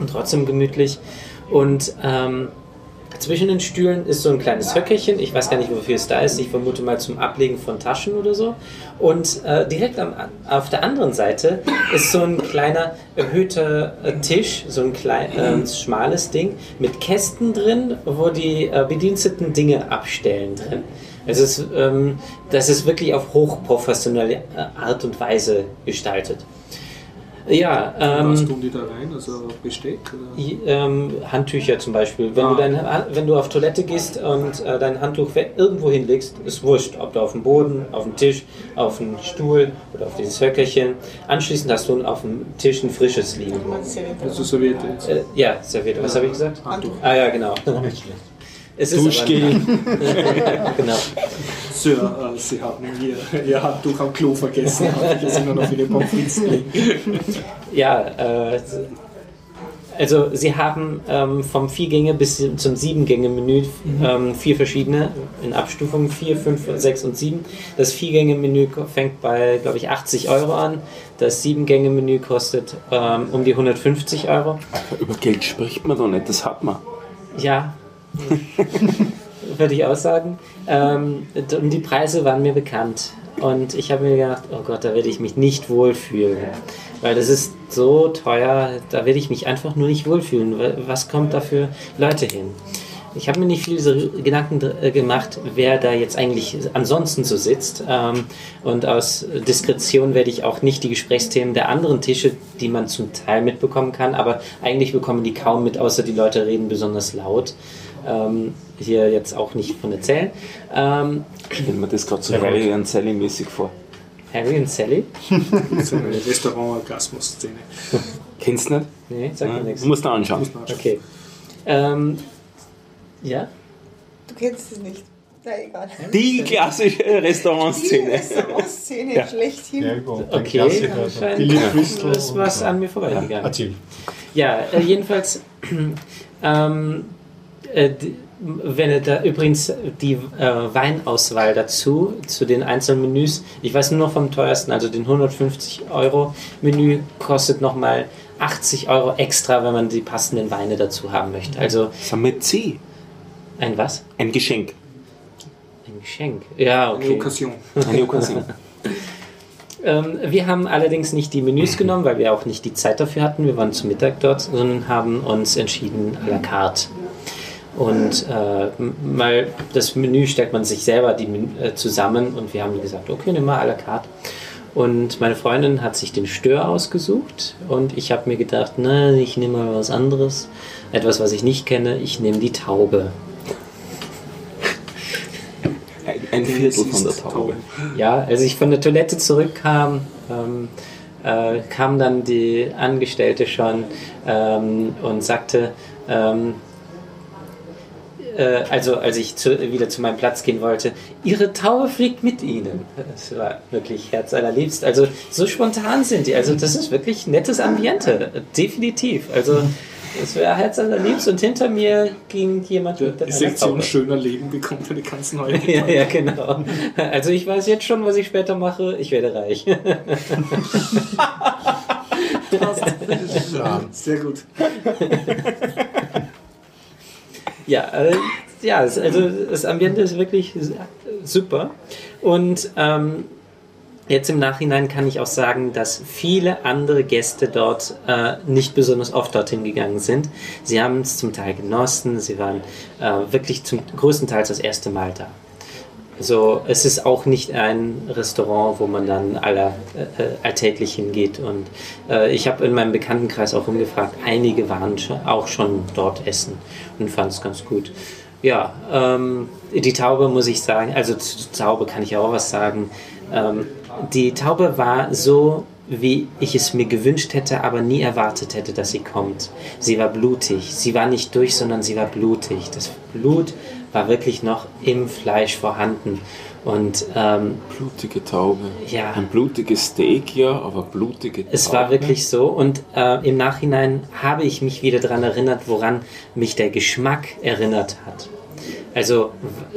und trotzdem gemütlich. Und ähm, zwischen den Stühlen ist so ein kleines Höckerchen. Ich weiß gar nicht, wofür es da ist. Ich vermute mal zum Ablegen von Taschen oder so. Und äh, direkt am, auf der anderen Seite ist so ein kleiner erhöhter äh, Tisch, so ein klein, äh, schmales Ding mit Kästen drin, wo die äh, Bediensteten Dinge abstellen drin. Es, ähm, das ist wirklich auf hochprofessionelle äh, Art und Weise gestaltet. Ja, Was ähm, tun die da rein? Also Besteck? Ähm, Handtücher zum Beispiel. Wenn, du Ah. dein, wenn du auf Toilette gehst und äh, dein Handtuch irgendwo hinlegst, ist wurscht. Ob du auf dem Boden, auf dem Tisch, auf dem Stuhl oder auf dieses Höckerchen. Anschließend hast du auf dem Tisch ein frisches liegen. Also Serviette jetzt. Äh, ja, serviert. Was habe ich gesagt? Handtuch. Ah ja, genau. Es ist Duschgel. [laughs] genau. Sir, äh, Sie haben hier [laughs] Ihr Handtuch am Klo vergessen. Hier sind nur noch viele Pommes frites. [laughs] Ja, äh, also sie haben ähm, vom Vier-Gänge bis zum Sieben-Gänge-Menü ähm, vier verschiedene in Abstufungen, vier, fünf, sechs und sieben. Das Vier-Gänge-Menü fängt bei, glaube ich, 80 Euro an. Das Sieben-Gänge-Menü kostet ähm, um die 150 Euro. Über Geld spricht man doch nicht, das hat man. Ja, [laughs] würde ich auch sagen. Ähm, und die Preise waren mir bekannt. Und ich habe mir gedacht, oh Gott, da werde ich mich nicht wohlfühlen. Weil das ist so teuer, da werde ich mich einfach nur nicht wohlfühlen. Wa- Was kommt da für Leute hin? Ich habe mir nicht viel so Gedanken äh, gemacht, wer da jetzt eigentlich ansonsten so sitzt. Ähm, und aus Diskretion werde ich auch nicht die Gesprächsthemen der anderen Tische, die man zum Teil mitbekommen kann, aber eigentlich bekommen die kaum mit, außer die Leute reden besonders laut. Ähm, hier jetzt auch nicht von erzählen. Ähm, Stell mir das gerade so Harry und Sally mäßig vor. Harry und Sally? [laughs] Das ist eine Restaurant-Orgasmus-Szene. Kennst du nicht? Nee, sag mir Ja, nichts. du musst da anschauen. Okay. Ähm, ja? Du kennst es nicht. Na egal. Die klassische Die Restaurantszene. Restaurantszene Ja. schlechthin. Ja, gut. Okay, Klassiker, anscheinend Billy Crystal was so. an mir vorbeigegangen. Erzähl. Ja, äh, jedenfalls, [clears throat] ähm, äh, wenn ihr da übrigens die äh, Weinauswahl dazu, zu den einzelnen Menüs, ich weiß nur noch vom teuersten, also den 150 Euro Menü kostet nochmal 80 Euro extra, wenn man die passenden Weine dazu haben möchte. Also Samezi. ein was? Ein Geschenk. Ein Geschenk. Ja, Eine okay. Okkasion. Eine Okkasion. [laughs] Ähm, wir haben allerdings nicht die Menüs genommen, weil wir auch nicht die Zeit dafür hatten. Wir waren zu Mittag dort, sondern haben uns entschieden à la carte. Und äh, mal das Menü stellt man sich selber die, äh, zusammen und wir haben gesagt, okay, nimm mal à la carte. Und meine Freundin hat sich den Stör ausgesucht und ich habe mir gedacht, na, ich nehme mal was anderes, etwas, was ich nicht kenne. Ich nehme die Taube. Ein, ein Viertel von der Taube. Ja, als ich von der Toilette zurückkam, ähm, äh, kam dann die Angestellte schon ähm, und sagte, ähm, äh, also als ich zu, wieder zu meinem Platz gehen wollte, Ihre Taube fliegt mit Ihnen. Das war wirklich herzallerliebst. Also so spontan sind die. Also das ist wirklich nettes Ambiente, definitiv. Also es wäre herzallerliebst und hinter mir ging jemand mit einer Sektion Taube. schöner Leben bekommt eine ganz neue. [laughs] Ja, ja, genau. Also ich weiß jetzt schon, was ich später mache. Ich werde reich. [laughs] [laughs] Sehr gut. Ja, äh, ja, also das Ambiente ist wirklich super. Und ähm, jetzt im Nachhinein kann ich auch sagen, dass viele andere Gäste dort äh, nicht besonders oft dorthin gegangen sind. Sie haben es zum Teil genossen, sie waren äh, wirklich zum größten Teil das erste Mal da. Also es ist auch nicht ein Restaurant, wo man dann aller, äh, alltäglich hingeht. Und äh, ich habe in meinem Bekanntenkreis auch umgefragt, einige waren schon, auch schon dort essen und fanden es ganz gut. Ja, ähm, die Taube muss ich sagen, also zu Taube kann ich auch was sagen. Ähm, die Taube war so, wie ich es mir gewünscht hätte, aber nie erwartet hätte, dass sie kommt. Sie war blutig. Sie war nicht durch, sondern sie war blutig. Das Blut war wirklich noch im Fleisch vorhanden. Und ähm, Blutige Taube. Ja. Ein blutiges Steak, ja, aber blutige Taube. es war wirklich so. Und äh, im Nachhinein habe ich mich wieder daran erinnert, woran mich der Geschmack erinnert hat. Also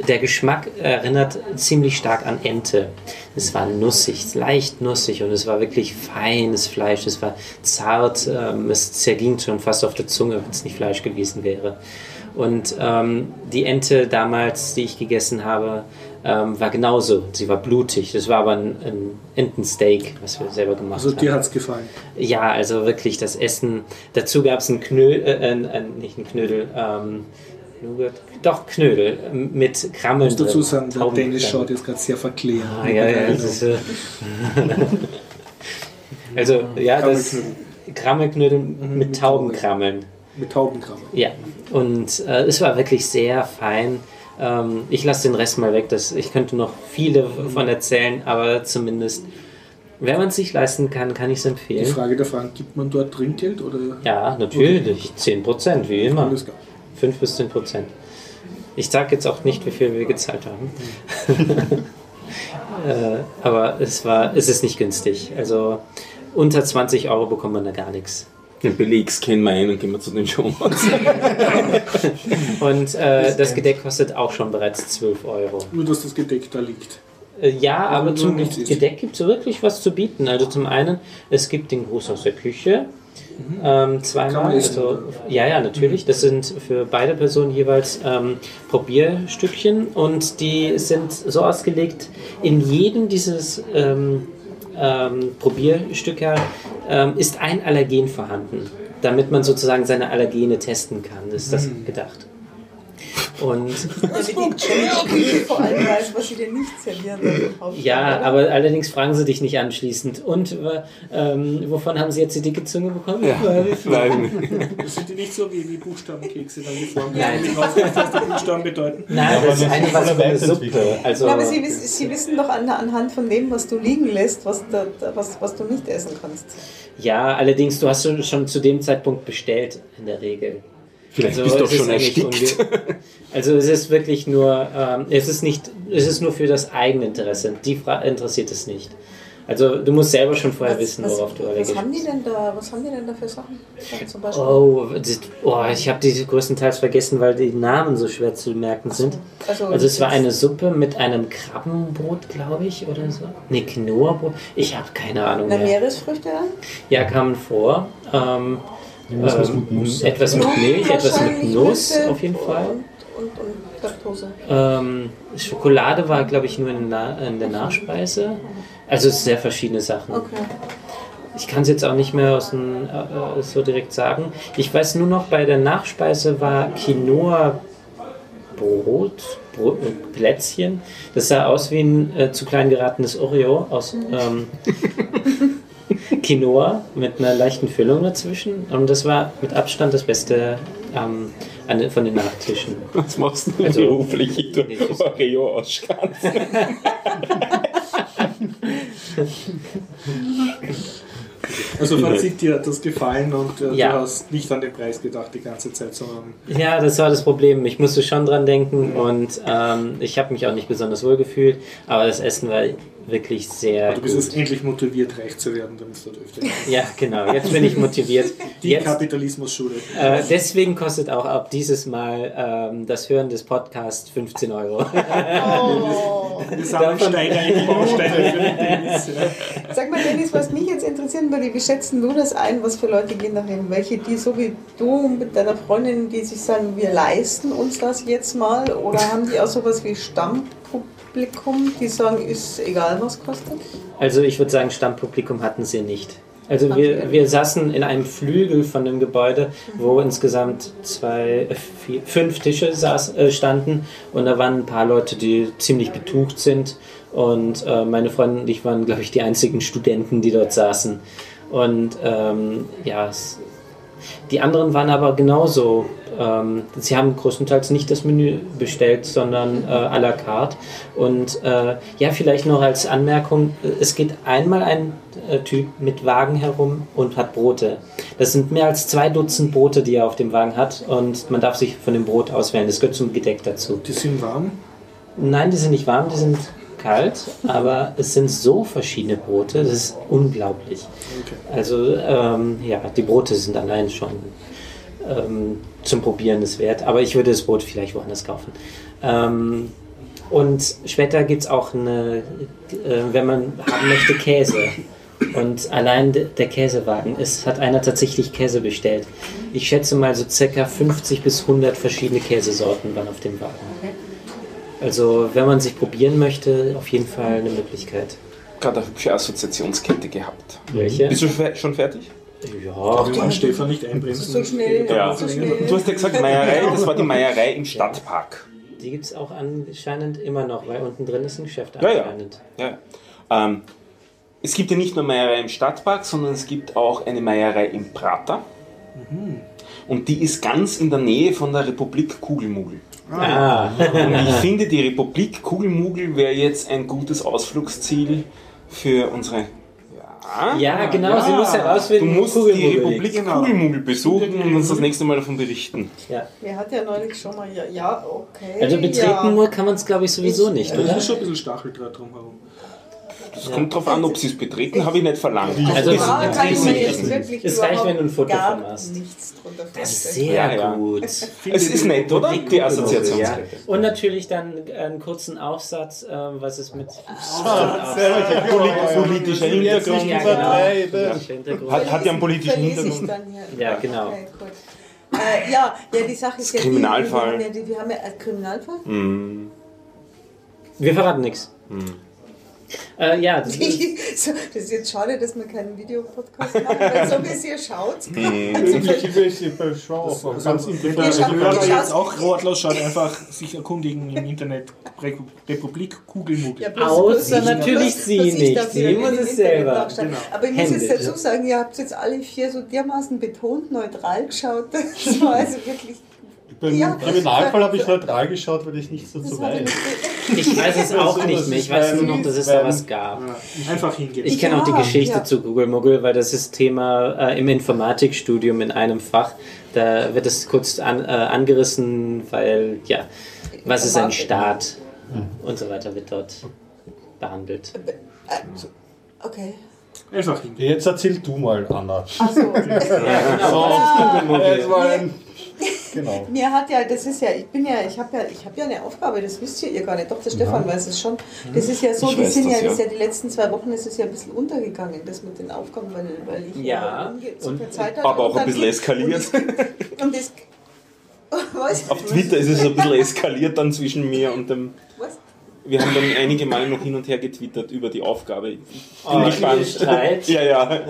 der Geschmack erinnert ziemlich stark an Ente. Es war nussig, leicht nussig und es war wirklich feines Fleisch. Es war zart, ähm, es zerging schon fast auf der Zunge, wenn es nicht Fleisch gewesen wäre. Und ähm, die Ente damals, die ich gegessen habe, ähm, war genauso. Sie war blutig. Das war aber ein, ein Entensteak, was wir selber gemacht Also haben. dir hat es gefallen. Ja, also wirklich das Essen. Dazu gab es einen Knödel, äh, ein, ein, nicht einen Knödel, ähm, Nougat, doch Knödel ähm, mit Krammeln. Ich muss dazu sagen, der Dennis schaut jetzt gerade sehr verklärt. Ah, ja, ja, ist, äh, [laughs] also, ja, das Krammelknödel mit Taubenkrammeln. Mit Taubenkram. Ja, und äh, es war wirklich sehr fein. Ähm, ich lasse den Rest mal weg. Das, ich könnte noch viele von erzählen, aber zumindest, wenn man es sich leisten kann, kann ich es Die empfehlen. Frage der Fragen, gibt man dort Trinkgeld oder Ja, natürlich. 10%, wie immer. alles klar? 5 bis 10 Prozent. Ich sage jetzt auch nicht, wie viel wir gezahlt haben. [laughs] äh, aber es, war, es ist nicht günstig. Also unter 20 Euro bekommt man da gar nichts. Den Belegs kennen wir ein und gehen wir zu den Show. [laughs] Und äh, das Gedeck kostet auch schon bereits 12 Euro. Nur, dass das Gedeck da liegt. Äh, ja, aber nur zum. Gedeck gibt es wirklich was zu bieten. Also zum einen, es gibt den Gruß aus der Küche. Ähm, Mhm. Man zweimal. Also, ja, ja, natürlich. Das sind für beide Personen jeweils ähm, Probierstückchen und die sind so ausgelegt, in jedem dieses ähm, ähm, Probierstücke ähm, ist ein Allergen vorhanden, damit man sozusagen seine Allergene testen kann. Das ist das Mhm. gedacht. Und Jenny vor allem weiß, was sie denn nicht servieren. Ja, aber allerdings fragen sie dich nicht anschließend. Und äh, ähm, wovon haben sie jetzt die dicke Zunge bekommen? [laughs] Nein. Das sind die nicht so wie, wie Buchstabenkekse, dann die Form, Nein. was die Buchstaben bedeuten. Nein, aber das ist das eine was für eine Suppe. Also, Ja, aber sie, sie wissen doch an, anhand von dem, was du liegen lässt, was, da, da, was, was du nicht essen kannst. ja, allerdings, du hast schon, schon zu dem Zeitpunkt bestellt, in der Regel. Vielleicht Also, bist du doch es ist schon eigentlich erstickt. Also es ist wirklich nur, ähm, es ist nicht, es ist nur für das Eigeninteresse. Die Fra interessiert es nicht. Also du musst selber schon vorher wissen, worauf du was allergisch haben die denn da? Was haben die denn da für Sachen? Ja, Zum Beispiel. Oh, das, oh, ich habe die größtenteils vergessen, weil die Namen so schwer zu merken sind. Also, Also es war eine Suppe mit einem Krabbenbrot, glaube ich, oder so. Ne, Quinoa-Brot. Ich habe keine Ahnung Na, mehr. Meeresfrüchte dann? Ja, kamen vor. Ähm, was ähm, mit Nuss. etwas mit Milch, etwas mit Nuss auf jeden Fall. Ähm, Schokolade war, glaube ich, nur in, der Na- in der Nachspeise. Also sehr verschiedene Sachen. Okay. Ich kann es jetzt auch nicht mehr aus dem, äh, äh, so direkt sagen. Ich weiß nur noch, bei der Nachspeise war Quinoa Brot, Brot mit Plätzchen. Das sah aus wie ein äh, zu klein geratenes Oreo aus ähm, [laughs] Quinoa mit einer leichten Füllung dazwischen. Und das war mit Abstand das Beste ähm, an, von den Nachtischen. Was machst du Also- beruflich? Ich Nee, das- tu Oreo ausschanzen. [laughs] Also Fazit, dir hat das gefallen und äh, Ja. du hast nicht an den Preis gedacht die ganze Zeit, sondern Ja, das war das Problem. Ich musste schon dran denken und ähm, ich habe mich auch nicht besonders wohl gefühlt, aber das Essen war wirklich sehr du bist gut. jetzt endlich motiviert, reich zu werden, damit du dort öfter gehst. Ja, genau. Jetzt bin ich motiviert. [laughs] Die Jetzt, Kapitalismusschule. äh, deswegen kostet auch ab dieses Mal ähm, das Hören des Podcasts 15 Euro. [laughs] Oh. Wir sammeln Steine in die Bausteine für den Dennis. Ja. Sag mal, Dennis, was mich jetzt interessieren würde, wie schätzen du das ein? Was für Leute gehen dahin? Welche, die so wie du mit deiner Freundin, die sich sagen, wir leisten uns das jetzt mal? Oder haben die auch sowas wie Stammpublikum, die sagen, ist egal, was kostet? Also ich würde sagen, Stammpublikum hatten sie nicht. Also wir, wir saßen in einem Flügel von dem Gebäude, wo insgesamt zwei, äh, vier, fünf Tische saß, äh, standen und da waren ein paar Leute, die ziemlich betucht sind und äh, meine Freundin und ich waren, glaube ich, die einzigen Studenten, die dort saßen. Und ähm, ja, es, die anderen waren aber genauso. Ähm, sie haben größtenteils nicht das Menü bestellt, sondern äh, à la carte. Und äh, ja, vielleicht noch als Anmerkung, äh, es geht einmal ein äh, Typ mit Wagen herum und hat Brote. Das sind mehr als zwei Dutzend Brote, die er auf dem Wagen hat und man darf sich von dem Brot auswählen. Das gehört zum Gedeck dazu. Die sind warm. Nein, die sind nicht warm, die sind kalt, aber es sind so verschiedene Brote, das ist unglaublich. Also ähm, ja, die Brote sind allein schon ähm, zum Probieren des wert, aber ich würde das Brot vielleicht woanders kaufen. Ähm, und später gibt es auch eine, äh, wenn man haben möchte, Käse. Und allein de- der Käsewagen, es hat einer tatsächlich Käse bestellt. Ich schätze mal so circa 50 bis 100 verschiedene Käsesorten waren auf dem Wagen. Also wenn man sich probieren möchte, auf jeden Fall eine Möglichkeit. Gerade eine hübsche Assoziationskette gehabt. Welche? Bist du schon fertig? Ja, Wir wollen Stefan nicht einbremsen. So schnell. Ja. So schnell. Du hast ja gesagt Meierei, das war die Meierei im Stadtpark. die gibt es auch anscheinend immer noch, weil unten drin ist ein Geschäft Ja, ja. anscheinend. Ja. Ähm, es gibt ja nicht nur Meierei im Stadtpark, sondern es gibt auch eine Meierei im Prater. Und die ist ganz in der Nähe von der Republik Kugelmugel. Ah, Und ich finde, die Republik Kugelmugel wäre jetzt ein gutes Ausflugsziel für unsere. Ja, ja, genau, sie ja. muss du herausfinden, wo musst die Kugelmugel liegt. Republik Genau. Kugelmugel besuchen und uns das nächste Mal davon berichten. Ja. Wer hat ja neulich schon mal, ja, ja okay. Also betreten ja. nur kann man es, glaube ich, sowieso nicht, Da oder? ist schon ein bisschen Stacheldraht drumherum. Es kommt darauf an, ob sie es betreten, habe ich nicht verlangt. Also Ja, es- kann ich es- mir jetzt wirklich es reicht, wenn du ein Foto gar davon hast. nichts drunter Das ist sehr Ja, ja. gut. Es ist nett, oder? Die Ja. Assoziationskette. Und natürlich dann einen kurzen Aufsatz, äh, was es mit Politischer Hintergrund. Ja, genau. Hintergrund. Hat, hat ja einen politischen Hintergrund. Ja, genau. Äh, ja, ja, die Sache ist ja die, Kriminalfall. Wir haben ja, die, wir haben ja einen Kriminalfall. Mm. Wir verraten nichts. Äh, ja, das ist, [laughs] so, das ist jetzt schade, dass wir keinen Videopodcast machen, weil so wie es hier schaut. [laughs] Hörer ihr jetzt schaut- auch ratlos schaut, einfach sich erkundigen im Internet. Re Republik Kugelmugel. Ja, Außer natürlich bloß- sie ich nicht. Sie muss es Internet selber. Genau. Aber ich muss jetzt dazu sagen, ihr habt jetzt alle vier so dermaßen betont neutral geschaut. [laughs] Das war also wirklich. Beim Ja. Kriminalfall habe ich neutral geschaut, weil ich nicht so zu weiß. ich weiß es [laughs] auch Das nicht mehr. Ich weiß nur noch, dass es da was gab. Ja, einfach hingehen. Ich kenne auch die Ja, Geschichte ja. zu Google Muggel, weil das ist Thema äh, im Informatikstudium in einem Fach. Da wird es kurz an, äh, angerissen, weil, ja, was ist ein Staat und so weiter wird dort behandelt. Okay. Einfach hingehen. Jetzt erzähl du mal, Anna. Achso. So, es war ein, genau. [laughs] Mir hat ja, das ist ja, ich bin ja, ich habe ja, ich habe ja eine Aufgabe, das wisst ihr, gar nicht. Doch, der Stefan weiß es schon. Das ist ja so, Ich die sind das, ja, das ist ja. ja die letzten zwei Wochen ist es ja ein bisschen untergegangen, das mit den Aufgaben, weil, weil ich Ja, und- viel Zeit hatte. Aber auch und ein bisschen eskaliert. [laughs] Und das, [laughs] was? Auf Twitter ist es ein bisschen eskaliert dann zwischen mir und dem. Was? Wir haben dann einige Mal noch hin und her getwittert über die Aufgabe. Ich bin Oh, gespannt. Streit. Ja, ja.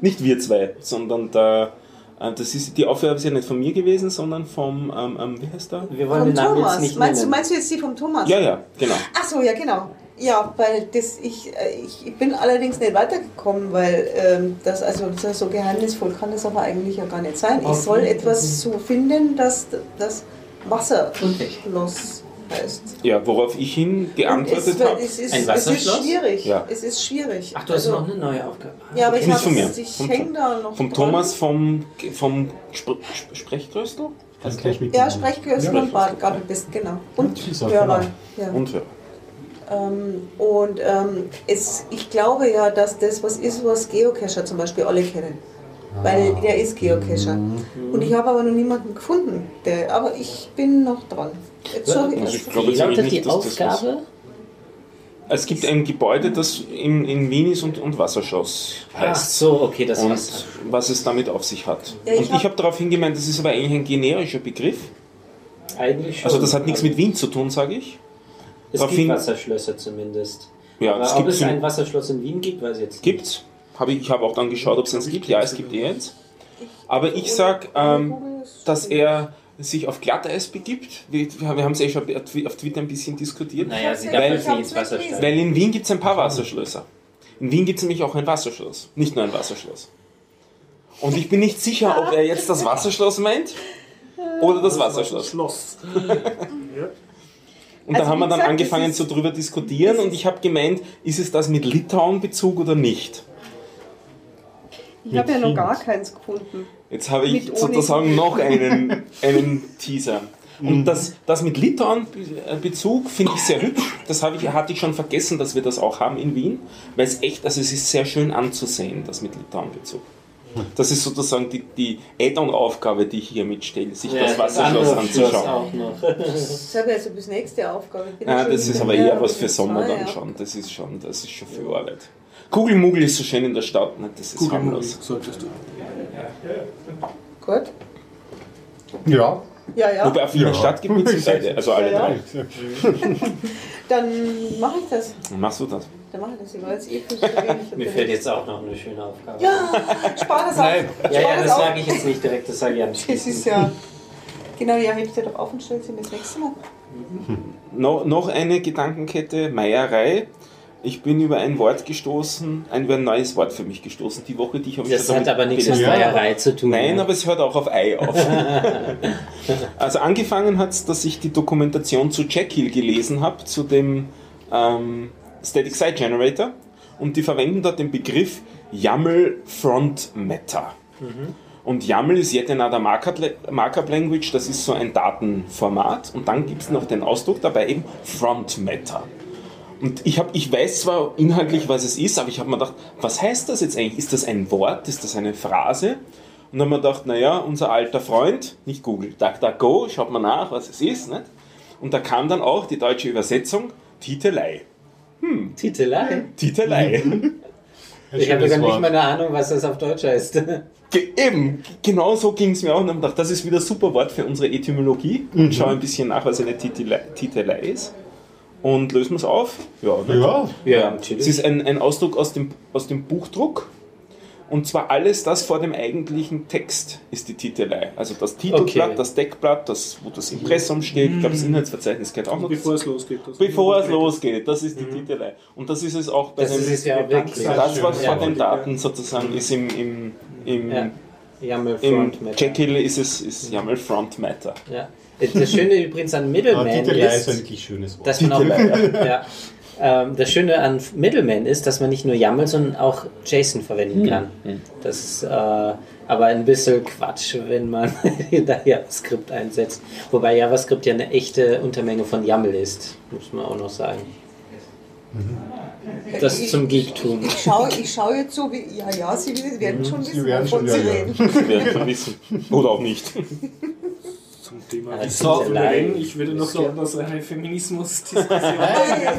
Nicht wir zwei, sondern der. Äh, Das ist, die Aufgabe ist ja nicht von mir gewesen, sondern vom, ähm, ähm, wie heißt der? Wir wollen Vom den Namen Thomas. jetzt nicht meinst, du, meinst du jetzt die vom Thomas? Ja, ja, genau. Ach so, ja, genau. Ja, weil das, ich, äh, ich, bin allerdings nicht weitergekommen, weil ähm, das, also das so geheimnisvoll kann das aber eigentlich ja gar nicht sein. Ich soll etwas so finden, dass das Wasserschloss heißt. Ja, worauf ich hin geantwortet es, habe. es, ist, Ein es ist schwierig. Ja. Es ist schwierig. Ach, du hast Also- noch eine neue Aufgabe. Ja, aber ich, Nicht von mir. ich Vom- hänge da noch Vom dran. Thomas vom, vom Spr Sp Sprechtröstel? Das gleich mit Ja, Sprechkürzen Ja, und Bad Gabelbist, genau. Und Hörer. genau. Ja. Und ja. Ähm, und ähm, es, ich glaube ja, dass das was ist, was Geocacher zum Beispiel alle kennen. Weil Ah. der ist Geocacher. Mhm. Und ich habe aber noch niemanden gefunden. Der, aber ich bin noch dran. Ich Also ich glaube Wie lautet die Aufgabe? Es gibt ein Gebäude, das in, in Wien ist und, und Wasserschloss Ach heißt. so, okay, das und war's. was es damit auf sich hat. Ja, ich und hab- ich habe darauf hingemeint, das ist aber eigentlich ein generischer Begriff. Eigentlich schon. Also das hat nichts mit Wien zu tun, sage ich. Es darauf gibt Wasserschlösser zumindest. Ja, Aber es ob gibt es ein Wasserschloss in Wien gibt, weiß ich jetzt nicht. Gibt's. Hab ich ich habe auch dann geschaut, ob es eins gibt. Ja, es gibt eh eins. Aber ich sag, ähm, dass er sich auf Glatteis begibt. Wir, wir haben es eh schon auf Twitter ein bisschen diskutiert. Naja, sie Weil- darf nicht ins Wasser. Weil in Wien gibt es ein paar Wasserschlösser. In Wien gibt es nämlich auch ein Wasserschloss. Nicht nur ein Wasserschloss. Und ich bin nicht sicher, ob er jetzt das Wasserschloss meint oder das Wasserschloss. Schloss. [laughs] Und da Also haben wir dann gesagt, angefangen zu ist- drüber diskutieren und ich habe gemeint, ist es das mit Litauen-Bezug oder nicht? Ich habe ja noch gar keins gefunden. Jetzt habe ich Mit ohne- sozusagen noch einen, [laughs] einen Teaser. Und das, das mit Litauen-Bezug finde ich sehr hübsch. Das habe ich, hatte ich schon vergessen, dass wir das auch haben in Wien, weil es echt, also es ist sehr schön anzusehen, das mit Litauen-Bezug. Das ist sozusagen die, die Add-on-Aufgabe, die ich hier mitstelle, sich das Wasserschloss anzuschauen. auch noch. [laughs] Das ich also bis nächste Aufgabe. Bin Ah, das ist aber eher was für Sommer dann ja. schon. Das ist schon, das ist schon viel Arbeit. Kugelmugel ist so schön in der Stadt, ne? das ist harmlos. solltest du. Gut. Ja. Ja, ja. Wobei auf Wiener Ja. Stadtgebiet sind beide, also alle Ja, drei. [laughs] Dann mache ich das. Dann machst du das. Dann mache ich das. Ich war jetzt eh viel zu wenig. Mir fällt jetzt auch noch eine schöne Aufgabe. Ja, spar das Nein. auf. ja, ja das sage ich jetzt nicht direkt, das sage ich Das ist ja. Genau, ja, hebt sie doch auf und stellt sie mir das nächste Mal. No, noch eine Gedankenkette, Meierei. Ich bin über ein Wort gestoßen, ein, über ein neues Wort für mich gestoßen, die Woche, die ich habe Das hat aber nichts mit Ja. Meierei zu tun. Nein, ne? aber es hört auch auf Ei auf. [laughs] also angefangen hat es, dass ich die Dokumentation zu Jekyll gelesen habe, zu dem ähm, Static Site Generator. Und die verwenden dort den Begriff YAML Front Matter. Und YAML ist yet another Markup, Markup Language, das ist so ein Datenformat. Und dann gibt es noch den Ausdruck dabei eben Front Matter. Und ich, hab, ich weiß zwar inhaltlich, was es ist, aber ich habe mir gedacht, was heißt das jetzt eigentlich? Ist das ein Wort? Ist das eine Phrase? Und dann haben wir gedacht, naja, unser alter Freund, nicht Google, DuckDuckGo, schaut mal nach, was es ist. Nicht? Und da kam dann auch die deutsche Übersetzung, Titelei. Titelei. Titelei. [laughs] Ich habe gar nicht mal eine Ahnung, was das auf Deutsch heißt. [laughs] Ge eben, genau so ging es mir auch. Und dann hab ich gedacht, das ist wieder ein super Wort für unsere Etymologie. Und schau ein bisschen nach, was eine Titelei, Titelei ist. Und lösen wir es auf. Ja, nicht? Ja. Ja, Es ist ein, ein Ausdruck aus dem, aus dem Buchdruck. Und zwar alles das vor dem eigentlichen Text ist die Titelei. Also das Titelblatt, Okay. das Deckblatt, das, wo das Impressum steht, ich glaube das Inhaltsverzeichnis gehört auch noch Bevor dazu. es losgeht. das- Bevor es losgeht, das ist die Titelei. Und das ist es auch bei Das den, ist ja wirklich. das, was Ja. vor den Daten sozusagen ist im, im, im, Ja. YAML im Front Matter. Jekyll ist es ist YAML Front Matter. Ja. Das Schöne übrigens an Middleman Titelei ist ein schönes Wort. dass man auch, ja, ähm, das Schöne an Middleman ist, dass man nicht nur YAML, sondern auch JSON verwenden kann. Das ist äh, aber ein bisschen Quatsch, wenn man [laughs] da JavaScript einsetzt. Wobei JavaScript ja eine echte Untermenge von YAML ist, muss man auch noch sagen. Das zum Geektum. Ich schaue ich schau jetzt so wie. Ja, ja, Sie werden schon wissen, werden wovon schon, Sie ja, ja. reden. Wir werden schon wissen. Oder auch nicht. [laughs] Zum Thema Titelei. reden. Ich würde noch gerne einer Feminismus-Diskussion. [laughs]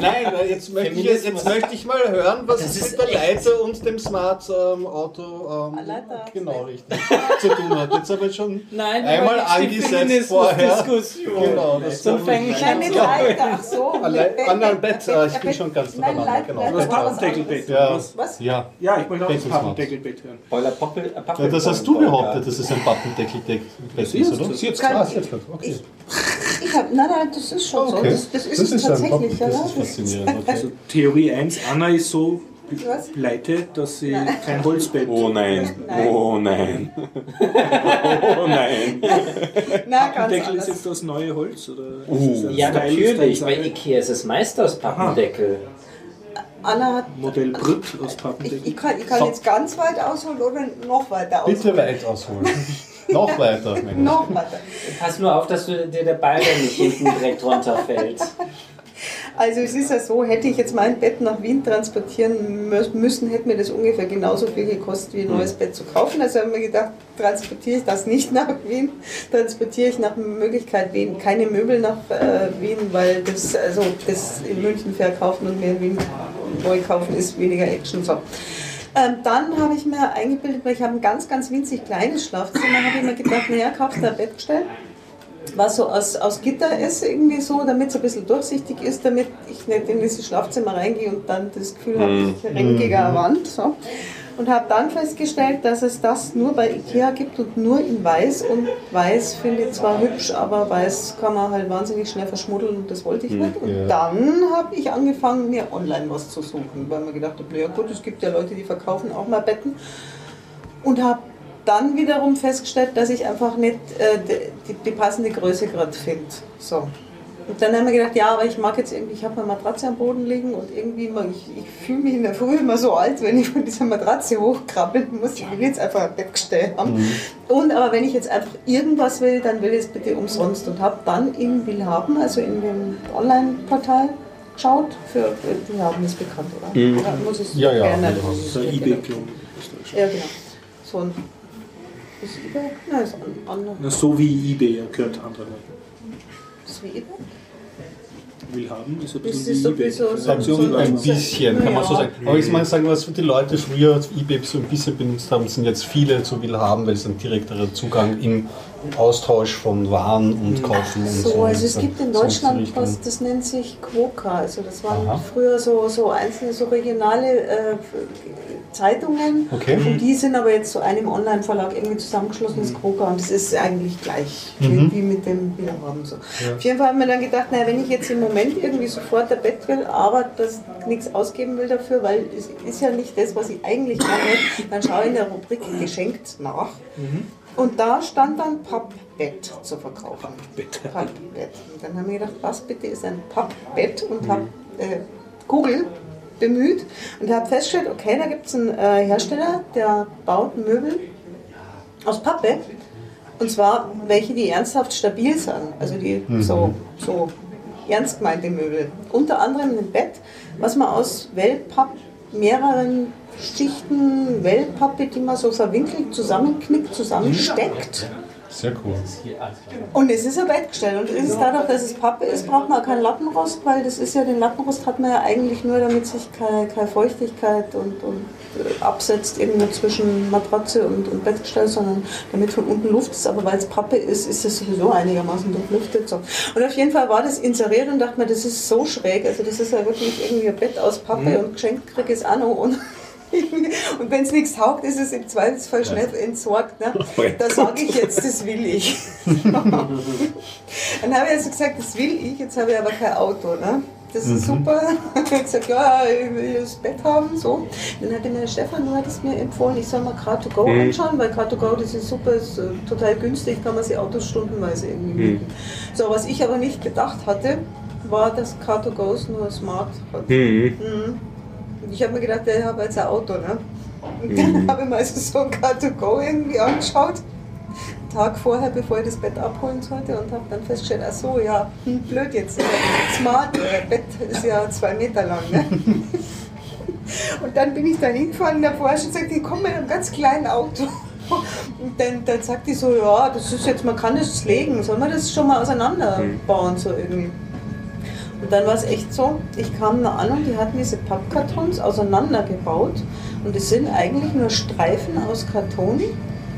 Nein, nein, jetzt möchte, ich, jetzt, möchte ich mal hören, was Das es ist mit der Leiter und dem Smart ähm, Auto ähm, Leiter. genau richtig zu tun hat. Jetzt aber schon Nein, einmal angesetzt vorher. Genau, das So fange ich Nein, an. mit Leiter, ach so. [laughs] Alle- mit Bett, ah, ich bin schon ganz Nein, durcheinander, genau. Das Pappendeckelbett. Ja. Was? Ja, Ja, ich möchte auch das. Pappendeckelbett hören. Das hast du behauptet, dass es ein Pappendeckel ist, oder? Sie jetzt Kann- Ah, jetzt okay. Ich hab, nein, nein, das ist schon Okay. so. Das, das ist Das es ist ein tatsächlich, ja. das ist faszinierend. Okay. [laughs] Also Theorie 1, Anna ist so Was? pleite, dass sie Nein. kein Holzbett Oh nein. Nein. Oh nein. [laughs] Oh nein. Na, ganz Pappendeckel ist jetzt das neue Holz? Oder Uh. ist es ein Ja, Style- natürlich. Bei Ikea ist es meist aus Pappendeckel. Anna hat. Modell Brütt aus Ich, Pappendeckel. ich, kann, ich kann jetzt ganz weit ausholen oder noch weiter ausholen. Bitte weit ausholen. [laughs] Noch weiter. Noch weiter. Pass nur auf, dass du dir der Ball dann nicht hinten direkt runterfällt. Also es ist ja so, hätte ich jetzt mein Bett nach Wien transportieren mü- müssen, hätte mir das ungefähr genauso viel gekostet, wie ein neues Bett zu kaufen. Also haben wir gedacht, transportiere ich das nicht nach Wien, transportiere ich nach Möglichkeit Wien keine Möbel nach äh, Wien, weil das, also das in München verkaufen und mir in Wien neu kaufen ist weniger Action. So. Ähm, dann habe ich mir eingebildet, weil ich habe ein ganz, ganz winzig kleines Schlafzimmer, habe ich mir gedacht, naja, kaufst du ein Bettgestell was so aus, aus Gitter ist, irgendwie so, damit es ein bisschen durchsichtig ist, damit ich nicht in dieses Schlafzimmer reingehe und dann das Gefühl habe, ich renne gegen eine Wand. So. Und habe dann festgestellt, dass es das nur bei Ikea gibt und nur in Weiß. Und Weiß finde ich zwar hübsch, aber Weiß kann man halt wahnsinnig schnell verschmuddeln und das wollte ich nicht. Und ja. dann habe ich angefangen, mir online was zu suchen, weil man gedacht hat, ja gut, es gibt ja Leute, die verkaufen auch mal Betten. Und habe dann wiederum festgestellt, dass ich einfach nicht äh, die, die passende Größe gerade finde. So. Und dann haben wir gedacht, ja, aber ich mag jetzt irgendwie, ich habe eine Matratze am Boden liegen und irgendwie, immer, ich, ich fühle mich in der Früh immer so alt, wenn ich von dieser Matratze hochkrabbeln muss. Ich will jetzt einfach ein Bettgestell haben. Und aber wenn ich jetzt einfach irgendwas will, dann will ich es bitte umsonst. Und habe dann in Willhaben, also in dem Online-Portal, geschaut. Für, Willhaben ist bekannt, oder? Ja, muss ich Ja, ja, gerne. Willhaben. Das ist ein eBay-Klon. Ja, genau. So ein. Ist eBay? Nein, ist ein anderer. Na, So wie eBay gehört andere. Ist wie eBay? Will haben ist ein Das bisschen ist wie eBay. so- so- Ein bisschen, kann man so sagen. Aber ich meine, sagen, was die Leute früher eBay so ein bisschen benutzt haben, sind jetzt viele zu will haben, weil es ein direkterer Zugang im Austausch von Waren und Kaufen und so. So, also es gibt in Deutschland was, das nennt sich Quoka. Also das waren Aha. früher so, so einzelne, so regionale äh, Zeitungen. Okay. Und die sind aber jetzt zu einem Online-Verlag irgendwie zusammengeschlossen, das Quoka. Und das ist eigentlich gleich, Mhm. wie, mit dem Wiederhaben. So. Auf jeden Fall haben wir dann gedacht, naja, wenn ich jetzt im Moment irgendwie sofort ein Bett will, aber das nichts ausgeben will dafür, weil es ist ja nicht das, was ich eigentlich mache, dann schaue ich in der Rubrik geschenkt nach. Und da stand dann Pappbett zu verkaufen. Pappbett. Pappbett. Und dann haben wir gedacht, was bitte ist ein Pappbett? Und habe äh, Google bemüht und habe festgestellt, okay, da gibt es einen äh, Hersteller, der baut Möbel aus Pappe. Und zwar welche, die ernsthaft stabil sind. Also die so, so ernst gemeinte Möbel. Unter anderem ein Bett, was man aus Wellpapp, mehreren Schichten Wellpappe, die man so verwinkelt, zusammenknickt, zusammensteckt. Sehr cool. Und es ist ein Bettgestell. Und es ist dadurch, dass es Pappe ist, braucht man auch keinen Lattenrost, weil das ist ja, den Lattenrost hat man ja eigentlich nur, damit sich keine, keine Feuchtigkeit und, und äh, absetzt irgendwo zwischen Matratze und, und Bettgestell, sondern damit von unten Luft ist. Aber weil es Pappe ist, ist es sowieso einigermaßen durchlüftet. So. Und auf jeden Fall war das inseriert und dachte mir, das ist so schräg. Also das ist ja wirklich irgendwie ein Bett aus Pappe und geschenkt kriege ich es auch noch. Und wenn es nichts taugt, ist es im Zweifelsfall schnell entsorgt. Ne? Da sage ich jetzt, das will ich. [laughs] Dann habe ich also gesagt, das will ich, jetzt habe ich aber kein Auto. Ne? Das ist super. Ich habe gesagt, ja, ich will das Bett haben. So. Dann hatte mir der Stefan, du hattest mir empfohlen, ich soll mal Car2Go anschauen, weil Car2Go, das ist super, ist äh, total günstig, kann man sich Autos stundenweise irgendwie mieten. So, was ich aber nicht bedacht hatte, war, dass Car2Go nur Smart hat. Mhm. Und ich habe mir gedacht, ich habe jetzt ein Auto, ne? Und dann habe ich mir also so ein Car2Go irgendwie angeschaut. Tag vorher, bevor ich das Bett abholen sollte und habe dann festgestellt, ach so, ja, hm, blöd jetzt. Smart, äh, Bett ist ja zwei Meter lang, ne? [laughs] Und dann bin ich da hingefahren der Forscher sagt, ich komme mit einem ganz kleinen Auto. Und dann, dann sagt die so, ja, das ist jetzt, man kann das legen, soll man das schon mal auseinanderbauen, so irgendwie. Und dann war es echt so, ich kam da an und die hatten diese Pappkartons auseinandergebaut und es sind eigentlich nur Streifen aus Karton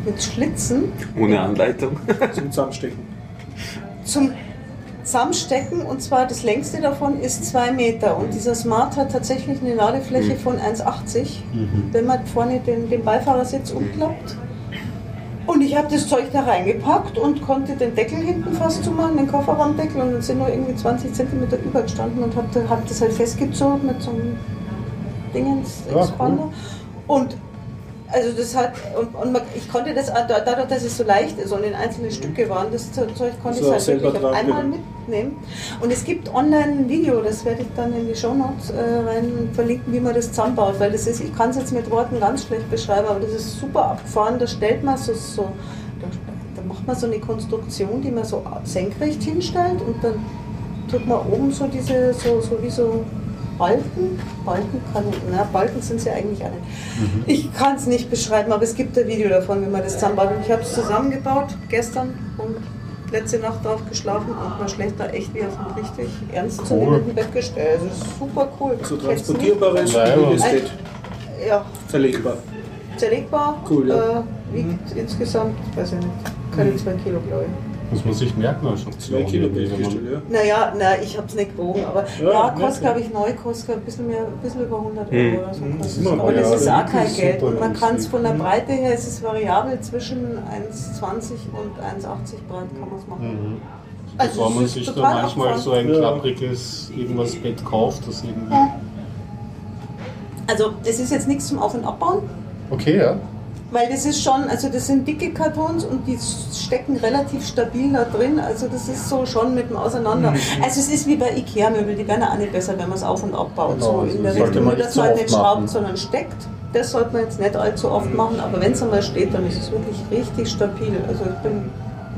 mit Schlitzen Ohne Anleitung. [laughs] Zum Zusammenstecken. zum Zusammenstecken und zwar das längste davon ist zwei Meter und dieser Smart hat tatsächlich eine Ladefläche von 1,80, wenn man vorne den, den Beifahrersitz umklappt. Und ich habe das Zeug da reingepackt und konnte den Deckel hinten fast zumachen, den Kofferraumdeckel und dann sind nur irgendwie 20 cm übergestanden und habe hab das halt festgezogen mit so einem Dingens Ja, Expander. Und also das hat, und, und man, ich konnte das, auch da- dadurch, dass es so leicht ist und in einzelne Stücke waren, das Zeug konnte So ich halt wirklich auf einmal genau. mitnehmen. Und es gibt online ein Video, das werde ich dann in die Shownotes äh, rein verlinken, wie man das zusammenbaut, weil das ist, ich kann es jetzt mit Worten ganz schlecht beschreiben, aber das ist super abgefahren, da stellt man so, so da, da macht man so eine Konstruktion, die man so senkrecht hinstellt und dann tut man oben so diese, so, so wie so Balken, Balken kann, na, Balken sind sie eigentlich auch nicht. Ich kann es nicht beschreiben, aber es gibt ein Video davon, wie man das zusammenbaut. Ich habe es zusammengebaut gestern und letzte Nacht drauf geschlafen und man schläft da echt wie auf einem richtig ernstzunehmenden Bettgestell. Also es ist super cool. So transportierbares, mobiles Ein- Bett. nicht- Ja, Zerlegbar. zerlegbar. Cool, ja. äh, wiegt insgesamt, weiß ich nicht, keine zwei Kilo, glaube ich. Muss man sich merken, Kilo Bettgestell, ja. Naja, na, ich hab's nicht gewogen, aber Ja, ja, kostet, glaube ich, neu kostet ein bisschen mehr, ein bisschen über 100 Hm. Euro oder so. Hm, das es. immer- aber das ist auch kein Geld. Und man kann es von der Hm. Breite her, es ist variabel zwischen 1,20 und 1,80 breit kann man es machen. Mhm. Also Bevor es man sich da manchmal so ein klappriges irgendwas Bett kauft, das irgendwie. Also es ist jetzt nichts zum Auf- und Abbauen. Okay, ja. Weil das ist schon, also das sind dicke Kartons und die stecken relativ stabil da drin. Also das ist so schon mit dem Auseinander. Also es ist wie bei Ikea-Möbel, die werden auch nicht besser, wenn man es auf und abbaut. Genau, so also in der sollte Richtung, man nur dass so man nicht schraubt, sondern steckt. Das sollte man jetzt nicht allzu oft machen, aber wenn es einmal steht, dann ist es wirklich richtig stabil. Also ich bin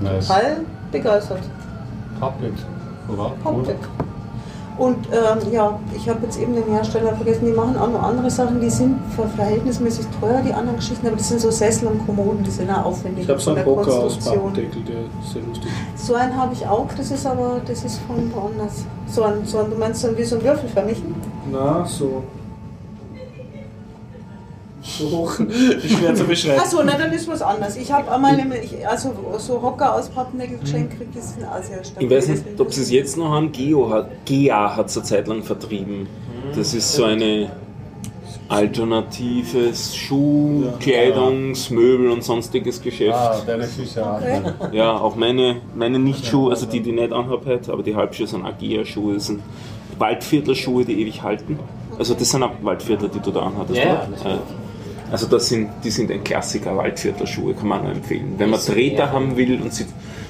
Nice. total begeistert. Puppet. Oder? Puppet. Und ähm, ja, ich habe jetzt eben den Hersteller vergessen, die machen auch noch andere Sachen, die sind ver- verhältnismäßig teuer, die anderen Geschichten, aber das sind so Sessel und Kommoden, die sind auch aufwendig Ich habe so einen der Bocker aus. Pappdeckel, der ist sehr lustig. So einen habe ich auch, das ist aber, das ist von woanders. So ein, so ein, du meinst so ein, wie so ein würfelförmigen? Na, so. So hoch. Schwer zu beschreiben. Achso, na dann ist was anderes. Ich habe einmal ich, also so Hocker aus Pappnägel geschenkt gekriegt, die sind auch sehr stabil. Ich weiß nicht, ob sie es jetzt noch haben. Geo hat, GEA hat es eine Zeit lang vertrieben. Das ist so eine alternatives Schuh, Ja. Kleidungs-, Möbel und sonstiges Geschäft. Ah, deine Füße auch. Okay. Ja, auch meine, meine Nicht-Schuhe, also die, die ich nicht anhabe heute, aber die Halbschuhe sind auch GEA-Schuhe. Das sind Waldviertelschuhe, die ewig halten. Also das sind auch Waldviertler, die du da anhattest, Ja, ja, oder? natürlich. Also das sind, die sind ein Klassiker, Waldviertelschuhe, kann man nur empfehlen. Wenn man Treter haben will und sie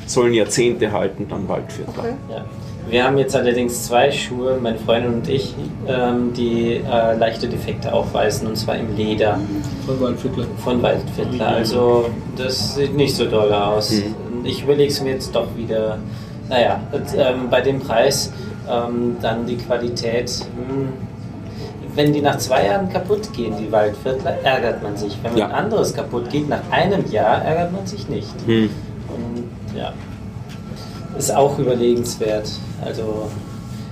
sollen Jahrzehnte halten, dann Waldviertler. Okay. Ja. Wir haben jetzt allerdings zwei Schuhe, meine Freundin und ich, ähm, die äh, leichte Defekte aufweisen, und zwar im Leder Von Waldviertler. von Waldviertler. Also das sieht nicht so doll aus. Mhm. Ich überlege es mir jetzt doch wieder. Naja, und, ähm, bei dem Preis ähm, dann die Qualität. Hm, wenn die nach zwei Jahren kaputt gehen, die Waldviertler, ärgert man sich. Wenn Ja. ein anderes kaputt geht, nach einem Jahr ärgert man sich nicht. Hm. Und ja, ist auch überlegenswert. Also,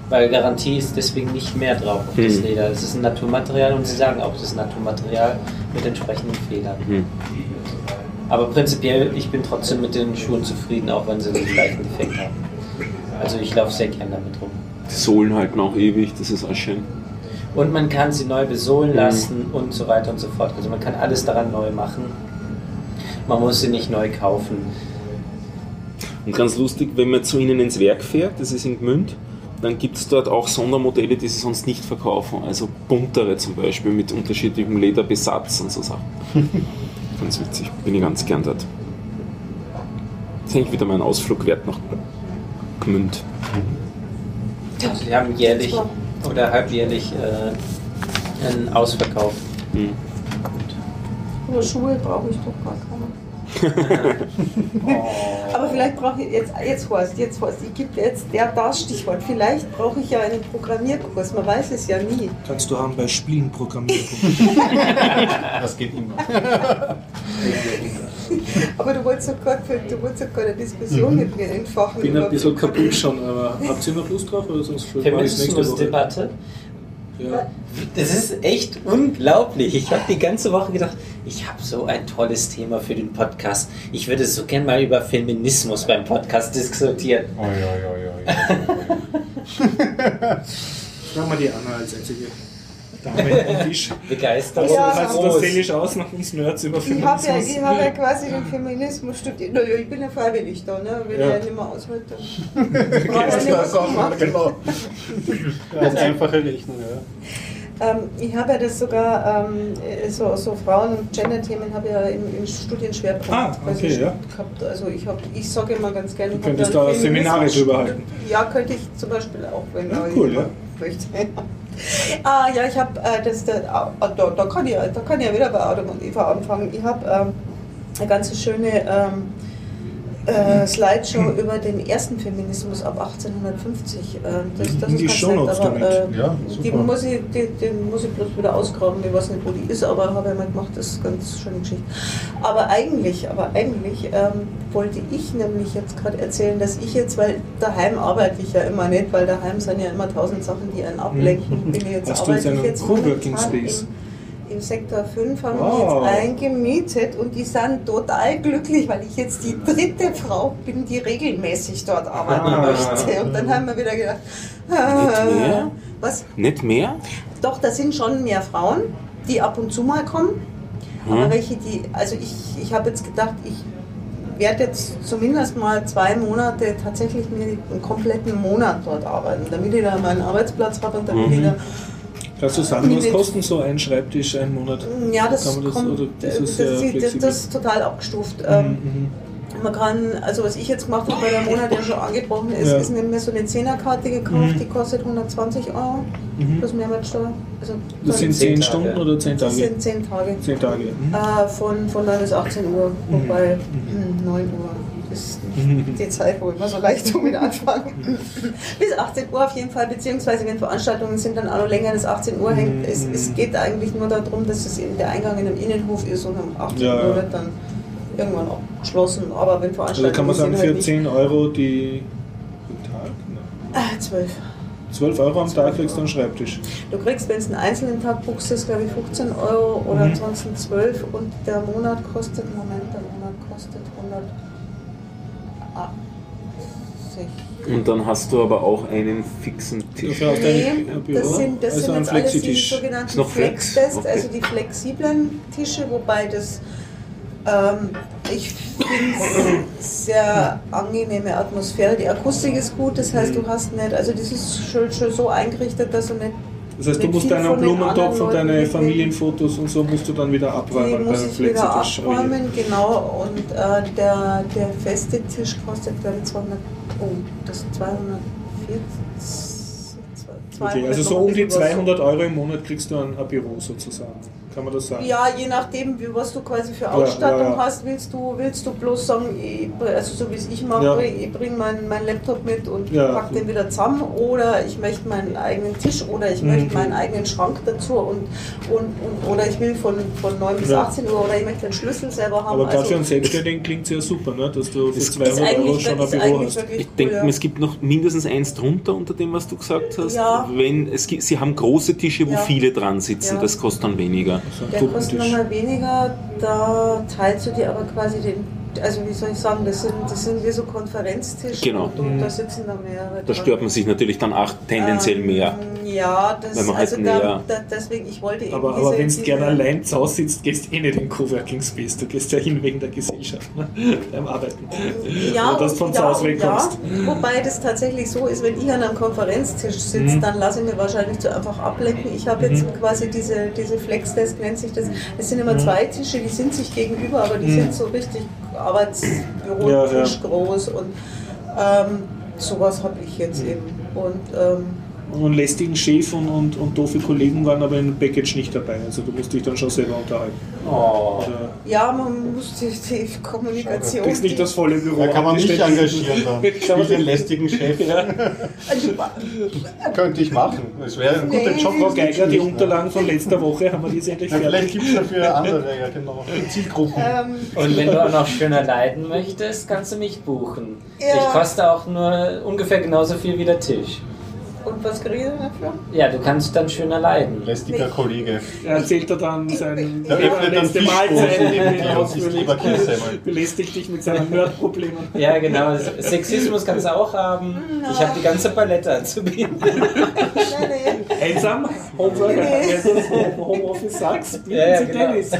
weil Garantie ist deswegen nicht mehr drauf auf das Hm. Leder. Es ist ein Naturmaterial und sie sagen auch, es ist Naturmaterial mit entsprechenden Fehlern. Hm. Aber prinzipiell, ich bin trotzdem mit den Schuhen zufrieden, auch wenn sie den gleichen Defekt haben. Also ich laufe sehr gern damit rum. Die Sohlen halten auch ewig, das ist auch schön. Und man kann sie neu besohlen lassen und so weiter und so fort. Also man kann alles daran neu machen. Man muss sie nicht neu kaufen. Und ganz lustig, wenn man zu ihnen ins Werk fährt, das ist in Gmünd, dann gibt es dort auch Sondermodelle, die sie sonst nicht verkaufen. Also buntere zum Beispiel mit unterschiedlichem Lederbesatz und so Sachen. [laughs] ganz witzig, bin ich ganz gern dort. Das ist eigentlich wieder mein Ausflug wert nach Gmünd. Also wir haben jährlich oder halbjährlich äh, einen Ausverkauf. Hm. Aber Schuhe brauche ich doch gar keine. [laughs] Aber vielleicht brauche ich jetzt, jetzt Horst, jetzt Horst, ich gebe jetzt der, das Stichwort. Vielleicht brauche ich ja einen Programmierkurs, man weiß es ja nie. Kannst du haben bei Spielen programmieren. [laughs] Das geht immer. Aber du wolltest doch gerade, eine Diskussion mit mir entfachen. Ich bin ein bisschen kaputt schon, aber habt ihr noch Lust drauf oder sonst? Feminismusdebatte. Ja. Das ist echt unglaublich. Ich habe die ganze Woche gedacht, ich habe so ein tolles Thema für den Podcast. Ich würde so gern mal über Feminismus beim Podcast diskutieren. Oi, oi, oi, oi. Frag mal die Anna als einzige Dame am Tisch. [laughs] Begeistert. Ja, Kannst du das seelisch aus nach uns Nerds über Ich habe ja, Feminismus? ich hab ja quasi den Feminismus studiert. Naja, ich bin ja freiwillig da, ne? wenn Ja. er nicht mehr auswählt, dann [laughs] was so, machen. genau. [laughs] Als einfache Rechnung, ja. Ähm, ich habe ja das sogar, ähm, so, so Frauen- und Gender-Themen habe ich ja im, im Studienschwerpunkt Ah, quasi okay, ja. gehabt. Also ich, hab, ich sage immer ganz gerne, ich Du könntest da Seminare Feminismus- drüber halten. Ja, könnte ich zum Beispiel auch, wenn Ja, cool, jemand möchte. [laughs] ah, ja, ich habe, äh, das, da, ah, da, da, kann ich, da kann ich ja wieder bei Adam und Eva anfangen. Ich habe ähm, eine ganz schöne ähm, äh, Slideshow über den ersten Feminismus ab 1850. Äh, das, das In die ist ganz nett, aber, äh, Ja, die muss, ich, die, die muss ich bloß wieder ausgraben. Ich weiß nicht, wo die ist, aber habe ich mal gemacht. Das ist eine ganz schöne Geschichte. Aber eigentlich, aber eigentlich ähm, wollte ich nämlich jetzt gerade erzählen, dass ich jetzt, weil daheim arbeite ich ja immer nicht, weil daheim sind ja immer tausend Sachen, die einen ablenken. Bin ich jetzt Mhm. Hast du jetzt arbeite einen Coworking Space? Im, im Sektor 5 haben Wow. wir jetzt eingemietet und die sind total glücklich, weil ich jetzt die dritte Frau bin, die regelmäßig dort arbeiten Ah. möchte. Und dann haben wir wieder gedacht, Nicht mehr? was? Nicht mehr? Doch, da sind schon mehr Frauen, die ab und zu mal kommen. Aber Hm? welche, die, also ich, ich habe jetzt gedacht, ich werde jetzt zumindest mal zwei Monate tatsächlich mir einen kompletten Monat dort arbeiten, damit ich da meinen Arbeitsplatz habe und damit Mhm. ich da Kannst du sagen, was kostet so ein Schreibtisch einen Monat? Ja, das, Kann das- kommt, oder das, ist das, das, das, ist total abgestuft. Ähm, Mhm. man kann, also was ich jetzt gemacht habe, weil der Monat ja schon angebrochen ist, Ja. ist mir so eine Zehnerkarte gekauft, die kostet 120 Euro Mhm. plus Mehrwertsteuer. Also Das sind Zehn 10 Tage. Stunden oder 10 das Tage? sind 10 Tage. 10 Tage. Mhm. Äh, von, von 9 bis 18 Uhr, wobei hm, 9 Uhr ist [laughs] die Zeit, wo immer so leicht damit anfange. bis 18 Uhr auf jeden Fall, beziehungsweise wenn Veranstaltungen sind, dann auch noch länger als 18 Uhr hängt. Es, es geht eigentlich nur darum, dass es eben der Eingang in einem Innenhof ist und um 18 Ja. Uhr wird dann irgendwann abgeschlossen. Aber wenn Also Veranstaltungen kann man sagen, sind, für halt nicht- 10 Euro die Tag? Nein. Ah, 12. 12 Euro am Tag kriegst du einen Schreibtisch. Du kriegst, wenn es einen einzelnen Tag buchst, ist glaube ich 15 Euro oder Mhm. ansonsten 12 und der Monat kostet, Moment, der Monat kostet 180. Und dann hast du aber auch einen fixen Tisch. Nee, das sind, das also sind jetzt alles die sogenannten noch Flex? Flex-Test, Okay. also die flexiblen Tische, wobei das ähm, ich finde sehr angenehme Atmosphäre. Die Akustik ist gut, das heißt, du hast nicht, also das ist schon, schon so eingerichtet, dass du nicht Das heißt, du musst deinen Blumentopf und deine. Familienfotos und so musst du dann wieder Die abräumen muss beim ich wieder abräumen, genau. Und äh, der, der feste Tisch kostet, glaube ich, 200, oh, das 240. Okay, also so um die 200 Euro im Monat kriegst du ein, ein Büro sozusagen. Kann man das sagen? Ja, je nachdem, wie, was du quasi für Ausstattung ja, ja. hast, willst du, willst du bloß sagen, also so wie es ich mache, Ja. ich bringe meinen mein Laptop mit und Ja. pack den wieder zusammen oder ich möchte meinen eigenen Tisch oder ich Mhm. möchte meinen eigenen Schrank dazu und, und, und oder ich will von, von 9 bis Ja. 18 Uhr oder ich möchte den Schlüssel selber haben. Aber gerade also, für einen Selbstständigen klingt es ja super, ne? dass du für Ist 200 Euro schon ein Büro hast. Ich cool, denke, ja. es gibt noch mindestens eins drunter unter dem, was du gesagt hast. Ja. Wenn es gibt, sie haben große Tische, wo Ja. viele dran sitzen, Ja. das kostet dann weniger. Der kostet nochmal weniger, da teilst du dir aber quasi den, also wie soll ich sagen, das sind, das sind wie so Konferenztische Genau. und, und da sitzen da mehrere Da stört man sich natürlich dann auch tendenziell Ähm, mehr. Ja, das, Wenn man halt also näher- da, da, deswegen, ich wollte eben Aber, aber wenn du gerne allein zu Hause sitzt, gehst du eh nicht in den Coworking Space. Du gehst ja hin wegen der Gesellschaft ne? [laughs] beim Arbeiten. ja, Oder dass du von und- zu ja, Hause und wegkommst. Ja, wobei das tatsächlich so ist, wenn ich an einem Konferenztisch sitze, Mhm. dann lasse ich mir wahrscheinlich zu einfach ablenken. Ich habe jetzt quasi diese, diese Flex-Desk, nennt sich das. Es sind Mhm. immer zwei Tische, die sind sich gegenüber, aber die sind so richtig Arbeitsbürotisch Ja, groß und ähm, sowas habe ich jetzt eben. Und ähm, Und einen lästigen Chef und, und, und doofe Kollegen waren aber im Package nicht dabei. Also du musst dich dann schon selber unterhalten. Oh. Oder ja, man muss die, die Kommunikation. du nicht das volle Büro. Da kann man angestellt. engagieren. Da. Kann man Spiel den nicht. lästigen Chef. Ja. Könnte ich machen. Das wäre ein guter Nee. Job. Frau Geiger, die nicht? Unterlagen von letzter Woche haben wir die jetzt endlich Ja, fertig. vielleicht gibt es dafür andere, ja genau. Zielgruppen. Ähm, Und wenn du auch noch schöner leiden möchtest, kannst du mich buchen. Ja. Ich koste auch nur ungefähr genauso viel wie der Tisch. Und was kriege ich dafür? Ja, du kannst dann schöner leiden. Lästiger Kollege. Er erzählt er dann sein dann letzte Mahlzeit. [laughs] Belästigt dich mit seinen Nerdproblemen. Ja, genau. Sexismus kannst du auch haben. Ich habe die ganze Palette anzubieten. [laughs] Nein, nein. Einsam, Homeworker, Nee. wenn du das Home- Homeoffice sagst, bieten Ja, ja, sie genau. Dennis.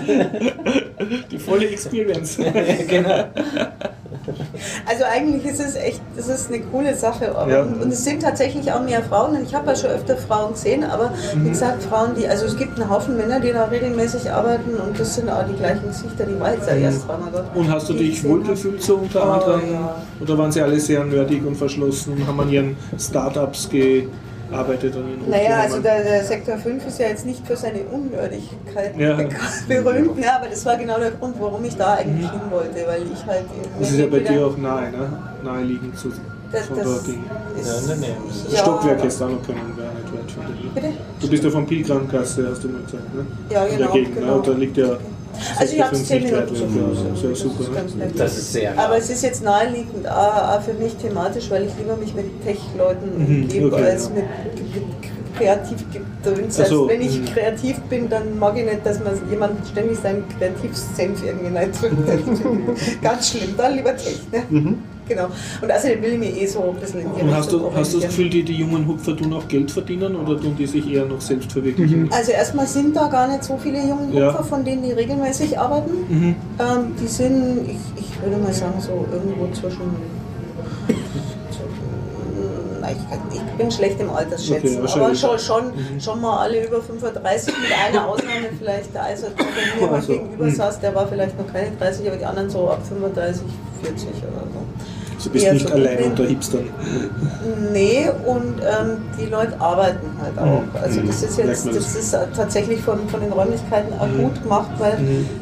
Die volle Experience. [laughs] genau. Also eigentlich ist es echt, das ist eine coole Sache. Ja. Und es sind tatsächlich auch mehr Frauen. Und ich habe ja schon öfter Frauen gesehen, aber Mhm. wie gesagt, Frauen, die, also es gibt einen Haufen Männer, die da regelmäßig arbeiten und das sind auch die gleichen Gesichter, die war jetzt ja erst zweimal dort. Und hast du dich gesehen wohl habe. gefühlt so unter Oh, anderem? ja. Oder waren sie alle sehr nerdig und verschlossen und haben an ihren Startups gearbeitet? Und in Naja, also der, der Sektor 5 ist ja jetzt nicht für seine Unnördigkeit Ja. [laughs] berühmt, ja, aber das war genau der Grund, warum ich da eigentlich hin wollte, weil ich halt Das ist ja bei dir auch nahe, ne? Naheliegend zu das, von das dort. Ist, Ja, Stockwerk ist da noch können, wäre nicht weit von dir. Bitte? Du bist ja von Pilgramgasse, hast du mal gesagt, ne? Ja, genau, der Gegend, genau. ne? Und da liegt ja Also ich habe es 10 nicht Minuten so. Das Ja, ist super. ganz nett. Das ist sehr Aber es ist jetzt naheliegend, auch auch für mich thematisch, weil ich lieber mich mit Tech-Leuten Mhm, umgebe, okay, als ja. mit, mit Kreativgedöns. Ach so, Also wenn ich mhm. kreativ bin, dann mag ich nicht, dass man jemand ständig seinen Kreativsenf irgendwie reindrückt. [laughs] Ganz schlimm, dann lieber Tech. Ne? Genau. Und außerdem will ich mich eh so ein bisschen in die Und hast du, hast du das. Gefühl, die, die jungen Hupfer tun auch Geld verdienen oder tun die sich eher noch selbst verwirklichen? Also erstmal sind da gar nicht so viele junge Ja. Hupfer, von denen die regelmäßig arbeiten. Mhm. Ähm, die sind, ich, ich würde mal sagen, so irgendwo zwischen. Ich, bin schlecht im Altersschätzen, Okay, aber schon, schon, schon mal alle über 35, mit einer Ausnahme vielleicht der Eisert, der mir mal Also, gegenüber hm. saß, der war vielleicht noch keine 30, aber die anderen so ab 35, 40 oder so. Du bist nicht so allein unter Hipstern. Nee, und ähm, die Leute arbeiten halt auch. Also das ist Merkt jetzt, das ist tatsächlich von, von den Räumlichkeiten auch gut gemacht, weil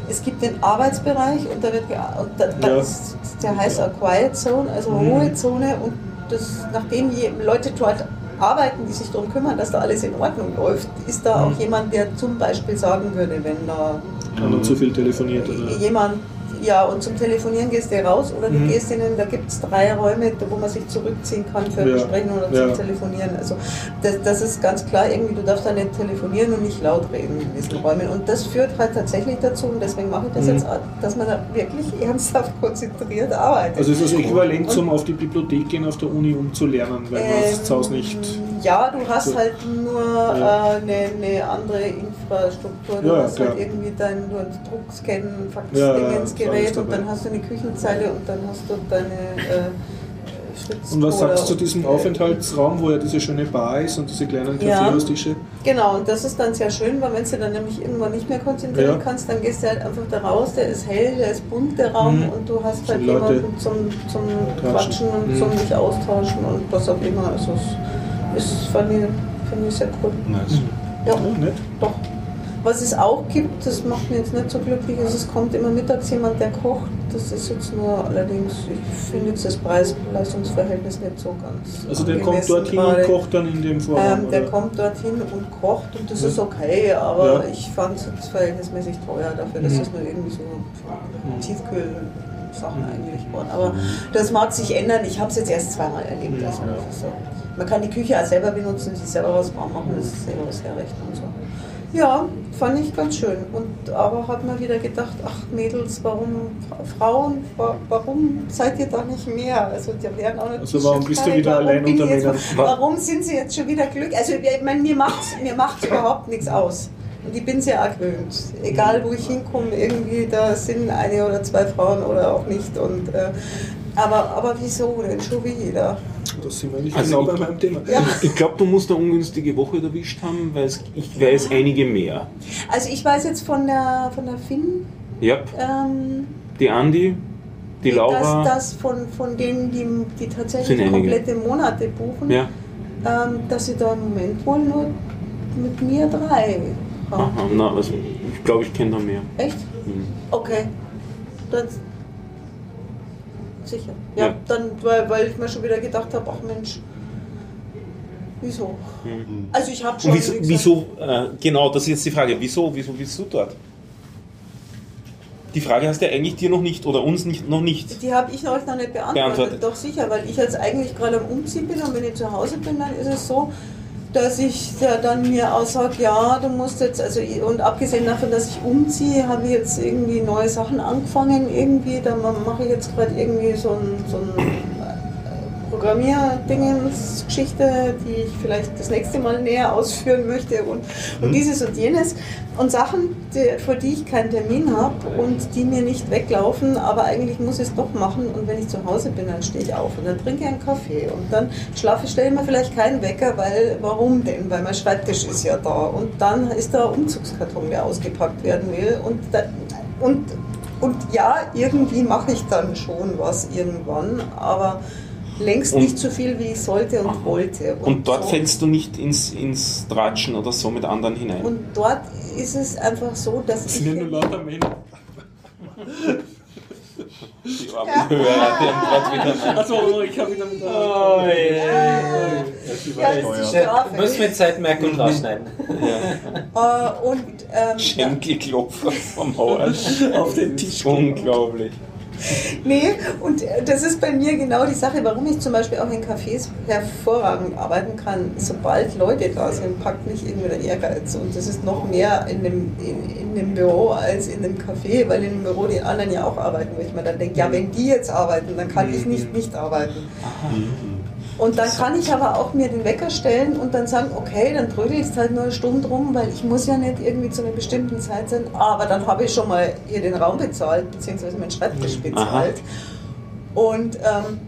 es gibt den Arbeitsbereich und da wird und da, Ja. das, der heißt auch Quiet Zone, also. Ruhezone und das, nachdem je, Leute dort arbeiten, die sich darum kümmern, dass da alles in Ordnung läuft, ist da auch jemand, der zum Beispiel sagen würde, wenn da Einer zu viel telefoniert oder. jemand, ja, und zum Telefonieren gehst du raus oder du Mhm. gehst in den, da gibt es drei Räume, wo man sich zurückziehen kann für Ja. Gespräch oder Ja. zum Telefonieren. Also das, das ist ganz klar, irgendwie, du darfst da nicht telefonieren und nicht laut reden in diesen Räumen. Und das führt halt tatsächlich dazu, und deswegen mache ich das Mhm. jetzt auch, dass man da wirklich ernsthaft [laughs] konzentriert arbeitet. Also ist das äquivalent Und- zum auf die Bibliothek gehen auf der Uni, um zu lernen, weil man das zu Hause nicht. Ja, du hast halt nur Ja. äh, eine, eine andere Infrastruktur. Du Ja, hast klar. halt irgendwie dein du hast Druckscan, Ja, ja, Faxdingensgerät alles und dann hast du eine Küchenzeile und dann hast du deine äh, Und was sagst du zu diesem Aufenthaltsraum, wo ja diese schöne Bar ist und diese kleinen Ja. Kaffeehaustische? Genau, und das ist dann sehr schön, weil wenn du dann nämlich irgendwann nicht mehr konzentrieren Ja. kannst, dann gehst du halt einfach da raus, der ist hell, der ist bunt, der Raum, Mhm. und du hast halt jemanden zum, zum quatschen. Quatschen und Mhm. zum dich austauschen und was auch immer. Also es ist, fand ich, finde ich sehr cool. Nice. Ja. Oh, nett. Doch. Was es auch gibt, das macht mich jetzt nicht so glücklich, ist, es kommt immer mittags jemand, der kocht. Das ist jetzt nur allerdings, ich finde jetzt das Preis-Leistungsverhältnis nicht so ganz. Also der kommt dorthin gerade. und kocht dann in dem Vorraum. Ähm, der oder? kommt dorthin und kocht und das Ja. ist okay, aber Ja. ich fand es jetzt verhältnismäßig teuer dafür, dass Mhm. das nur irgendwie so Tiefkühlsachen eigentlich waren. Aber das mag sich ändern. Ich habe es jetzt erst zweimal erlebt. Also so. Man kann die Küche auch selber benutzen, sich selber was warm machen, das ist selber was herrichten und so. Ja, fand ich ganz schön. Und aber hat man wieder gedacht, ach Mädels, warum Frauen, wa- warum seid ihr da nicht mehr? Also die werden auch nicht Also warum bist du wieder Warum allein bin unter ich jetzt- Männern? [laughs] Warum sind sie jetzt schon wieder glücklich? Also ich meine, mir macht mir macht's überhaupt nichts aus. Und ich bin sehr gewöhnt. Egal wo ich hinkomme, irgendwie da sind eine oder zwei Frauen oder auch nicht. Und, äh, aber, aber wieso denn schon wieder? Das sind wir nicht Also genau ich- bei meinem Thema. Ja. Ich glaube, du musst eine ungünstige Woche erwischt haben, weil ich weiß einige mehr. Also ich weiß jetzt von der von der Finn, Ja, ähm, die Andi, die Laura. dass das von, von denen, die, die tatsächlich komplette Monate buchen, ja, ähm, dass sie da im Moment wohl nur mit mir drei. Aha, na, also ich glaube, ich kenne da mehr. Echt? Hm. Okay. Dann sicher. Ja, Ja. dann, weil, weil ich mir schon wieder gedacht habe, ach Mensch, wieso? Hm. Also ich habe schon. Und wieso, wieso äh, genau, das ist jetzt die Frage, wieso, wieso bist du dort? Die Frage hast du ja eigentlich dir noch nicht oder uns nicht, noch nicht. Die habe ich euch noch nicht beantwortet. Beantwortet. Doch sicher, weil ich jetzt eigentlich gerade am Umziehen bin und wenn ich zu Hause bin, dann ist es so, dass ich ja dann mir aussage, ja, du musst jetzt, also und abgesehen davon, dass ich umziehe, habe ich jetzt irgendwie neue Sachen angefangen, irgendwie, da mache ich jetzt gerade irgendwie so ein, so ein Programmierdingens-Geschichte, die ich vielleicht das nächste Mal näher ausführen möchte und, und dieses und jenes. Und Sachen, die, für die ich keinen Termin habe und die mir nicht weglaufen, aber eigentlich muss ich es doch machen. Und wenn ich zu Hause bin, dann stehe ich auf und dann trinke ich einen Kaffee. Und dann schlafe, stelle ich mir vielleicht keinen Wecker, weil, warum denn? Weil mein Schreibtisch ist ja da. Und dann ist da ein Umzugskarton, der ausgepackt werden will. Und, da, und, und ja, irgendwie mache ich dann schon was irgendwann, aber längst Und- nicht so viel, wie ich sollte und wollte. Und dort so. fällst du nicht ins, ins Tratschen oder so mit anderen hinein. Und dort ist es einfach so, dass Das ich. sind ja nur lauter Männer. Die armen Hörer, die haben gerade wieder. [laughs] Achso, ich habe wieder mit der. Oh, Ja, das. Du musst mit Zeitmerkung rausschneiden. [laughs] Äh, und ähm, Schenkelklopfer vom Howard. [laughs] Auf den Tisch. Unglaublich. Nee, und äh, das ist bei mir genau die Sache, warum ich zum Beispiel auch in Cafés hervorragend arbeiten kann. Sobald Leute da sind, packt mich irgendwie der Ehrgeiz. Und das ist noch mehr in dem, in, in dem Büro als in dem Café, weil in dem Büro die anderen ja auch arbeiten. Wo ich mir dann denke, ja, wenn die jetzt arbeiten, dann kann ich nicht nicht arbeiten. Und dann kann ich aber auch mir den Wecker stellen und dann sagen, okay, dann trödel ich es halt nur eine Stunde rum, weil ich muss ja nicht irgendwie zu einer bestimmten Zeit sein. Aber dann habe ich schon mal hier den Raum bezahlt, beziehungsweise meinen Schreibtisch bezahlt. Und ähm,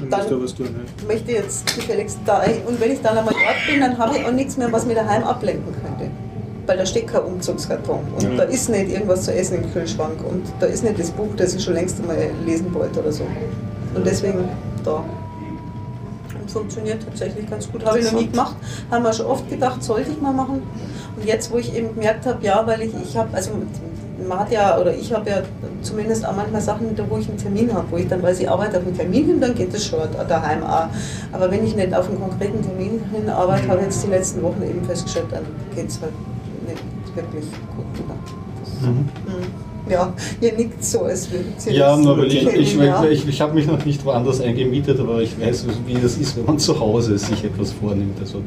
Dann Dann- du was tun. Ne? möchte jetzt gefälligst da. Und wenn ich dann einmal dort bin, dann habe ich auch nichts mehr, was mir daheim ablenken könnte. Weil da steht kein Umzugskarton und Ja. da ist nicht irgendwas zu essen im Kühlschrank und da ist nicht das Buch, das ich schon längst einmal lesen wollte oder so. Und deswegen da. Funktioniert tatsächlich ganz gut. Habe ich noch nie gemacht. Haben wir schon oft gedacht, sollte ich mal machen. Und jetzt, wo ich eben gemerkt habe, ja, weil ich, ich habe, also man hat ja, oder ich habe ja zumindest auch manchmal Sachen, wo ich einen Termin habe, wo ich dann weiß, ich arbeite auf einen Termin hin, dann geht das schon daheim auch. Aber wenn ich nicht auf einen konkreten Termin hin arbeite, habe ich jetzt die letzten Wochen eben festgestellt, dann geht es halt nicht wirklich gut. Das, Mhm. [laughs] Ja, ihr nickt so, als würden Sie Ja, das nur weil ich, ich, ja. ich, ich habe mich noch nicht woanders eingemietet, aber ich weiß, wie das ist, wenn man zu Hause sich etwas vornimmt. Also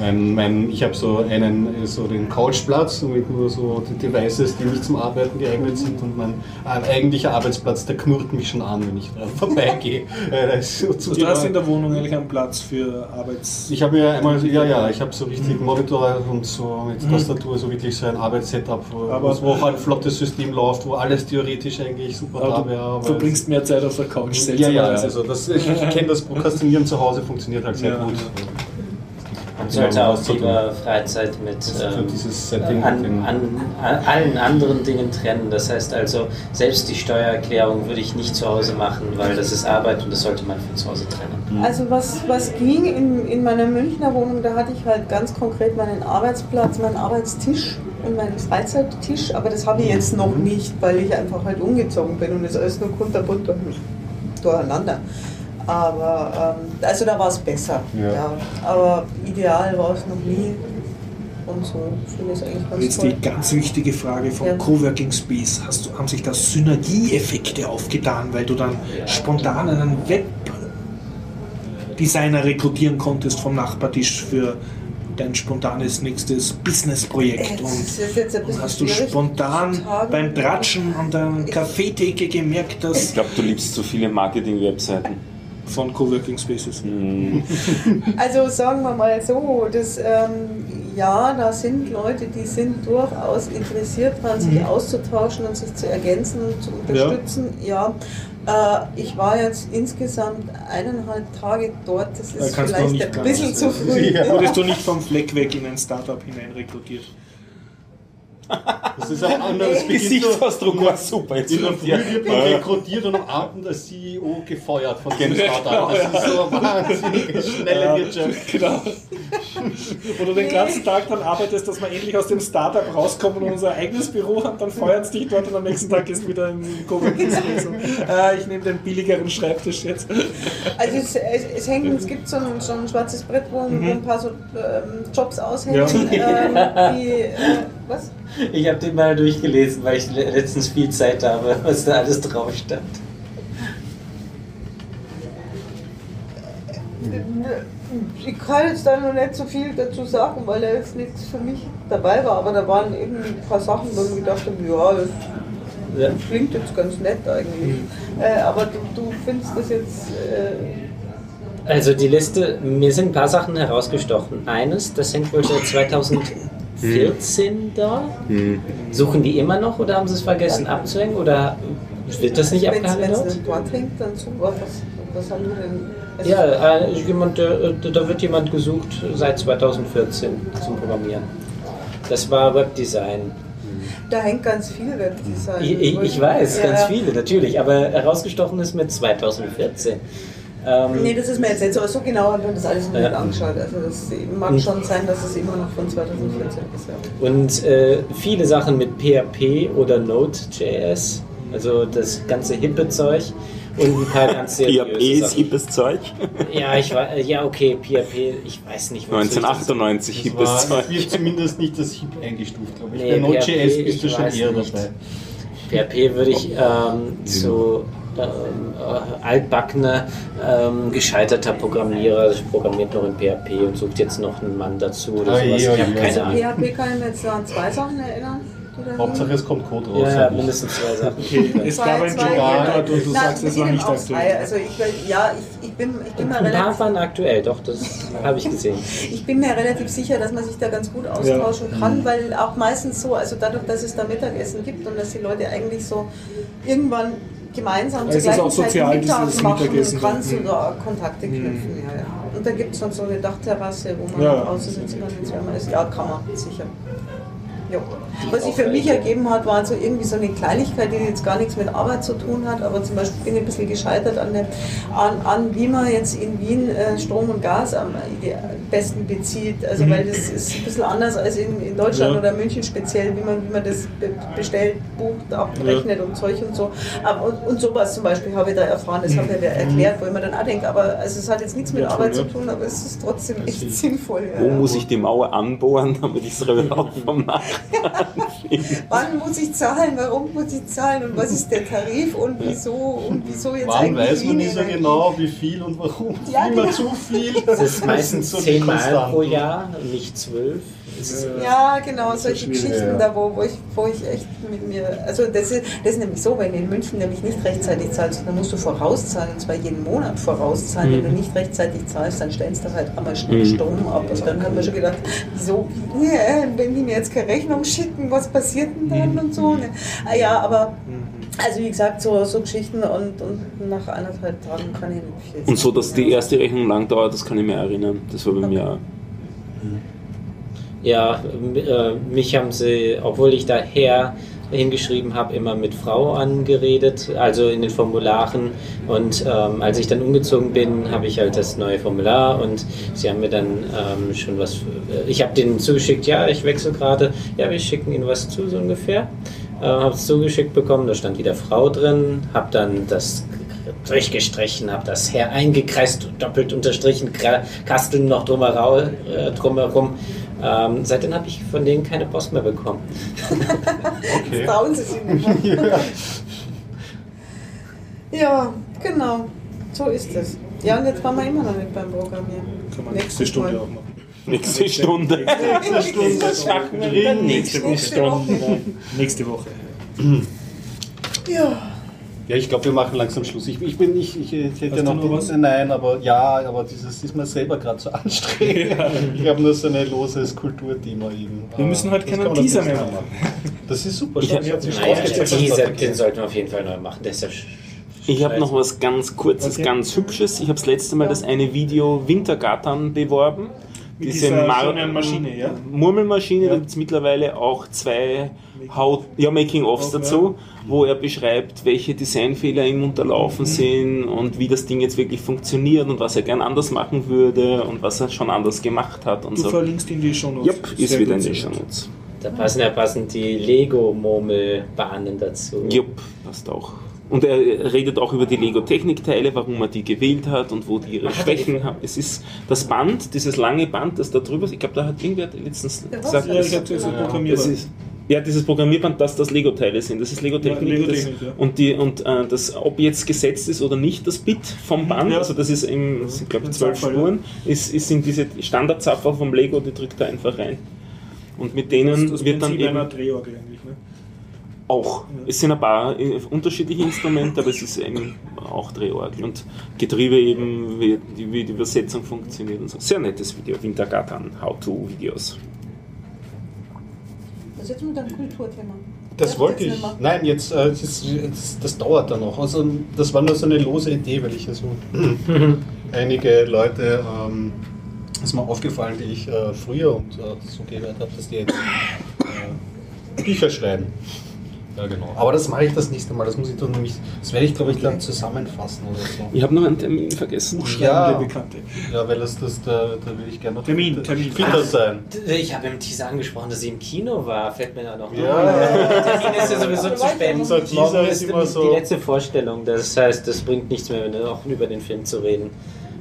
mein, mein, ich habe so einen so den Couchplatz mit nur so die Devices, die nicht zum Arbeiten geeignet sind und mein äh, eigentlicher Arbeitsplatz, der knurrt mich schon an, wenn ich da [laughs] vorbeigehe. Äh, das ist so zu Du hast in der Wohnung eigentlich einen Platz für Arbeits... ich habe mir einmal, ja, ja, ich habe so richtig Monitor und so mit Tastatur, so wirklich so ein Arbeitssetup, wo, Aber- wo auch ein flottes System läuft, wo alles theoretisch eigentlich super da Aber wäre. du aber verbringst mehr Zeit auf der Couch. ja, ja, seltsamerweise. also das, ich, ich kenne das Prokrastinieren zu Hause, funktioniert halt sehr Ja, gut. Man sollte auch lieber Freizeit mit ähm, an, an, an allen anderen Dingen trennen. Das heißt also, selbst die Steuererklärung würde ich nicht zu Hause machen, weil das ist Arbeit und das sollte man von zu Hause trennen. Also was, was ging in, in meiner Münchner Wohnung, da hatte ich halt ganz konkret meinen Arbeitsplatz, meinen Arbeitstisch und meinen Freizeittisch, aber das habe ich jetzt noch nicht, weil ich einfach halt umgezogen bin und es alles nur kunterbunt durch- durcheinander. Aber ähm, also da war es besser. Ja. Ja. Aber ideal war es noch nie. Und so finde ich es eigentlich ganz Jetzt toll. die ganz wichtige Frage vom Ja. Coworking Space. Hast du, haben sich da Synergieeffekte aufgetan, weil du dann spontan einen Webdesigner rekrutieren konntest vom Nachbartisch für dein spontanes nächstes Businessprojekt Das und, ist jetzt ein und hast du spontan beim Tratschen an der Kaffeetheke gemerkt, Ich dass glaube, du liebst zu viele Marketing-Webseiten. Von Coworking Spaces. [laughs] Also sagen wir mal so, das, ähm, ja, da sind Leute, die sind durchaus interessiert daran, sich auszutauschen und sich zu ergänzen und zu unterstützen. Ja, Äh, ich war jetzt insgesamt eineinhalb Tage dort, das Da ist vielleicht ein bisschen zu früh. Ja. Wurdest du [laughs] nicht vom Fleck weg in ein Startup hinein rekrutiert? Das ist ein anderes so- Gesichtsausdruck war super. Jetzt In der Früh wird man Ja. rekrutiert und am Abend der CEO gefeuert von dem Genau. Startup. Das ist so eine wahnsinnige schnelle Wirtschaft. Genau. Wo du den ganzen Tag dann arbeitest, dass wir endlich aus dem Startup rauskommen und unser eigenes Büro haben, dann feuern sie dich dort und am nächsten Tag gehst du wieder in den Coworking Space. und, Äh, ich nehme den billigeren Schreibtisch jetzt. Also es, es, es hängt, es gibt so ein, so ein schwarzes Brett, wo, wo ein paar so ähm, Jobs aushängen. Ja. Ähm, die, äh, was? Ich habe den mal durchgelesen, weil ich le- letztens viel Zeit habe, [laughs] was da alles drauf stand. Ich kann jetzt da noch nicht so viel dazu sagen, weil da jetzt nichts für mich dabei war, aber da waren eben ein paar Sachen, wo ich gedacht habe, ja, das Ja. klingt jetzt ganz nett eigentlich. Äh, aber du, du findest das jetzt. Äh, Also die Liste, mir sind ein paar Sachen herausgestochen. Eines, das hängt wohl seit 2014 da. Suchen die immer noch oder haben sie es vergessen abzuhängen oder wird das nicht wenn es abgehandelt? dort hängt, dann super. Was, was haben wir denn? Also, Ja, äh, jemand, äh, da wird jemand gesucht seit 2014 zum Programmieren. Das war Webdesign. Da hängt ganz viel Webdesign. Ich, ich, ich weiß, Ja. ganz viele natürlich, aber herausgestochen ist mit 2014. Ähm, Nee, das ist mir jetzt nicht so, aber so genau ich mir das alles noch Ja. nicht angeschaut. Also das mag schon sein, dass es immer noch von 2014 ist. Ja. Und äh, viele Sachen mit PHP oder Node.js. Also das ganze hippe Zeug und ein paar ganz [laughs] PHP ist hippes Zeug. Ja, ich war, ja okay, PHP, ich weiß nicht. das- 1998 Das hippes Zeug. es wird zumindest nicht das HIP eingestuft, glaube ich. Nee, Bei Node.js bist du schon eher nicht. dabei. PHP würde ich ähm, zu ähm, äh, altbackener, ähm, gescheiterter Programmierer, also programmiert noch in PHP und sucht jetzt noch einen Mann dazu oder sowas. ja, Ich habe ja. keine Also Ahnung. PHP kann ich mir jetzt an zwei Sachen erinnern. Hauptsache es kommt Code raus. Ja, ja, mindestens zwei Sachen. [laughs] Okay, es gab ein Journal und du Nein, sagst, es war nicht aktuell. Also ich, will- ja, ich, ich, bin, ich, bin mir Ein paar relativ, waren aktuell, doch, das [laughs] habe ich gesehen. ich bin mir relativ sicher, dass man sich da ganz gut austauschen kann, weil auch meistens so, also dadurch, dass es da Mittagessen gibt und dass die Leute eigentlich so irgendwann gemeinsam Es zur ist auch gleichen Zeit sozial, Mittag dieses machen und kannst du Mhm. da Kontakte knüpfen. Ja, ja. Und da gibt es dann so eine Dachterrasse, wo man Ja. draußen sitzen kann, wenn es ist. Ja, kann man, sicher. Jo. Was sich für mich ergeben hat, war so irgendwie so eine Kleinigkeit, die jetzt gar nichts mit Arbeit zu tun hat, aber zum Beispiel bin ich ein bisschen gescheitert an, dem, an, an wie man jetzt in Wien äh, Strom und Gas am besten bezieht. Also weil das ist ein bisschen anders als in, in Deutschland Ja. oder München speziell, wie man, wie man das be bestellt, bucht, abrechnet und Zeug und so. Und, und sowas zum Beispiel habe ich da erfahren, das hat mir wer erklärt, wo ich mir dann auch denke, aber also es hat jetzt nichts mit Ja, Arbeit zu tun, aber es ist trotzdem echt sinnvoll. Ja, Wo ja. muss ich die Mauer anbohren, damit ich es Markt [laughs] Wann muss ich zahlen? Warum muss ich zahlen? Und was ist der Tarif? Und wieso? Und wieso jetzt Warum eigentlich weiß man nicht so genau, wie viel und warum? Ja, Immer genau. zu viel. Das ist meistens zehnmal pro Jahr, nicht zwölf. Ist- Ja, genau, solche Geschichten ja. da, wo, wo, ich, wo ich echt mit mir. Also, das ist, das ist nämlich so, wenn du in München nämlich nicht rechtzeitig zahlst, dann musst du vorauszahlen und zwar jeden Monat vorauszahlen. Wenn du nicht rechtzeitig zahlst, dann stellst du halt einmal schnell Strom ab. Und dann haben wir schon gedacht, wieso, nee, wenn die mir jetzt keine Rechnung schicken, was passiert denn dann und so. Ne? Ah, ja, aber. Also wie gesagt, so, so Geschichten und, und nach anderthalb Tagen kann ich nicht viel Und so, dass die erste Rechnung lang dauert, das kann ich mir erinnern. Das war bei mir auch. Ja, äh, mich haben sie, obwohl ich daher hingeschrieben habe, immer mit Frau angeredet, also in den Formularen. Und ähm, als ich dann umgezogen bin, habe ich halt das neue Formular und sie haben mir dann ähm, schon was. äh, Ich habe denen zugeschickt, ja, ich wechsle gerade, ja, wir schicken Ihnen was zu, so ungefähr. Äh, habe es zugeschickt bekommen, da stand wieder Frau drin, habe dann das durchgestrichen, habe das her eingekreist, doppelt unterstrichen, Kasteln noch drumherum. Äh, drumherum. Ähm, seitdem habe ich von denen keine Post mehr bekommen. Okay. Trauen Sie sich nicht mehr. [laughs] Ja, genau. So ist es. Ja, und jetzt waren wir immer noch nicht beim Programmieren. Kann man nächste Stunde Mal. auch machen. Nächste Stunde. Nächste Stunde. Das machen wir dann nächste Nächste Woche. Nächste Woche. Ja. Ja, ich glaube, wir machen langsam Schluss. Ich, ich bin ich, ich, ich hätte Hast noch noch was? Nein, aber ja, aber dieses ist mir selber gerade so [laughs] anstrengend. Ich habe nur so eine lose Skulpturthema eben. Wir müssen halt Das keinen Teaser mehr machen. Das ist super. Ich hab- ausgezeichnet. dieser, den sollten wir auf jeden Fall neu machen. Der ist ja Ich habe noch was ganz Kurzes, Okay. ganz Hübsches. Ich habe das letzte Mal das eine Video Wintergattern beworben. Mit dieser schönen Maschine, ja? Murmelmaschine, Ja. da gibt es mittlerweile auch zwei How ja, Making-ofs dazu, wo er beschreibt, welche Designfehler ihm unterlaufen Mhm. sind und wie das Ding jetzt wirklich funktioniert und was er gern anders machen würde und was er schon anders gemacht hat und Du so. verlinkst in die Show Notes. Jupp, ist wieder in gut. Shownotes. Da passen ja passend die Lego-Murmelbahnen dazu. Jupp, passt auch. Und er redet auch über die Lego-Technikteile, warum er die gewählt hat und wo die ihre er Schwächen haben. Es ist das Band, dieses lange Band, das da drüber ist. Ich glaube, da hat irgendwer letztens gesagt, Ja, das, ich das Ja, das ist, ja, dieses Programmierband, dass das Lego-Teile sind. Das ist Lego-Technik. Ja, das, Lego-Technik, ja. Und, die, und äh, das, ob jetzt gesetzt ist oder nicht, das Bit vom Band, Ja. also das ist im, ich glaube, Ein zwölf Spuren, ist, ist sind diese Standardzapfer vom Lego, die drückt er einfach rein. Und mit denen das wird dann eben einer Drehorgel eigentlich. Ne? Auch. Es sind ein paar äh, unterschiedliche Instrumente, aber es ist eben auch Drehorgel und Getriebe eben, wie die, wie die Übersetzung funktioniert und so. Sehr nettes Video, Wintergatan, How-To-Videos. Was ist jetzt mit deinem Kulturthema? Das wollte ich. Nein, jetzt, äh, das, das, das dauert dann noch. Also, das war nur so eine lose Idee, weil ich ja so [laughs] einige Leute, ähm, ist mir aufgefallen, die ich äh, früher und äh, so gehört habe, dass die jetzt äh, Bücher schreiben. Ja, genau. Aber das mache ich das nächste Mal. Das muss ich dann nämlich, das werde ich, glaube ich, dann zusammenfassen oder so. Ich habe noch einen Termin vergessen. Ja. Der Bekannte. Ja, weil das, das da, da will ich gerne noch Termin, Termin. fitter sein. Ich habe im Teaser angesprochen, dass sie im Kino war. Fällt mir da noch Ja. Der Termin ist ja sowieso zu spät. Unser Teaser ist immer so- die letzte Vorstellung. Das heißt, das bringt nichts mehr, noch über den Film zu reden.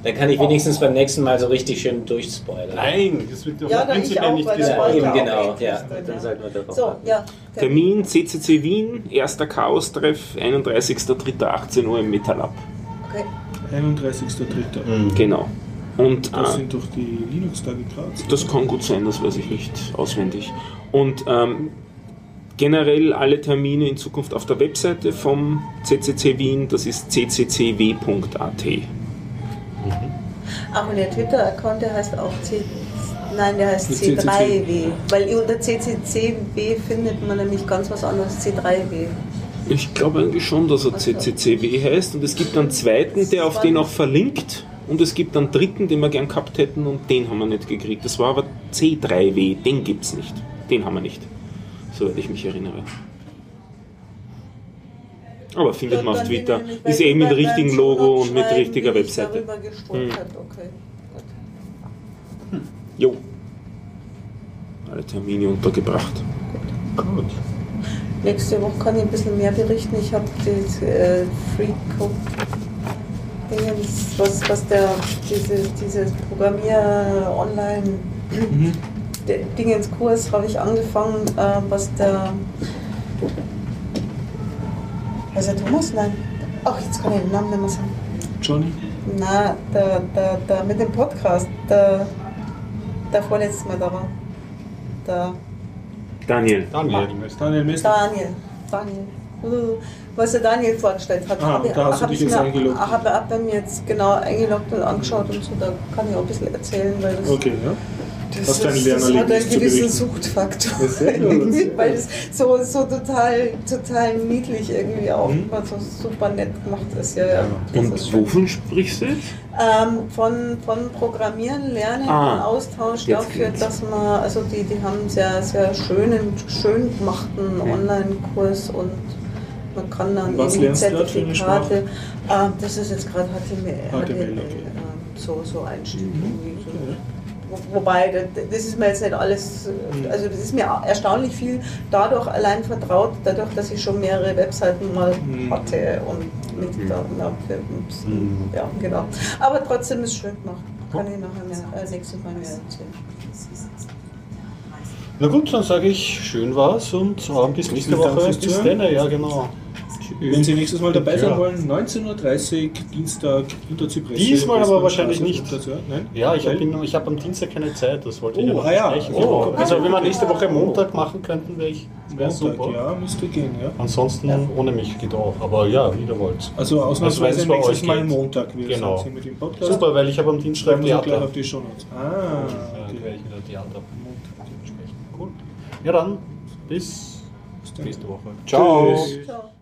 Dann kann ich wenigstens beim nächsten Mal so richtig schön durchspoilern. Nein, das wird doch Ja, dann ich prinzipiell auch, nicht wollte Eben genau, ja. dann, sollten wir darauf So, ja. Termin CCC Wien, erster Chaos-Treff, 31.03.18 Uhr im Metallab. Okay. 31.03. Mhm. Genau. Und Das äh, sind doch die Linux-Tage Graz. das kann gut sein, das weiß ich nicht auswendig. Und ähm, generell alle Termine in Zukunft auf der Webseite vom CCC Wien, das ist cccw.at. Ach, und der Twitter-Account, der heißt auch C. Nein, der heißt CCC. C3W. Weil unter CCCW findet man nämlich ganz was anderes. C3W. Ich glaube eigentlich schon, dass er. CCCW heißt und es gibt einen zweiten, der auf den auch verlinkt und es gibt einen dritten, den wir gern gehabt hätten und den haben wir nicht gekriegt. Das war aber C3W, den gibt's nicht. Den haben wir nicht, soweit ich mich erinnere. Aber findet man auf Twitter. Ist eh die mit richtigen Logo und mit richtiger Webseite. darüber gestolpert. Okay. Jo. Alle Termine untergebracht. Gut. Nächste Woche kann ich ein bisschen mehr berichten. Ich habe das äh, Free Code was, was der, diese, dieses Programmier-Online Mhm. habe ich angefangen, äh, was der. Was der Thomas? Nein. Ach, jetzt kann ich den Namen nicht mehr sagen. Johnny? Na, der, der, der mit dem Podcast, der, der vorletztes Mal da war. Der Daniel. Daniel. Daniel. Daniel. Daniel. Was der Daniel vorgestellt hat, Ah, habe da hast du hab dich ich jetzt mir, eingeloggt. habe hab bei mir jetzt genau eingeloggt und angeschaut und so, da kann ich auch ein bisschen erzählen, weil das, Okay, ja. Das, ein ist, das hat einen gewissen? Suchtfaktor. Gut. weil es so, so total, total niedlich irgendwie auch Mhm. so super nett gemacht ist. Ja, ja. Ist Und schön. wovon sprichst du? Ähm, von, von Programmieren, Lernen Ah, und Austausch dafür, geht's. dass man, also die, die haben einen sehr, sehr schönen, schön gemachten Mhm. Online-Kurs und man kann dann Was eben Zertifikate, ähm, das ist jetzt gerade HTML, HTML, okay. ähm, so, so Einstieg. Mhm. Wobei, da- das ist mir jetzt nicht alles, äh, also das ist mir erstaunlich viel dadurch allein vertraut, dadurch, dass ich schon mehrere Webseiten mal Mhm. hatte und mitgedaten habe. für- ups, Mhm. Ja, genau. Aber trotzdem ist es schön gemacht. Kann ich nachher mehr, äh, nächstes Mal mehr erzählen. Na gut, dann sage ich, schön war's und bis nächste Woche. Bis dann, ja genau. Wenn Sie nächstes Mal dabei sein Ja. wollen, 19.30 Uhr, Dienstag, hinter Zypresse. Diesmal aber wahrscheinlich Straße, nicht. Platz, ja? Nein? Ja, ich habe ich hab am Dienstag keine Zeit, das wollte ich Oh, ja noch ah ja. Oh, okay. Also wenn wir nächste Woche Montag machen könnten, wäre ich wäre Montag, super. ja, müsste gehen, ja. Ansonsten ohne mich geht auch. Aber ja, wie ihr wollt. Also wenn ausnahmsweise es bei nächstes Mal geht. Montag. Wir Genau. sind mit dem Podcast. Super, weil ich habe am Dienstag wir gleich Theater. auf die Shownotes. Ah, Ja, okay. werde ich wieder Theater Montag dementsprechend. Cool. Ja dann, bis Bis nächste Woche. Ciao. Tschüss. Ciao.